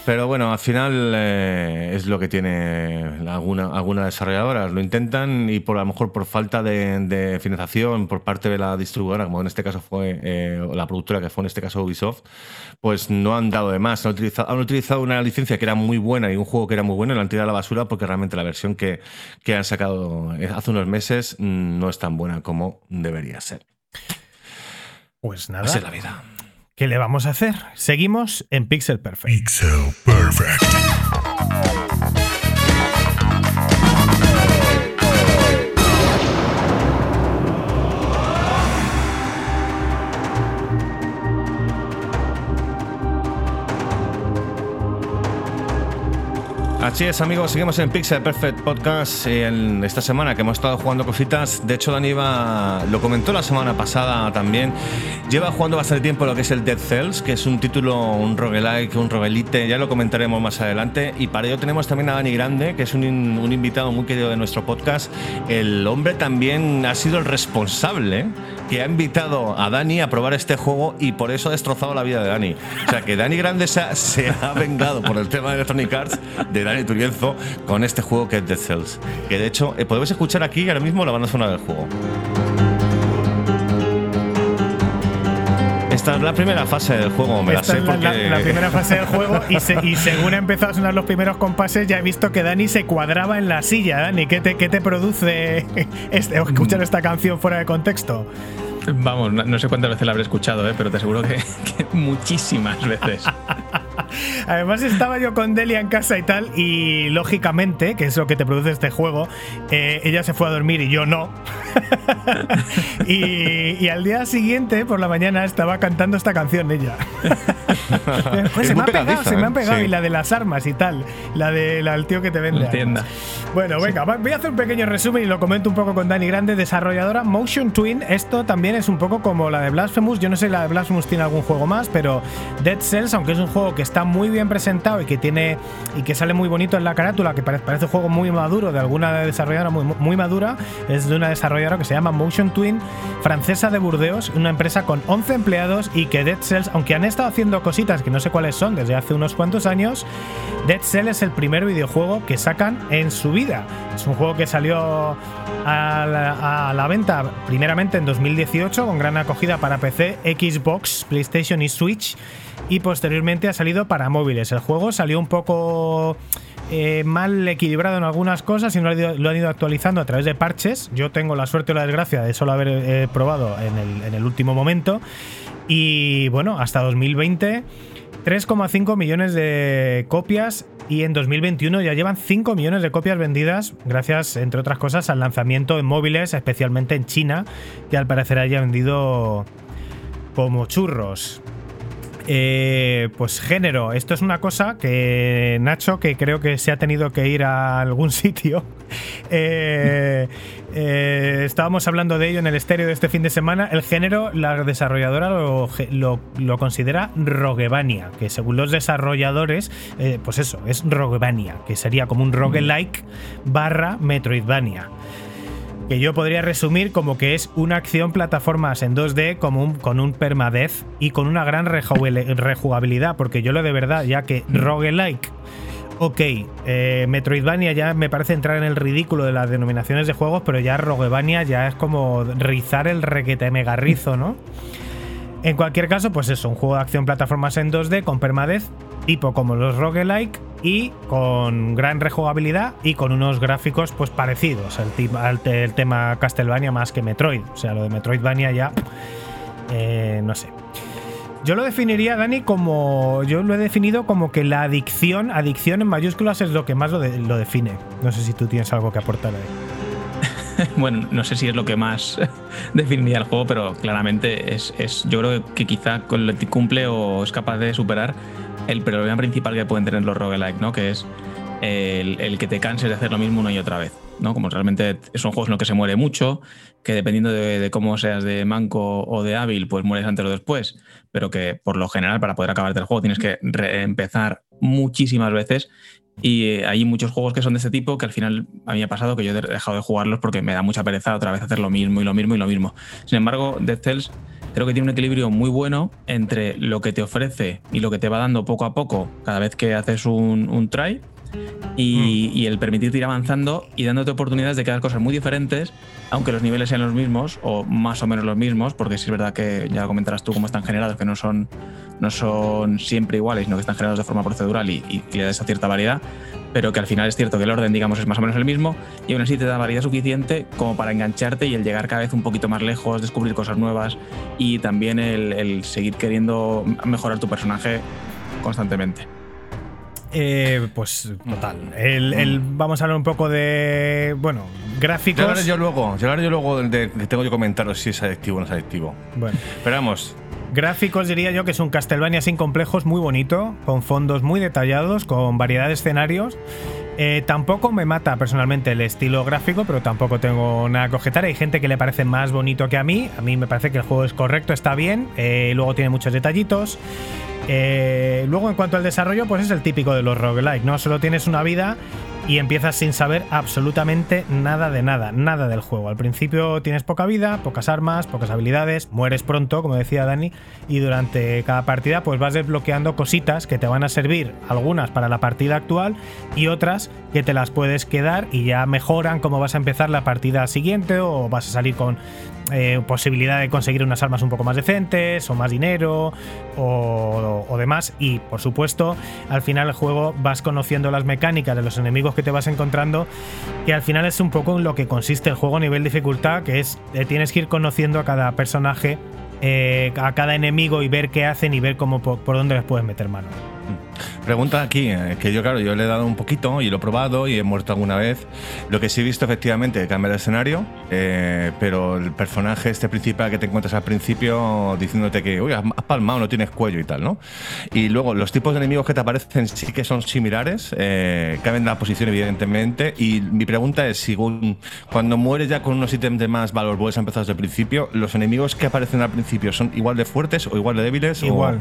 pero bueno, al final eh, es lo que tiene alguna, algunas desarrolladoras. Lo intentan y por a lo mejor por falta de, financiación por parte de la distribuidora, como en este caso fue eh, la productora que fue en este caso Ubisoft, pues no han dado de más. Han utilizado, han utilizado una licencia que era muy buena y un juego que era muy bueno y lo han tirado a la basura porque realmente la versión que, que han sacado hace unos meses mm, no es tan buena como debería ser. Pues nada, Así es la vida. ¿qué le vamos a hacer? Seguimos en Pixel Perfect. Pixel Perfect. Así es, amigos, seguimos en Pixel Perfect Podcast en esta semana que hemos estado jugando cositas. De hecho, Dani iba- lo comentó la semana pasada también. Lleva jugando bastante tiempo lo que es el Dead Cells, que es un título, un roguelike, un roguelite, ya lo comentaremos más adelante. Y para ello tenemos también a Dani Grande, que es un, un invitado muy querido de nuestro podcast. El hombre también ha sido el responsable que ha invitado a Dani a probar este juego y por eso ha destrozado la vida de Dani. O sea, que Dani Grande se ha, se ha vengado por el tema de Electronic Arts de Dani Turienzo con este juego que es Dead Cells. Que de hecho, eh, podemos escuchar aquí ahora mismo la banda sonora del juego. Esta es la primera fase del juego, me la Esta sé es la, porque. la- la primera fase del juego y, se- y según ha empezado a sonar los primeros compases ya he visto que Dani se cuadraba en la silla. Dani, ¿qué te, qué te produce este- escuchar esta canción fuera de contexto? Vamos, no, no sé cuántas veces la habré escuchado, ¿eh? pero te aseguro que, que muchísimas veces. Además estaba yo con Delia en casa y tal, y lógicamente, que es lo que te produce este juego, eh, ella se fue a dormir y yo no. y, y al día siguiente, por la mañana, estaba cantando esta canción ella. Pues Es se me pegado, se me ¿eh? han pegado, Sí. y la de las armas y tal, la del al tío que te vende. Tienda. Bueno, venga, va- voy a hacer un pequeño resumen y lo comento un poco con Dani Grande, desarrolladora Motion Twin. Esto también es un poco como la de Blasphemous. Yo no sé si la de Blasphemous tiene algún juego más, pero Dead Cells, aunque es un juego que está muy bien presentado y que tiene y que sale muy bonito en la carátula, que pare- parece un juego muy maduro de alguna desarrolladora muy, madura, es de una desarrolladora que se llama Motion Twin, francesa de Burdeos, una empresa con 11 empleados y que Dead Cells, aunque han estado haciendo cositas que no sé cuáles son desde hace unos cuantos años, Dead Cell es el primer videojuego que sacan en su vida. Es un juego que salió a la venta primeramente en 2018 con gran acogida para PC, Xbox, PlayStation y Switch y posteriormente ha salido para móviles. El juego salió un poco eh, mal equilibrado en algunas cosas y no lo, han ido- actualizando a través de parches. Yo tengo la suerte o la desgracia de solo haber eh, probado en el, en el último momento. Y bueno, hasta 2020, 3,5 millones de copias y en 2021 ya llevan 5 millones de copias vendidas gracias, entre otras cosas, al lanzamiento en móviles, especialmente en China, que al parecer haya vendido como churros. Eh, pues género, esto es una cosa que Nacho, que creo que se ha tenido que ir a algún sitio, eh, eh, estábamos hablando de ello en el estéreo de este fin de semana. El género, la desarrolladora lo, lo- lo considera Roguevania, que según los desarrolladores, pues eso, es Roguevania, que sería como un roguelike barra Metroidvania que yo podría resumir como que es una acción plataformas en 2D como un- con un permadeath y con una gran rejugabilidad, porque yo lo de verdad, ya que roguelike, ok, eh, Metroidvania ya me parece entrar en el ridículo de las denominaciones de juegos, pero ya Roguevania ya es como rizar el requete megarrizo, ¿no? En cualquier caso, pues eso, un juego de acción plataformas en 2D con permadeath, tipo como los roguelike y con gran rejugabilidad y con unos gráficos pues parecidos al, tema Castlevania más que Metroid. O sea, lo de Metroidvania ya eh, no sé. Yo lo definiría, Dani, como. Yo lo he definido como que la adicción, adicción en mayúsculas es lo que más lo, lo define. No sé si tú tienes algo que aportar ahí. Bueno, no sé si es lo que más definiría el juego, pero claramente es, es- yo creo que quizá cumple o es capaz de superar el problema principal que pueden tener los roguelike, ¿no? Que es el, el que te canses de hacer lo mismo una y otra vez, ¿no? Como realmente son juegos en los que se muere mucho, que dependiendo de, cómo seas de manco o de hábil, pues mueres antes o después, pero que por lo general para poder acabarte el juego tienes que empezar muchísimas veces y eh, hay muchos juegos que son de este tipo que al final a mí me ha pasado que yo he dejado de jugarlos porque me da mucha pereza otra vez hacer lo mismo y lo mismo y lo mismo. Sin embargo, Dead Cells creo que tiene un equilibrio muy bueno entre lo que te ofrece y lo que te va dando poco a poco cada vez que haces un, un try y, y el permitirte ir avanzando y dándote oportunidades de crear cosas muy diferentes, aunque los niveles sean los mismos o más o menos los mismos, porque sí es verdad que ya comentarás tú cómo están generados, que no son, no son siempre iguales, sino que están generados de forma procedural y, y, y le da esa cierta variedad, pero que al final es cierto que el orden, digamos, es más o menos el mismo y aún así te da variedad suficiente como para engancharte y el llegar cada vez un poquito más lejos, descubrir cosas nuevas y también el, el seguir queriendo mejorar tu personaje constantemente. Eh, pues total. El, el- vamos a hablar un poco de. Bueno, gráficos. hablaré yo luego, yo hablaré yo luego de- que tengo que comentaros si es adictivo o no es adictivo. Bueno, Pero vamos, gráficos diría yo que es un Castlevania sin complejos muy bonito, con fondos muy detallados, con variedad de escenarios. Eh, tampoco me mata personalmente el estilo gráfico, pero tampoco tengo nada que objetar. Hay gente que le parece más bonito que a mí. A mí me parece que el juego es correcto, está bien. eh, luego tiene muchos detallitos. Eh, luego, en cuanto al desarrollo, pues es el típico de los roguelike, ¿no? Solo tienes una vida y empiezas sin saber absolutamente nada de nada, nada del juego. Al principio tienes poca vida, pocas armas, pocas habilidades, mueres pronto, como decía Dani, y durante cada partida pues vas desbloqueando cositas que te van a servir, algunas para la partida actual y otras que te las puedes quedar y ya mejoran cómo vas a empezar la partida siguiente o vas a salir con eh, posibilidad de conseguir unas armas un poco más decentes o más dinero o, o demás. Y por supuesto, al final el juego vas conociendo las mecánicas de los enemigos que te vas encontrando, que al final es un poco en lo que consiste el juego a nivel dificultad, que es eh, tienes que ir conociendo a cada personaje, eh, a cada enemigo y ver qué hacen y ver cómo por, por dónde les puedes meter mano. Pregunta aquí, eh, que yo claro, yo le he dado un poquito y lo he probado y he muerto alguna vez. Lo que sí he visto efectivamente cambia el escenario, eh, pero el personaje este principal que te encuentras al principio diciéndote que, uy, has palmado, no tienes cuello y tal, ¿no? Y luego los tipos de enemigos que te aparecen sí que son similares, eh, cambian la posición evidentemente. Y mi pregunta es, si cuando mueres ya con unos ítems de más valor, vuelves a empezar desde el principio, ¿los enemigos que aparecen al principio son igual de fuertes o igual de débiles? o- Igual.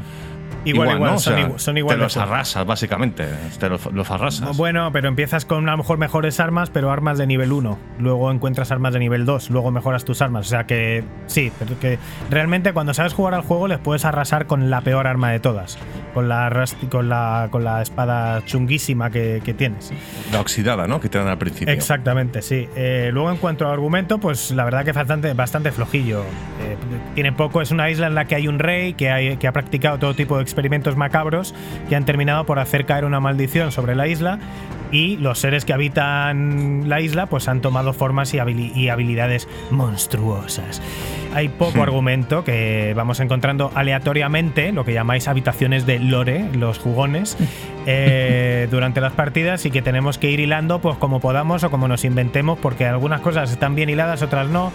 Igual, igual, ¿no? O son, sea, igu- son igual Te los. Arrasas, básicamente. Te los, los arrasas. Bueno, pero empiezas con a lo mejor mejores armas, pero armas de nivel 1. Luego encuentras armas de nivel 2, luego mejoras tus armas. O sea que sí, pero que realmente cuando sabes jugar al juego les puedes arrasar con la peor arma de todas. Con la, con la, con la espada chunguísima que, que tienes. La oxidada, ¿no? Que te dan al principio. Exactamente, sí. Eh, luego en cuanto al argumento, pues la verdad que es bastante, bastante flojillo. Eh, tiene poco, es una isla en la que hay un rey que, hay- que ha practicado todo tipo de experimentos macabros que han terminado por hacer caer una maldición sobre la isla y los seres que habitan la isla pues han tomado formas y, habili- y habilidades monstruosas. Hay poco argumento que vamos encontrando aleatoriamente, lo que llamáis habitaciones de lore, los jugones, eh, durante las partidas y que tenemos que ir hilando pues como podamos o como nos inventemos, porque algunas cosas están bien hiladas, otras no.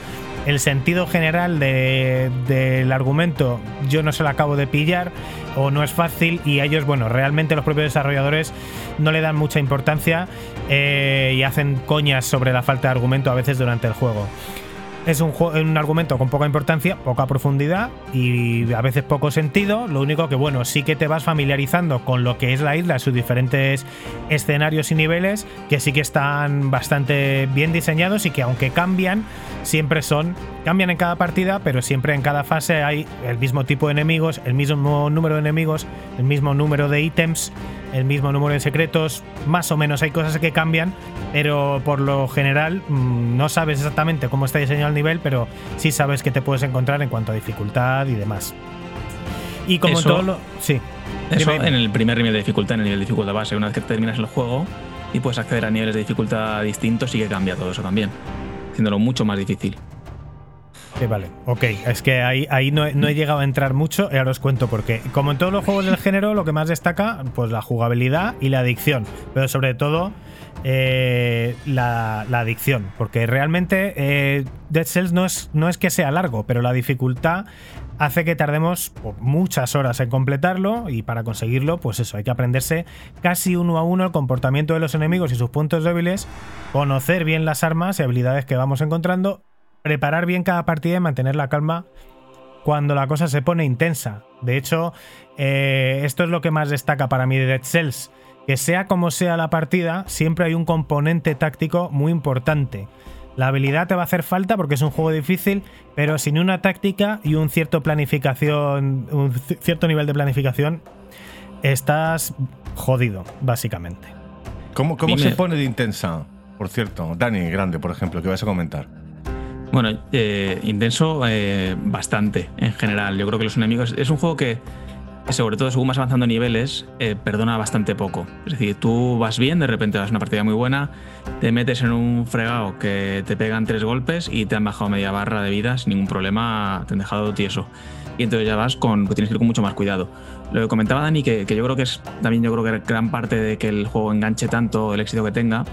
El sentido general de- del argumento yo no se lo acabo de pillar o no es fácil y a ellos, bueno, realmente los propios desarrolladores no le dan mucha importancia eh, y hacen coñas sobre la falta de argumento a veces durante el juego. Es un, un argumento con poca importancia, poca profundidad y a veces poco sentido. Lo único que, bueno, sí que te vas familiarizando con lo que es la isla, sus diferentes escenarios y niveles, que sí que están bastante bien diseñados y que aunque cambian, siempre son, cambian en cada partida, pero siempre en cada fase hay el mismo tipo de enemigos, el mismo número de enemigos, el mismo número de ítems, el mismo número de secretos, más o menos hay cosas que cambian, pero por lo general mm, no sabes exactamente cómo está diseñado el nivel, pero sí sabes que te puedes encontrar en cuanto a dificultad y demás. Y como en todo lo. Sí. Eso Dime, en el primer nivel de dificultad, en el nivel de dificultad base. Una vez que terminas el juego y puedes acceder a niveles de dificultad distintos, sí que cambia todo eso también, haciéndolo mucho más difícil. Sí, vale, ok. Es que ahí, no, he, llegado a entrar mucho y ahora os cuento por qué. Como en todos los juegos del género, lo que más destaca, pues la jugabilidad y la adicción. Pero sobre todo, eh, la, adicción. Porque realmente eh, Dead Cells no es, no es que sea largo, pero la dificultad hace que tardemos pues, muchas horas en completarlo y para conseguirlo, pues eso, hay que aprenderse casi uno a uno el comportamiento de los enemigos y sus puntos débiles, conocer bien las armas y habilidades que vamos encontrando, preparar bien cada partida y mantener la calma cuando la cosa se pone intensa. De hecho, eh, esto es lo que más destaca para mí de Dead Cells. Que sea como sea la partida, siempre hay un componente táctico muy importante. La habilidad te va a hacer falta porque es un juego difícil, pero sin una táctica y un cierto planificación, un ci- cierto nivel de planificación, estás jodido, básicamente. ¿Cómo, cómo Dime. se pone de intensa? Por cierto, Dani Grande, por ejemplo, que vas a comentar. Bueno, eh, intenso eh, bastante en general. Yo creo que los enemigos. Es un juego que, sobre todo según vas avanzando niveles, eh, perdona bastante poco. Es decir, tú vas bien, de repente vas a una partida muy buena, te metes en un fregado que te pegan tres golpes y te han bajado media barra de vida sin ningún problema, te han dejado tieso. Y entonces ya vas con. tienes que ir con mucho más cuidado. Lo que comentaba Dani, que, que yo creo que es también yo creo que gran parte de que el juego enganche tanto, el éxito que tenga,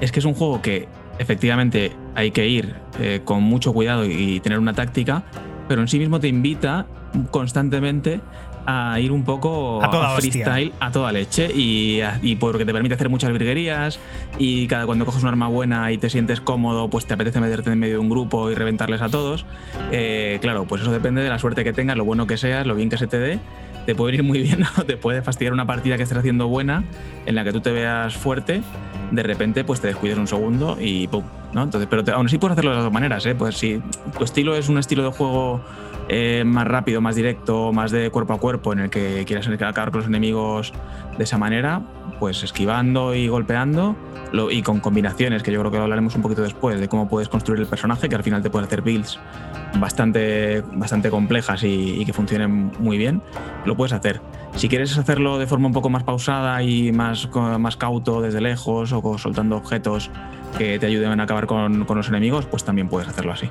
es que es un juego que efectivamente hay que ir eh, con mucho cuidado y tener una táctica, pero en sí mismo te invita constantemente a ir un poco A toda hostia. freestyle, a toda leche, y, a- y porque te permite hacer muchas virguerías, y cada cuando coges un arma buena y te sientes cómodo, pues te apetece meterte en medio de un grupo y reventarles a todos. Eh, claro, pues eso depende de la suerte que tengas, lo bueno que seas, lo bien que se te dé. Te puede ir muy bien te puede fastidiar una partida que estés haciendo buena, en la que tú te veas fuerte, de repente pues te descuides un segundo y pum, ¿no? Entonces, pero te- aún así puedes hacerlo de las dos maneras, ¿eh? Pues si tu estilo es un estilo de juego eh, más rápido, más directo, más de cuerpo a cuerpo, en el que quieras acabar con los enemigos de esa manera, pues esquivando y golpeando y con combinaciones, que yo creo que hablaremos un poquito después, de cómo puedes construir el personaje, que al final te puedes hacer builds bastante, bastante complejas y, y que funcionen muy bien, lo puedes hacer. Si quieres hacerlo de forma un poco más pausada y más, más cauto desde lejos o soltando objetos que te ayuden a acabar con, con los enemigos, pues también puedes hacerlo así.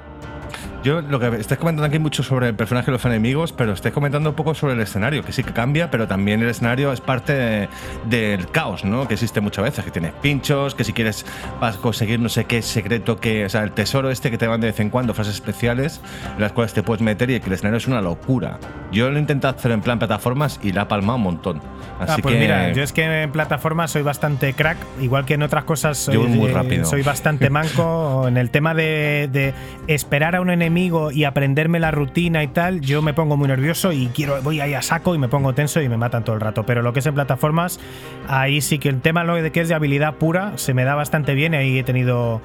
Yo lo que estáis comentando aquí mucho sobre el personaje y los enemigos, pero estáis comentando un poco sobre el escenario, que sí que cambia, pero también el escenario es parte de- del caos, ¿no? Que existe muchas veces, que tienes pinchos, que si quieres vas a conseguir no sé qué secreto, que, o sea, el tesoro este que te van de vez en cuando, fases especiales, en las cuales te puedes meter y que el escenario es una locura. Yo lo he intentado hacer en plan plataformas y la ha palmado un montón. Así Ah, pues que mira, yo es que en plataformas soy bastante crack, igual que en otras cosas soy, Yo voy muy eh, rápido. soy bastante manco. en el tema de, de esperar a un enemigo y aprenderme la rutina y tal, yo me pongo muy nervioso y quiero voy ahí a saco y me pongo tenso y me matan todo el rato. Pero lo que es en plataformas, ahí sí que el tema lo de que es de habilidad pura se me da bastante bien y ahí he tenido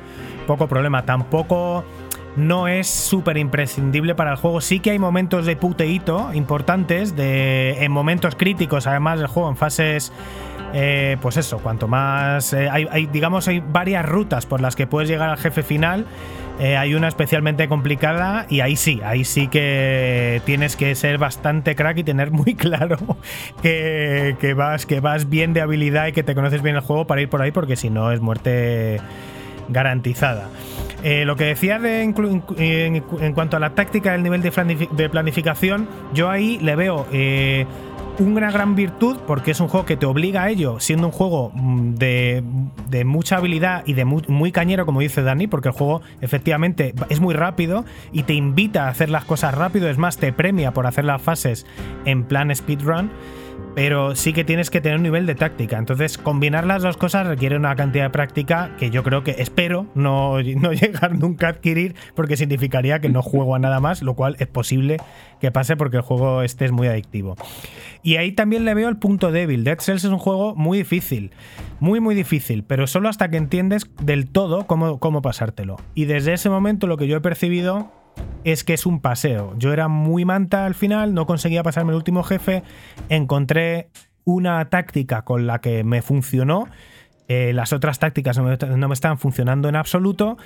poco problema. Tampoco no es súper imprescindible para el juego. Sí que hay momentos de puteíto importantes, de, en momentos críticos, además del juego, en fases. eh, pues eso, cuanto más. eh, hay, digamos, hay varias rutas por las que puedes llegar al jefe final. Eh, hay una especialmente complicada y ahí sí, ahí sí que tienes que ser bastante crack y tener muy claro que, que vas, que vas bien de habilidad y que te conoces bien el juego para ir por ahí, porque si no es muerte garantizada. Eh, lo que decía de en, cuanto a la táctica del nivel de planificación, yo ahí le veo eh, una gran virtud porque es un juego que te obliga a ello, siendo un juego mm, de, de mucha habilidad y de muy, muy cañero, como dice Dani, porque el juego efectivamente es muy rápido y te invita a hacer las cosas rápido, es más, te premia por hacer las fases en plan speedrun pero sí que tienes que tener un nivel de táctica. Entonces, combinar las dos cosas requiere una cantidad de práctica que yo creo que espero no, no llegar nunca a adquirir, porque significaría que no juego a nada más, lo cual es posible que pase porque el juego este es muy adictivo. Y ahí también le veo el punto débil. Dead Cells es un juego muy difícil, muy, muy difícil, pero solo hasta que entiendes del todo cómo, cómo pasártelo. Y desde ese momento lo que yo he percibido es que es un paseo. Yo era muy manta al final, no conseguía pasarme el último jefe, encontré una táctica con la que me funcionó, eh, las otras tácticas no me, no me estaban funcionando en absoluto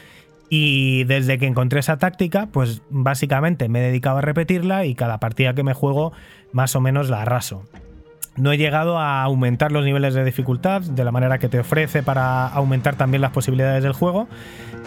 y desde que encontré esa táctica, pues básicamente me he dedicado a repetirla y cada partida que me juego más o menos la arraso. No he llegado a aumentar los niveles de dificultad de la manera que te ofrece para aumentar también las posibilidades del juego,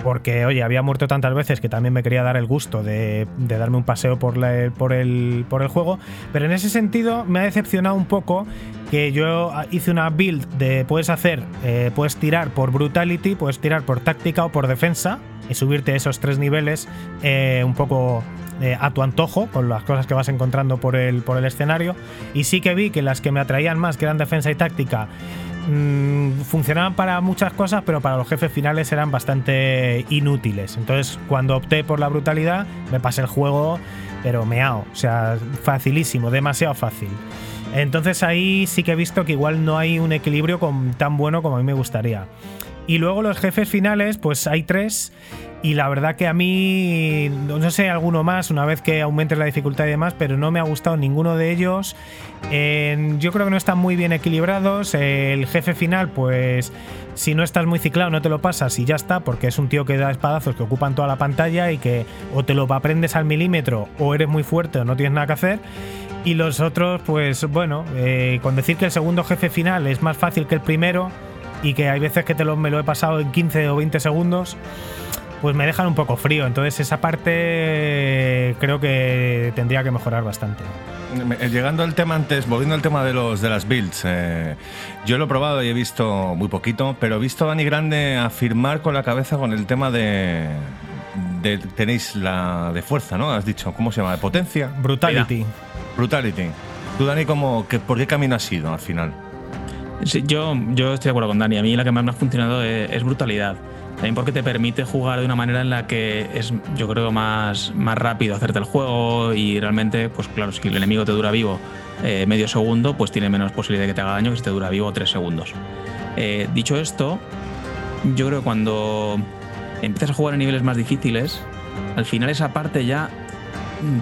porque oye, había muerto tantas veces que también me quería dar el gusto de, darme un paseo por, por, el, por el juego, pero en ese sentido me ha decepcionado un poco que yo hice una build de puedes hacer, eh, puedes tirar por brutality, puedes tirar por táctica o por defensa y subirte esos tres niveles eh, un poco eh, a tu antojo con las cosas que vas encontrando por el, por el escenario. Y sí que vi que las que me atraían más, que eran defensa y táctica, mm, funcionaban para muchas cosas, pero para los jefes finales eran bastante inútiles. Entonces, cuando opté por la brutalidad, me pasé el juego, pero meao. O sea, facilísimo, demasiado fácil. Entonces ahí sí que he visto que igual no hay un equilibrio con- tan bueno como a mí me gustaría. Y luego los jefes finales, pues hay tres. Y la verdad que a mí, no sé, alguno más, una vez que aumente la dificultad y demás, pero no me ha gustado ninguno de ellos. Yo creo que no están muy bien equilibrados. El jefe final, pues si no estás muy ciclado, no te lo pasas y ya está, porque es un tío que da espadazos que ocupan toda la pantalla y que o te lo aprendes al milímetro o eres muy fuerte o no tienes nada que hacer. Y los otros, pues bueno, eh, con decir que el segundo jefe final es más fácil que el primero y que hay veces que te lo, me lo he pasado en 15 o 20 segundos, pues me dejan un poco frío. Entonces esa parte creo que tendría que mejorar bastante. Eh, Llegando al tema antes, volviendo al tema de los de las builds, eh, yo lo he probado y he visto muy poquito, pero he visto a Dani Grande afirmar con la cabeza con el tema de, de- tenéis la de fuerza, ¿no? Has dicho, ¿cómo se llama? ¿De potencia? Brutality. Brutality. Tú, Dani, ¿cómo, que, ¿por qué camino has ido al final? Sí, yo, yo estoy de acuerdo con Dani. A mí la que más me ha funcionado es, brutalidad. También porque te permite jugar de una manera en la que es, yo creo, más, más rápido hacerte el juego y realmente, pues claro, si el enemigo te dura vivo eh, medio segundo, pues tiene menos posibilidad de que te haga daño que si te dura vivo tres segundos. Eh, dicho esto, yo creo que cuando empiezas a jugar en niveles más difíciles, al final esa parte ya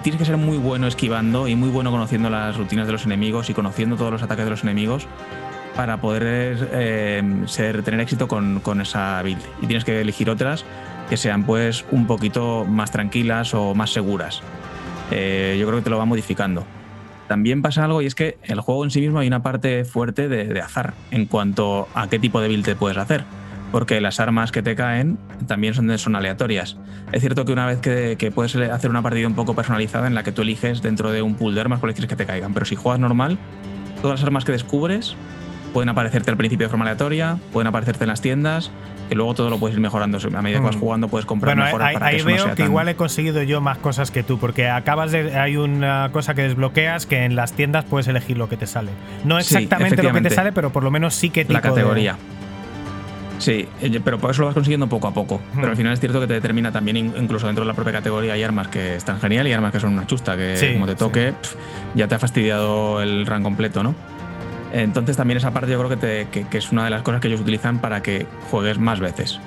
tienes que ser muy bueno esquivando y muy bueno conociendo las rutinas de los enemigos y conociendo todos los ataques de los enemigos para poder eh, ser, tener éxito con, con esa build. Y tienes que elegir otras que sean pues un poquito más tranquilas o más seguras. Eh, yo creo que te lo va modificando. También pasa algo y es que el juego en sí mismo hay una parte fuerte de, azar en cuanto a qué tipo de build te puedes hacer. porque las armas que te caen también son, son aleatorias. Es cierto que una vez que, que puedes hacer una partida un poco personalizada en la que tú eliges dentro de un pool de armas cuáles quieres que te caigan, pero si juegas normal, todas las armas que descubres pueden aparecerte al principio de forma aleatoria, pueden aparecerte en las tiendas, que luego todo lo puedes ir mejorando. A medida que vas Mm. jugando puedes comprar Bueno, mejoras ahí, para ahí que eso no veo sea que tan- igual he conseguido yo más cosas que tú, porque acabas de. Hay una cosa que desbloqueas que en las tiendas puedes elegir lo que te sale. No Sí, exactamente lo que te sale, pero por lo menos sí que tipo la de- categoría. Sí, eh, pero por eso lo vas consiguiendo poco a poco. Pero al final es cierto que te determina también, in- incluso dentro de la propia categoría, hay armas que están genial y armas que son una chusta, que Sí, como te sí. toque, pf, ya te ha fastidiado el run completo, ¿no? Entonces también esa parte yo creo que, te- que- que es una de las cosas que ellos utilizan para que juegues más veces.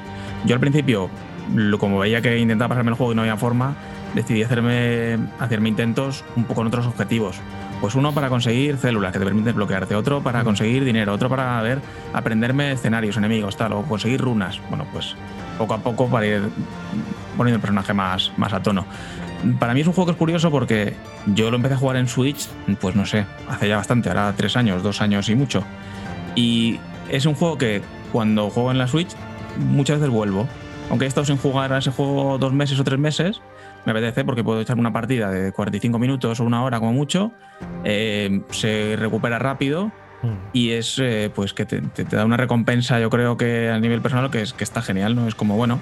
Yo al principio, lo- como veía que intentaba pasarme el juego y no había forma, decidí hacerme, hacerme intentos un poco en otros objetivos. Pues uno para conseguir células que te permiten bloquearte, otro para conseguir dinero, otro para ver, aprenderme escenarios, enemigos, tal, o conseguir runas. Bueno, pues poco a poco para ir poniendo el personaje más, más a tono. Para mí es un juego que es curioso porque yo lo empecé a jugar en Switch, pues no sé, hace ya bastante, ahora tres años, dos años y mucho. Y es un juego que cuando juego en la Switch muchas veces vuelvo. Aunque he estado sin jugar a ese juego dos meses o tres meses, me apetece porque puedo echarme una partida de 45 minutos o una hora como mucho, eh, se recupera rápido Mm. y es eh, pues que te, te- te da una recompensa, yo creo que a nivel personal que, es, que está genial, ¿no? Es como, bueno,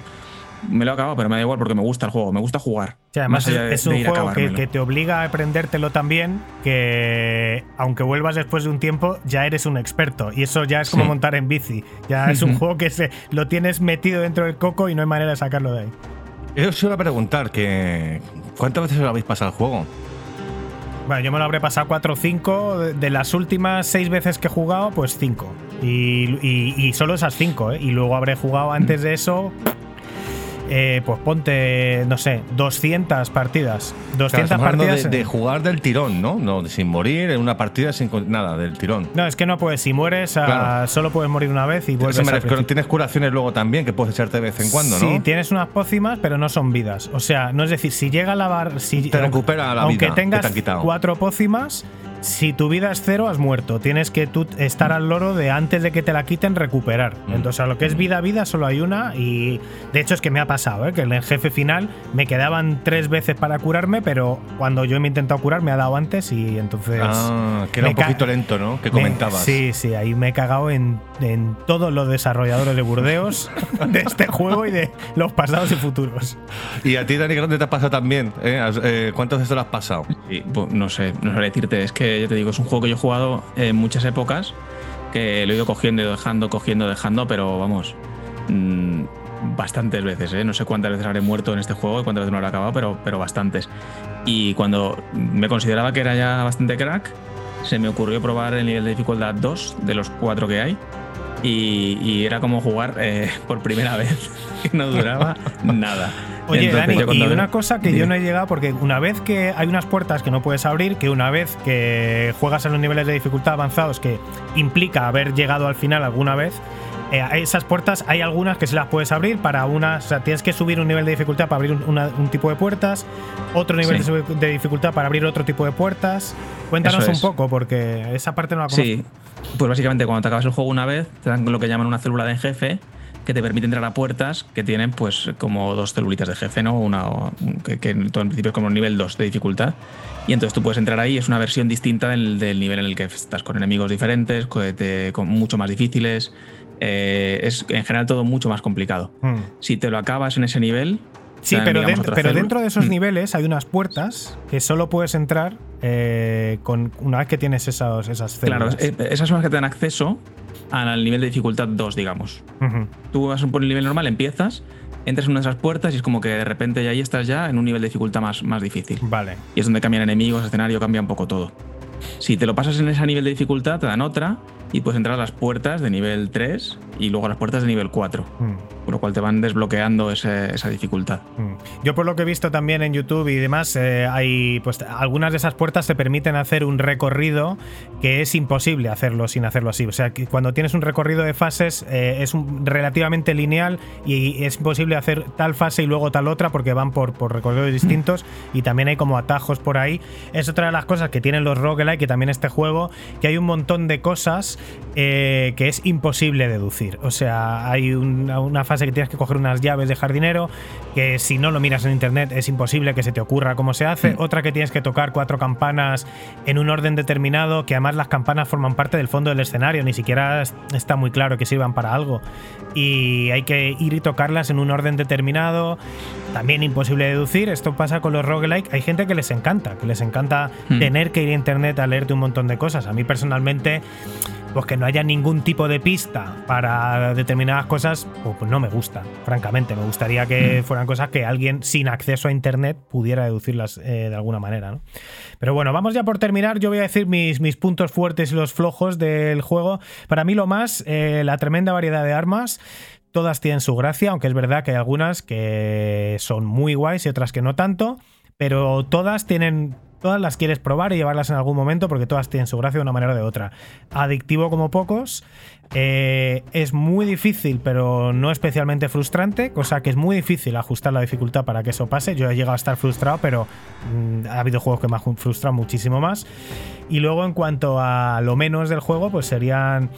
me lo he acabado, pero me da igual porque me gusta el juego, me gusta jugar. Sí, además es, de- es un ir a juego que, te obliga a aprendértelo también, que aunque vuelvas después de un tiempo, ya eres un experto. Y eso ya es como Sí. montar en bici. Ya es un juego que se, lo tienes metido dentro del coco y no hay manera de sacarlo de ahí. Yo os iba a preguntar que ¿cuántas veces os habéis pasado el juego? Bueno, yo me lo habré pasado 4 o 5. De, de las últimas 6 veces que he jugado, pues 5. Y, y- y solo esas 5, ¿eh? Y luego habré jugado antes de eso. Eh, pues ponte, no sé, 200 partidas. 200 Claro, estamos hablando partidas. de, jugar del tirón, ¿no? No, sin morir en una partida sin nada, del tirón. No, es que no puedes. Si mueres, ah, solo puedes morir una vez y vuelves me tienes curaciones luego también que puedes echarte de vez en cuando, Sí, ¿no? tienes unas pócimas, pero no son vidas. O sea, no es decir, si llega la bar. Si, Te recupera la aunque vida que tengas te cuatro pócimas, si tu vida es cero, has muerto. Tienes que tú estar al loro de antes de que te la quiten, recuperar. Mm. Entonces, a lo que es vida, vida, solo hay una. Y de hecho, es que me ha pasado, ¿eh? que en el jefe final me quedaban tres veces para curarme, pero cuando yo me he intentado curar, me ha dado antes y entonces. Ah, que era me un poquito lento, ¿no? Que me- comentabas. sí, sí, ahí me he cagado en, en todos los desarrolladores de Burdeos de este juego y de los pasados y futuros. Y a ti, Dani Grande, te ha pasado también. ¿eh? Eh, ¿Cuántas veces te lo has pasado? Sí, pues, no sé, no sé decirte. Es que yo te digo, es un juego que yo he jugado en muchas épocas, que lo he ido cogiendo y dejando, cogiendo, dejando, pero vamos, mm, bastantes veces, ¿eh? No sé cuántas veces habré muerto en este juego y cuántas veces no he acabado, pero, pero bastantes. Y cuando me consideraba que era ya bastante crack, se me ocurrió probar el nivel de dificultad 2 de los cuatro que hay. Y, y era como jugar eh, por primera vez, que no duraba nada. Oye, Entonces, Dani, y una cosa que yo no he llegado, porque una vez que hay unas puertas que no puedes abrir, que una vez que juegas en los niveles de dificultad avanzados, que implica haber llegado al final alguna vez, eh, esas puertas hay algunas que se las puedes abrir para unas. O sea, tienes que subir un nivel de dificultad para abrir un, una- un tipo de puertas, otro nivel Sí. de, de dificultad para abrir otro tipo de puertas. Cuéntanos Eso un es. poco, porque esa parte no la conozco. Sí, pues básicamente cuando te acabas el juego una vez, te dan lo que llaman una célula de jefe que te permite entrar a puertas que tienen pues como dos celulitas de jefe, ¿no? Una que, que en principio es como nivel 2 de dificultad. Y entonces tú puedes entrar ahí, es una versión distinta del, del nivel en el que estás con enemigos diferentes, co- te- con mucho más difíciles. Eh, es en general todo mucho más complicado. Mm. Si te lo acabas en ese nivel. Sí, pero, dentro, pero de esos Mm. niveles hay unas puertas que solo puedes entrar eh, con una vez que tienes esos, esas Claro, eh, esas son las que te dan acceso al nivel de dificultad 2, digamos. Tú vas por el nivel normal, empiezas, entras en una de esas puertas y es como que de repente ya ahí estás ya en un nivel de dificultad más, más difícil. Vale. Y es donde cambian enemigos, escenario, cambia un poco todo. Si te lo pasas en ese nivel de dificultad, te dan otra y puedes entrar a las puertas de nivel 3 y luego a las puertas de nivel 4. Mm. por lo cual te van desbloqueando ese- esa dificultad. Mm. Yo por lo que he visto también en YouTube y demás, eh, hay pues algunas de esas puertas te permiten hacer un recorrido que es imposible hacerlo sin hacerlo así. O sea, que cuando tienes un recorrido de fases eh, es un- relativamente lineal y es imposible hacer tal fase y luego tal otra porque van por, por recorridos distintos y también hay como atajos por ahí. Es otra de las cosas que tienen los roguelike, que también este juego, que hay un montón de cosas eh, que es imposible deducir. O sea, hay una, una fase que tienes que coger unas llaves de jardinero, que si no lo miras en internet es imposible que se te ocurra cómo se hace. Otra que tienes que tocar cuatro campanas en un orden determinado, que además las campanas forman parte del fondo del escenario, ni siquiera es- está muy claro que sirvan para algo. Y hay que ir y tocarlas en un orden determinado. También imposible deducir. Esto pasa con los roguelike. Hay gente que les encanta, que les encanta Hmm. tener que ir a internet a leerte un montón de cosas. A mí personalmente pues que no haya ningún tipo de pista para determinadas cosas, pues, pues no me gusta, francamente. Me gustaría que fueran cosas que alguien sin acceso a internet pudiera deducirlas eh, de alguna manera, ¿no? Pero bueno, vamos ya por terminar. Yo voy a decir mis, mis puntos fuertes y los flojos del juego. Para mí, lo más, eh, la tremenda variedad de armas. Todas tienen su gracia, aunque es verdad que hay algunas que son muy guays y otras que no tanto. Pero todas tienen. Todas las quieres probar y llevarlas en algún momento porque todas tienen su gracia de una manera o de otra. Adictivo como pocos. eh, es muy difícil, pero no especialmente frustrante, cosa que es muy difícil ajustar la dificultad para que eso pase. Yo he llegado a estar frustrado, pero mm, ha habido juegos que me han frustrado muchísimo más. Y luego, en cuanto a lo menos del juego, pues serían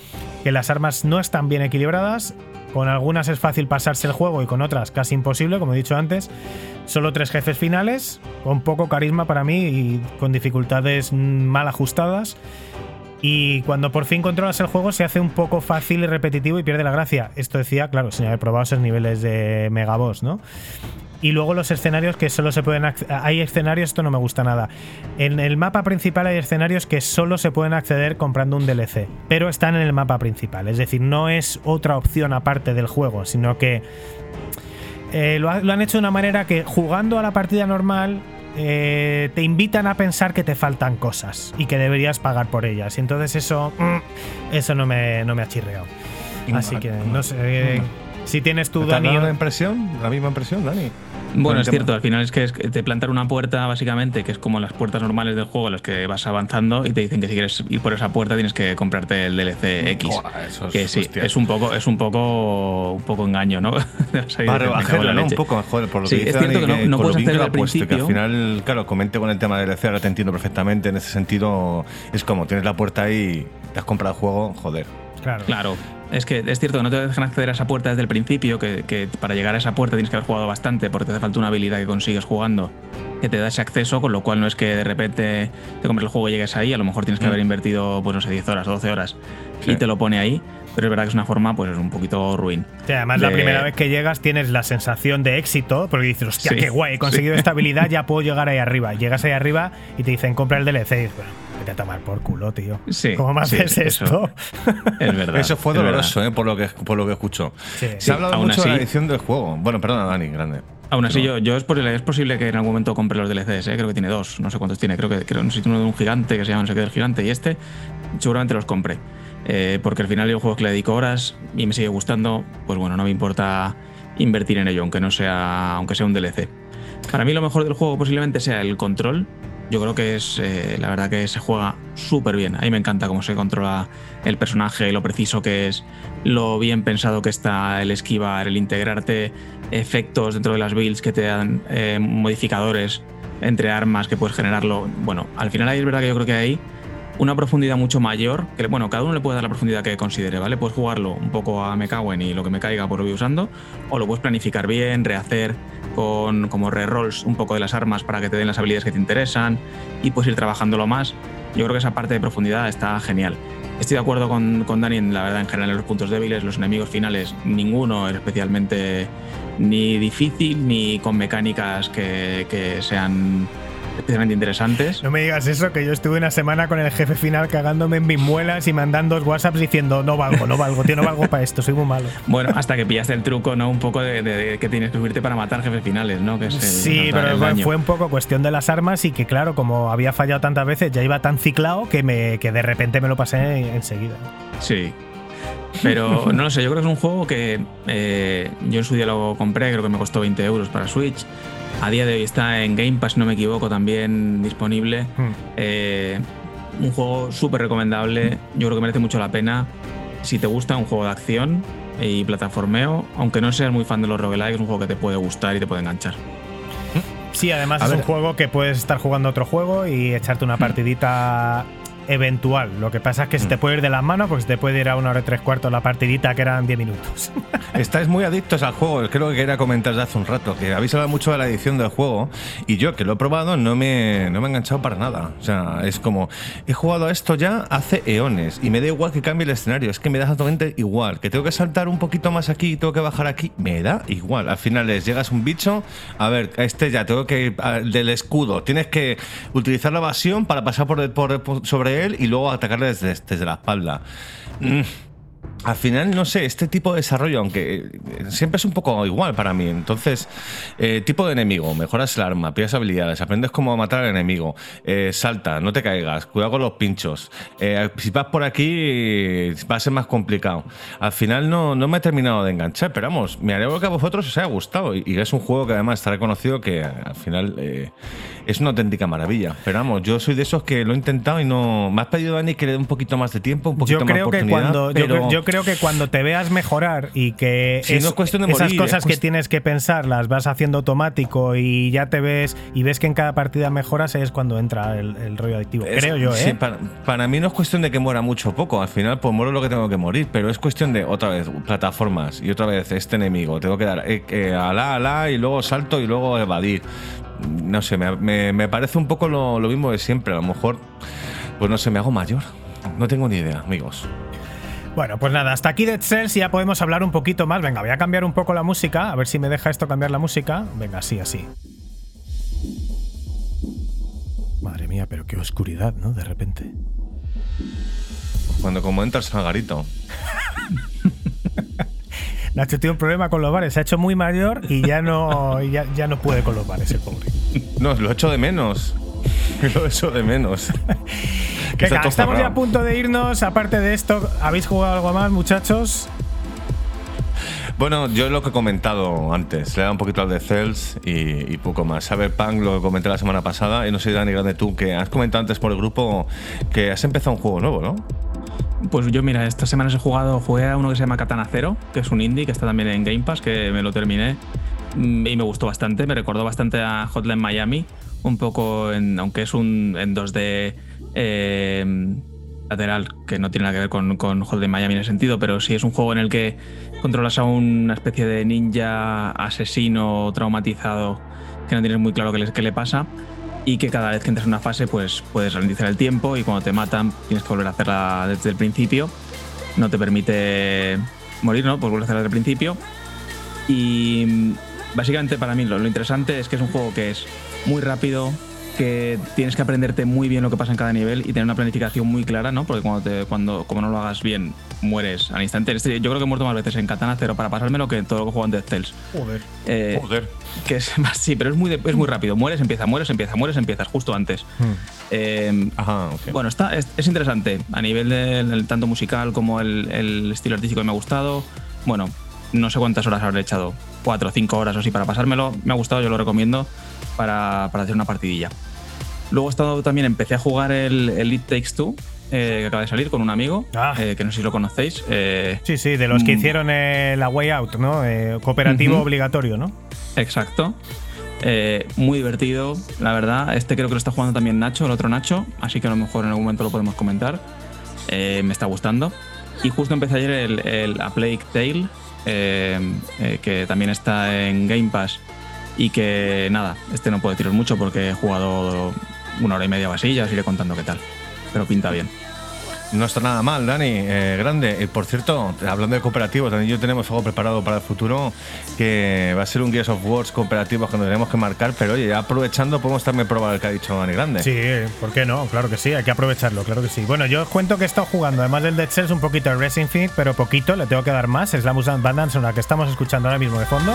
que las armas no están bien equilibradas. Con algunas es fácil pasarse el juego y con otras casi imposible, como he dicho antes. Solo tres jefes finales, con poco carisma para mí y con dificultades mm, mal ajustadas. Y cuando por fin controlas el juego se hace un poco fácil y repetitivo y pierde la gracia. Esto decía, claro, sin haber probado esos niveles de Megaboss, ¿no? Y luego los escenarios que solo se pueden Hay escenarios, esto no me gusta nada. En el mapa principal hay escenarios que solo se pueden acceder comprando un DLC, pero están en el mapa principal. Es decir, no es otra opción aparte del juego, sino que eh, lo, ha- lo han hecho de una manera que jugando a la partida normal eh, te invitan a pensar que te faltan cosas y que deberías pagar por ellas. Y entonces eso, mm, eso no me, no me ha chirreado. Así que no sé. eh, si tienes tu ¿Te ha Dani. la impresión? ¿La misma impresión, Dani? Bueno, es tema- cierto, al final es que es que te plantan una puerta básicamente, que es como las puertas normales del juego, las que vas avanzando y te dicen que si quieres ir por esa puerta tienes que comprarte el DLC X. Buah, eso es- que sí, hostia. es un poco, es un poco, un poco engaño, ¿no? Para ¿no? Un poco, joder, por lo Sí, que es cierto Dani, que no- no puedes bien que hacer lo al puesto, que al principio. final, claro, comente con el tema del DLC, ahora te entiendo perfectamente, en ese sentido, es como, tienes la puerta ahí, te has comprado el juego, joder. Claro. Claro, es que es cierto que no te dejan acceder a esa puerta desde el principio, que, que para llegar a esa puerta tienes que haber jugado bastante porque te hace falta una habilidad que consigues jugando que te da ese acceso, con lo cual no es que de repente te compres el juego y llegues ahí, a lo mejor tienes que Mm. haber invertido, pues no sé, 10 horas o 12 horas Sí. y te lo pone ahí, pero es verdad que es una forma pues un poquito ruin. Además, la primera vez que llegas tienes la sensación de éxito, porque dices, hostia, Sí, qué guay, he conseguido sí. esta habilidad, ya puedo llegar ahí arriba. Llegas ahí arriba y te dicen, compra el DLC. Y dices, bueno, vete a tomar por culo, tío. Sí, ¿Cómo me sí, haces eso. esto? Es verdad. Eso fue doloroso, ¿eh? por, lo que, por lo que escucho. Sí. Se ha hablado aún mucho de la así- edición del juego. Bueno, perdona, Dani, grande. Aún así, yo, yo es, posible, es posible que en algún momento compre los DLCs, ¿eh? creo que tiene dos, no sé cuántos tiene, creo que creo, no sé si tiene uno de un gigante que se llama no sé qué del gigante y este, seguramente los compre. Eh, porque al final hay un juego que le dedico horas y me sigue gustando, pues bueno, no me importa invertir en ello, aunque no sea, aunque sea un DLC. Para mí lo mejor del juego posiblemente sea el control. Yo creo que es, eh, la verdad que se juega súper bien. A mí me encanta cómo se controla el personaje, lo preciso que es, lo bien pensado que está el esquivar, el integrarte efectos dentro de las builds que te dan eh, modificadores entre armas que puedes generarlo. Bueno, al final ahí es verdad que yo creo que hay una profundidad mucho mayor, que bueno, cada uno le puede dar la profundidad que considere, ¿vale? Puedes jugarlo un poco a me cago en y lo que me caiga pues lo voy usando, o lo puedes planificar bien, rehacer con como rerolls un poco de las armas para que te den las habilidades que te interesan y puedes ir trabajándolo más. Yo creo que esa parte de profundidad está genial. Estoy de acuerdo con, con Dani en la verdad en general en los puntos débiles, los enemigos finales, ninguno es especialmente ni difícil ni con mecánicas que, que sean especialmente interesantes. No me digas eso, que yo estuve una semana con el jefe final cagándome en mis muelas y mandando WhatsApps diciendo, no valgo, no valgo, tío, no valgo para esto, soy muy malo. Bueno, hasta que pillaste el truco, ¿no? Un poco de, de- de que tienes que subirte para matar jefes finales, ¿no? Que es el- Sí, pero daño. fue un poco cuestión de las armas y que, claro, como había fallado tantas veces, ya iba tan ciclado que, me, que de repente me lo pasé enseguida. Sí. Pero no lo sé, yo creo que es un juego que eh, yo en su día lo compré, creo que me costó 20 euros para Switch. A día de hoy está en Game Pass, si no me equivoco, también disponible. Hmm. Eh, un juego súper recomendable, yo creo que merece mucho la pena. Si te gusta un juego de acción y plataformeo, aunque no seas muy fan de los roguelikes, es un juego que te puede gustar y te puede enganchar. Sí, además A es ver. un juego que puedes estar jugando otro juego y echarte una partidita eventual. Lo que pasa es que se te puede ir de las manos porque se te puede ir a una hora y tres cuartos la partidita que eran 10 minutos. Estáis muy adictos al juego, creo que quería comentar hace un rato, que habéis hablado mucho de la edición del juego y yo que lo he probado no me, no me he enganchado para nada. O sea, es como, he jugado a esto ya hace eones y me da igual que cambie el escenario, es que me da exactamente igual. Que tengo que saltar un poquito más aquí y tengo que bajar aquí, me da igual. Al final es, llegas un bicho, a ver, a este ya tengo que ir a- del escudo, tienes que utilizar la evasión para pasar por, por- por- sobre él y luego atacarle desde, desde la espalda. Mm. Al final, no sé, este tipo de desarrollo, aunque eh, siempre es un poco igual para mí. Entonces, eh, tipo de enemigo, mejoras el arma, pillas habilidades, aprendes cómo matar al enemigo, eh, salta, no te caigas, cuidado con los pinchos. Eh, si vas por aquí, va a ser más complicado. Al final no, no me he terminado de enganchar, pero vamos, me alegro que a vosotros os haya gustado. Y, y es un juego que además está reconocido que al final es una auténtica maravilla. Pero vamos, yo soy de esos que lo he intentado y no. Me has pedido, Dani, que le dé un poquito más de tiempo, un poquito Yo más creo que cuando yo, pero- creo- yo creo que cuando te veas mejorar y que Sí, no es cuestión de esas morir, cosas es que tienes que pensar las vas haciendo automático y ya te ves y ves que en cada partida mejoras es cuando entra el, el rollo adictivo. Es- creo yo, sí, ¿eh? para, para mí no es cuestión de que muera mucho o poco. Al final, pues muero lo que tengo que morir. Pero es cuestión de, otra vez, plataformas. Y otra vez, este enemigo. Tengo que dar eh, eh, alá, alá, y luego salto y luego evadir. No sé, me, me- me parece un poco lo, lo mismo de siempre. A lo mejor, pues no sé, me hago mayor. No tengo ni idea, amigos. Bueno, pues nada, hasta aquí Dead Cells y ya podemos hablar un poquito más. Venga, voy a cambiar un poco la música, a ver si me deja esto cambiar la música. Venga, así, así. Madre mía, pero qué oscuridad, ¿no? De repente. Cuando como entras al garito. Nacho tiene un problema con los bares, se ha hecho muy mayor y ya no, ya, ya no puede con los bares, el pobre. No, lo echo de menos. Lo echo de menos. Que Venga, estamos ya a punto de irnos. Aparte de esto, ¿habéis jugado algo más, muchachos? Bueno, yo lo que he comentado antes, le da un poquito al de Cells y, y poco más. Cyberpunk lo comenté la semana pasada y no sé, Dani Grande, tú, que has comentado antes por el grupo que has empezado un juego nuevo, ¿no? Pues yo, mira, estas semanas he jugado, jugué a uno que se llama Katana Zero, que es un indie que está también en Game Pass, que me lo terminé mm, y me gustó bastante. Me recordó bastante a Hotline Miami, un poco, en, aunque es un en 2D eh, lateral, que no tiene nada que ver con, con Hotline Miami en ese sentido, pero sí es un juego en el que controlas a una especie de ninja asesino traumatizado que no tienes muy claro qué le, qué le pasa y que cada vez que entras en una fase pues puedes ralentizar el tiempo y cuando te matan tienes que volver a hacerla desde el principio. No te permite morir, ¿no? Pues vuelves a hacerla desde el principio. Y mm, básicamente para mí lo, lo interesante es que es un juego que es muy rápido, que tienes que aprenderte muy bien lo que pasa en cada nivel y tener una planificación muy clara, ¿no? Porque cuando, te, cuando como no lo hagas bien, mueres al instante. Este- yo creo que he muerto más veces en Katana Zero para pasármelo que en todo lo que juego en Dead Cells. Joder. Eh, Joder. que es más, sí, pero es muy, es muy rápido. Mueres, empieza, mueres, empieza, mueres, empiezas, justo antes. Eh, Ajá, ok. bueno, está, es, es interesante. A nivel del, tanto musical como el, el estilo artístico me ha gustado. Bueno, no sé cuántas horas habré echado. Cuatro o cinco horas o así para pasármelo. Me ha gustado, yo lo recomiendo para, para hacer una partidilla. Luego he estado también, empecé a jugar el, el It Takes Two, eh, que acaba de salir con un amigo, Ah. eh, que no sé si lo conocéis. eh, Sí, sí, de los que Mm. hicieron la Way Out, ¿no? Cooperativo obligatorio, ¿no? Exacto. Muy divertido, la verdad. Este creo que lo está jugando también Nacho, el otro Nacho, así que a lo mejor en algún momento lo podemos comentar. Me está gustando. Y justo empecé ayer el, el A Plague Tale, que también está en Game Pass. Y que nada, este no puedo deciros mucho porque he jugado una hora y media o así, ya os iré contando qué tal. Pero pinta bien. No está nada mal, Dani. Eh, grande. Eh, por cierto, hablando de cooperativos, Dani y yo tenemos algo preparado para el futuro que va a ser un Gears of Wars cooperativo que nos tenemos que marcar, pero oye, ya aprovechando podemos también probar el que ha dicho Dani Grande. Sí, ¿por qué no? Claro que sí, hay que aprovecharlo, claro que sí. Bueno, yo os cuento que he estado jugando, además del Dead Cells, un poquito de Resident Infinite, pero poquito, le tengo que dar más. Es la música banda sonora que estamos escuchando ahora mismo de fondo.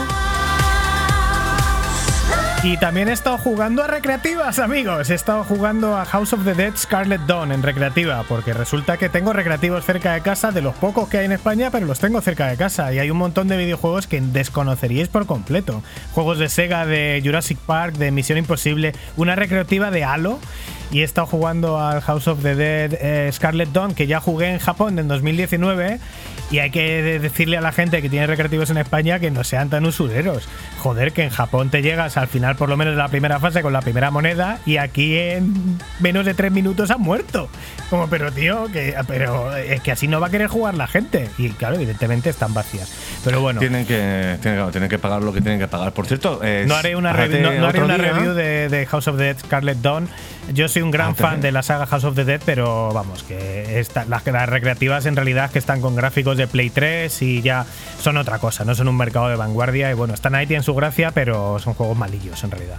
Y también he estado jugando a recreativas, amigos. He estado jugando a House of the Dead Scarlet Dawn en recreativa, porque resulta que tengo recreativos cerca de casa, de los pocos que hay en España, pero los tengo cerca de casa. Y hay un montón de videojuegos que desconoceríais por completo. Juegos de Sega, de Jurassic Park, de Misión Imposible, una recreativa de Halo. Y he estado jugando al House of the Dead eh, Scarlet Dawn, que ya jugué en Japón en 2019. Y hay que de- decirle a la gente que tiene recreativos en España que no sean tan usureros. Joder, que en Japón te llegas al final, por lo menos de la primera fase, con la primera moneda, y aquí en menos de tres minutos han muerto. Como, pero tío, que, pero es que así no va a querer jugar la gente. Y claro, evidentemente están vacías. Pero bueno. Tienen que, tienen, que pagar lo que tienen que pagar. Por cierto, eh, No haré una, revi- no- no haré una día. review de, de House of the Dead Scarlet Dawn. Yo soy un gran Ah, fan de la saga House of the Dead, pero vamos, que esta- las, las recreativas en realidad que están con gráficos de Play 3 y ya son otra cosa, no son un mercado de vanguardia. Y bueno, están ahí, tienen su gracia, pero son juegos malillos en realidad.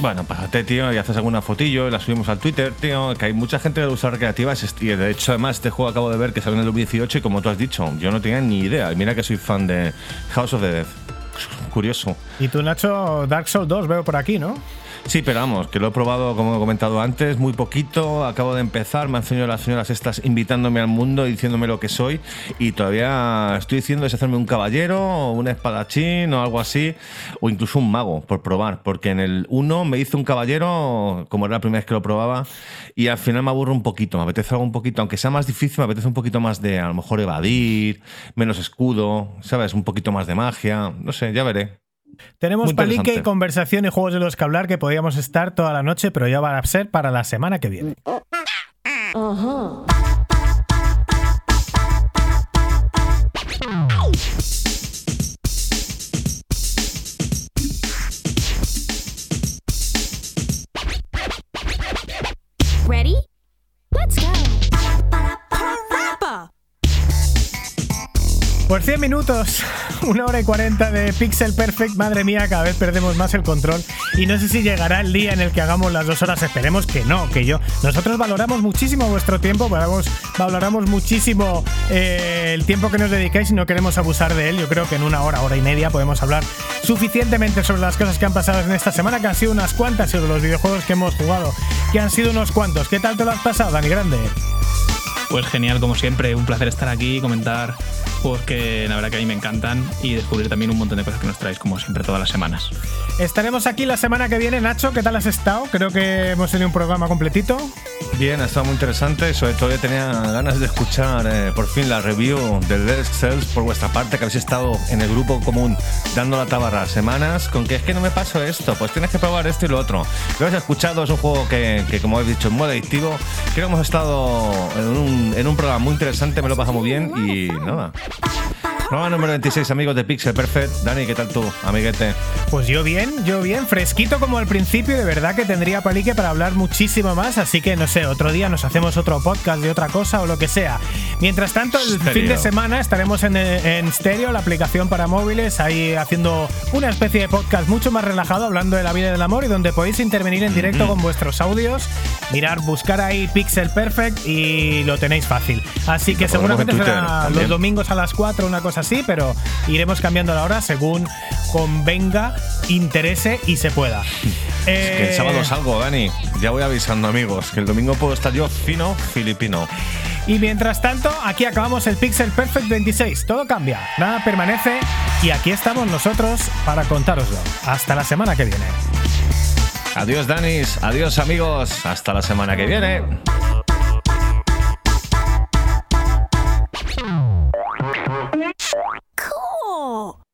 Bueno, pásate, tío, y haces alguna fotillo, y la subimos al Twitter, tío, que hay mucha gente que usa recreativas. Y de hecho, además, este juego acabo de ver que salió en el 2018 y como tú has dicho, yo no tenía ni idea. Y mira que soy fan de House of the Dead. Curioso. Y tú, Nacho, Dark Souls 2 veo por aquí, ¿no? Sí, pero vamos, que lo he probado, como he comentado antes, muy poquito. Acabo de empezar, me han enseñado las señoras estas invitándome al mundo diciéndome lo que soy. Y todavía estoy diciendo si hacerme un caballero, o un espadachín o algo así, o incluso un mago, por probar. Porque en el 1 me hice un caballero, como era la primera vez que lo probaba, y al final me aburro un poquito. Me apetece algo un poquito, aunque sea más difícil, me apetece un poquito más de a lo mejor evadir, menos escudo, ¿sabes? Un poquito más de magia. No sé, ya veré. Tenemos palique, interesante. conversación y juegos de los que hablar que podíamos estar toda la noche, pero ya va a ser para la semana que viene. Ready? Por 100 minutos, una hora y 40 de Pixel Perfect, madre mía, cada vez perdemos más el control. Y no sé si llegará el día en el que hagamos las dos horas, esperemos que no, que yo. Nosotros valoramos muchísimo vuestro tiempo, valoramos, valoramos muchísimo eh, el tiempo que nos dedicáis y no queremos abusar de él. Yo creo que en una hora, hora y media podemos hablar suficientemente sobre las cosas que han pasado en esta semana, que han sido unas cuantas, sobre los videojuegos que hemos jugado, que han sido unos cuantos. ¿Qué tal te lo has pasado, Dani Grande? Pues genial, como siempre, un placer estar aquí y comentar juegos que la verdad que a mí me encantan y descubrir también un montón de cosas que nos traéis, como siempre, todas las semanas. Estaremos aquí la semana que viene, Nacho. ¿Qué tal has estado? Creo que hemos tenido un programa completito. Bien, ha estado muy interesante. Sobre todo yo tenía ganas de escuchar eh, por fin la review de Dead Cells por vuestra parte, que habéis estado en el grupo común dando la tabarra semanas con que es que no me paso esto, pues tienes que probar esto y lo otro. Lo habéis escuchado, es un juego que, que, como he dicho, es muy adictivo. Creo que hemos estado en un, en un programa muy interesante, me lo he muy bien y nada. Programa número 26, amigos de Pixel Perfect. Dani, ¿qué tal tú, amiguete? Pues yo bien, yo bien, fresquito como al principio, de verdad que tendría palique para hablar muchísimo más, así que no sé, otro día nos hacemos otro podcast de otra cosa o lo que sea. Mientras tanto, el Stereo. fin de semana estaremos en, en Stereo, la aplicación para móviles, ahí haciendo una especie de podcast mucho más relajado, hablando de la vida y del amor y donde podéis intervenir en directo con vuestros audios, mirar, buscar ahí Pixel Perfect y lo tenéis fácil. Así que seguramente será los domingos a las 4, una cosa así, pero iremos cambiando la hora según convenga, interese y se pueda. Es que el Eh, sábado salgo, Dani. Ya voy avisando, amigos, que el domingo puedo estar yo fino filipino. Y mientras tanto, aquí acabamos el Pixel Perfect 26. Todo cambia, nada permanece y aquí estamos nosotros para contároslo. Hasta la semana que viene. Adiós, Danis. Adiós, amigos. Hasta la semana que viene. と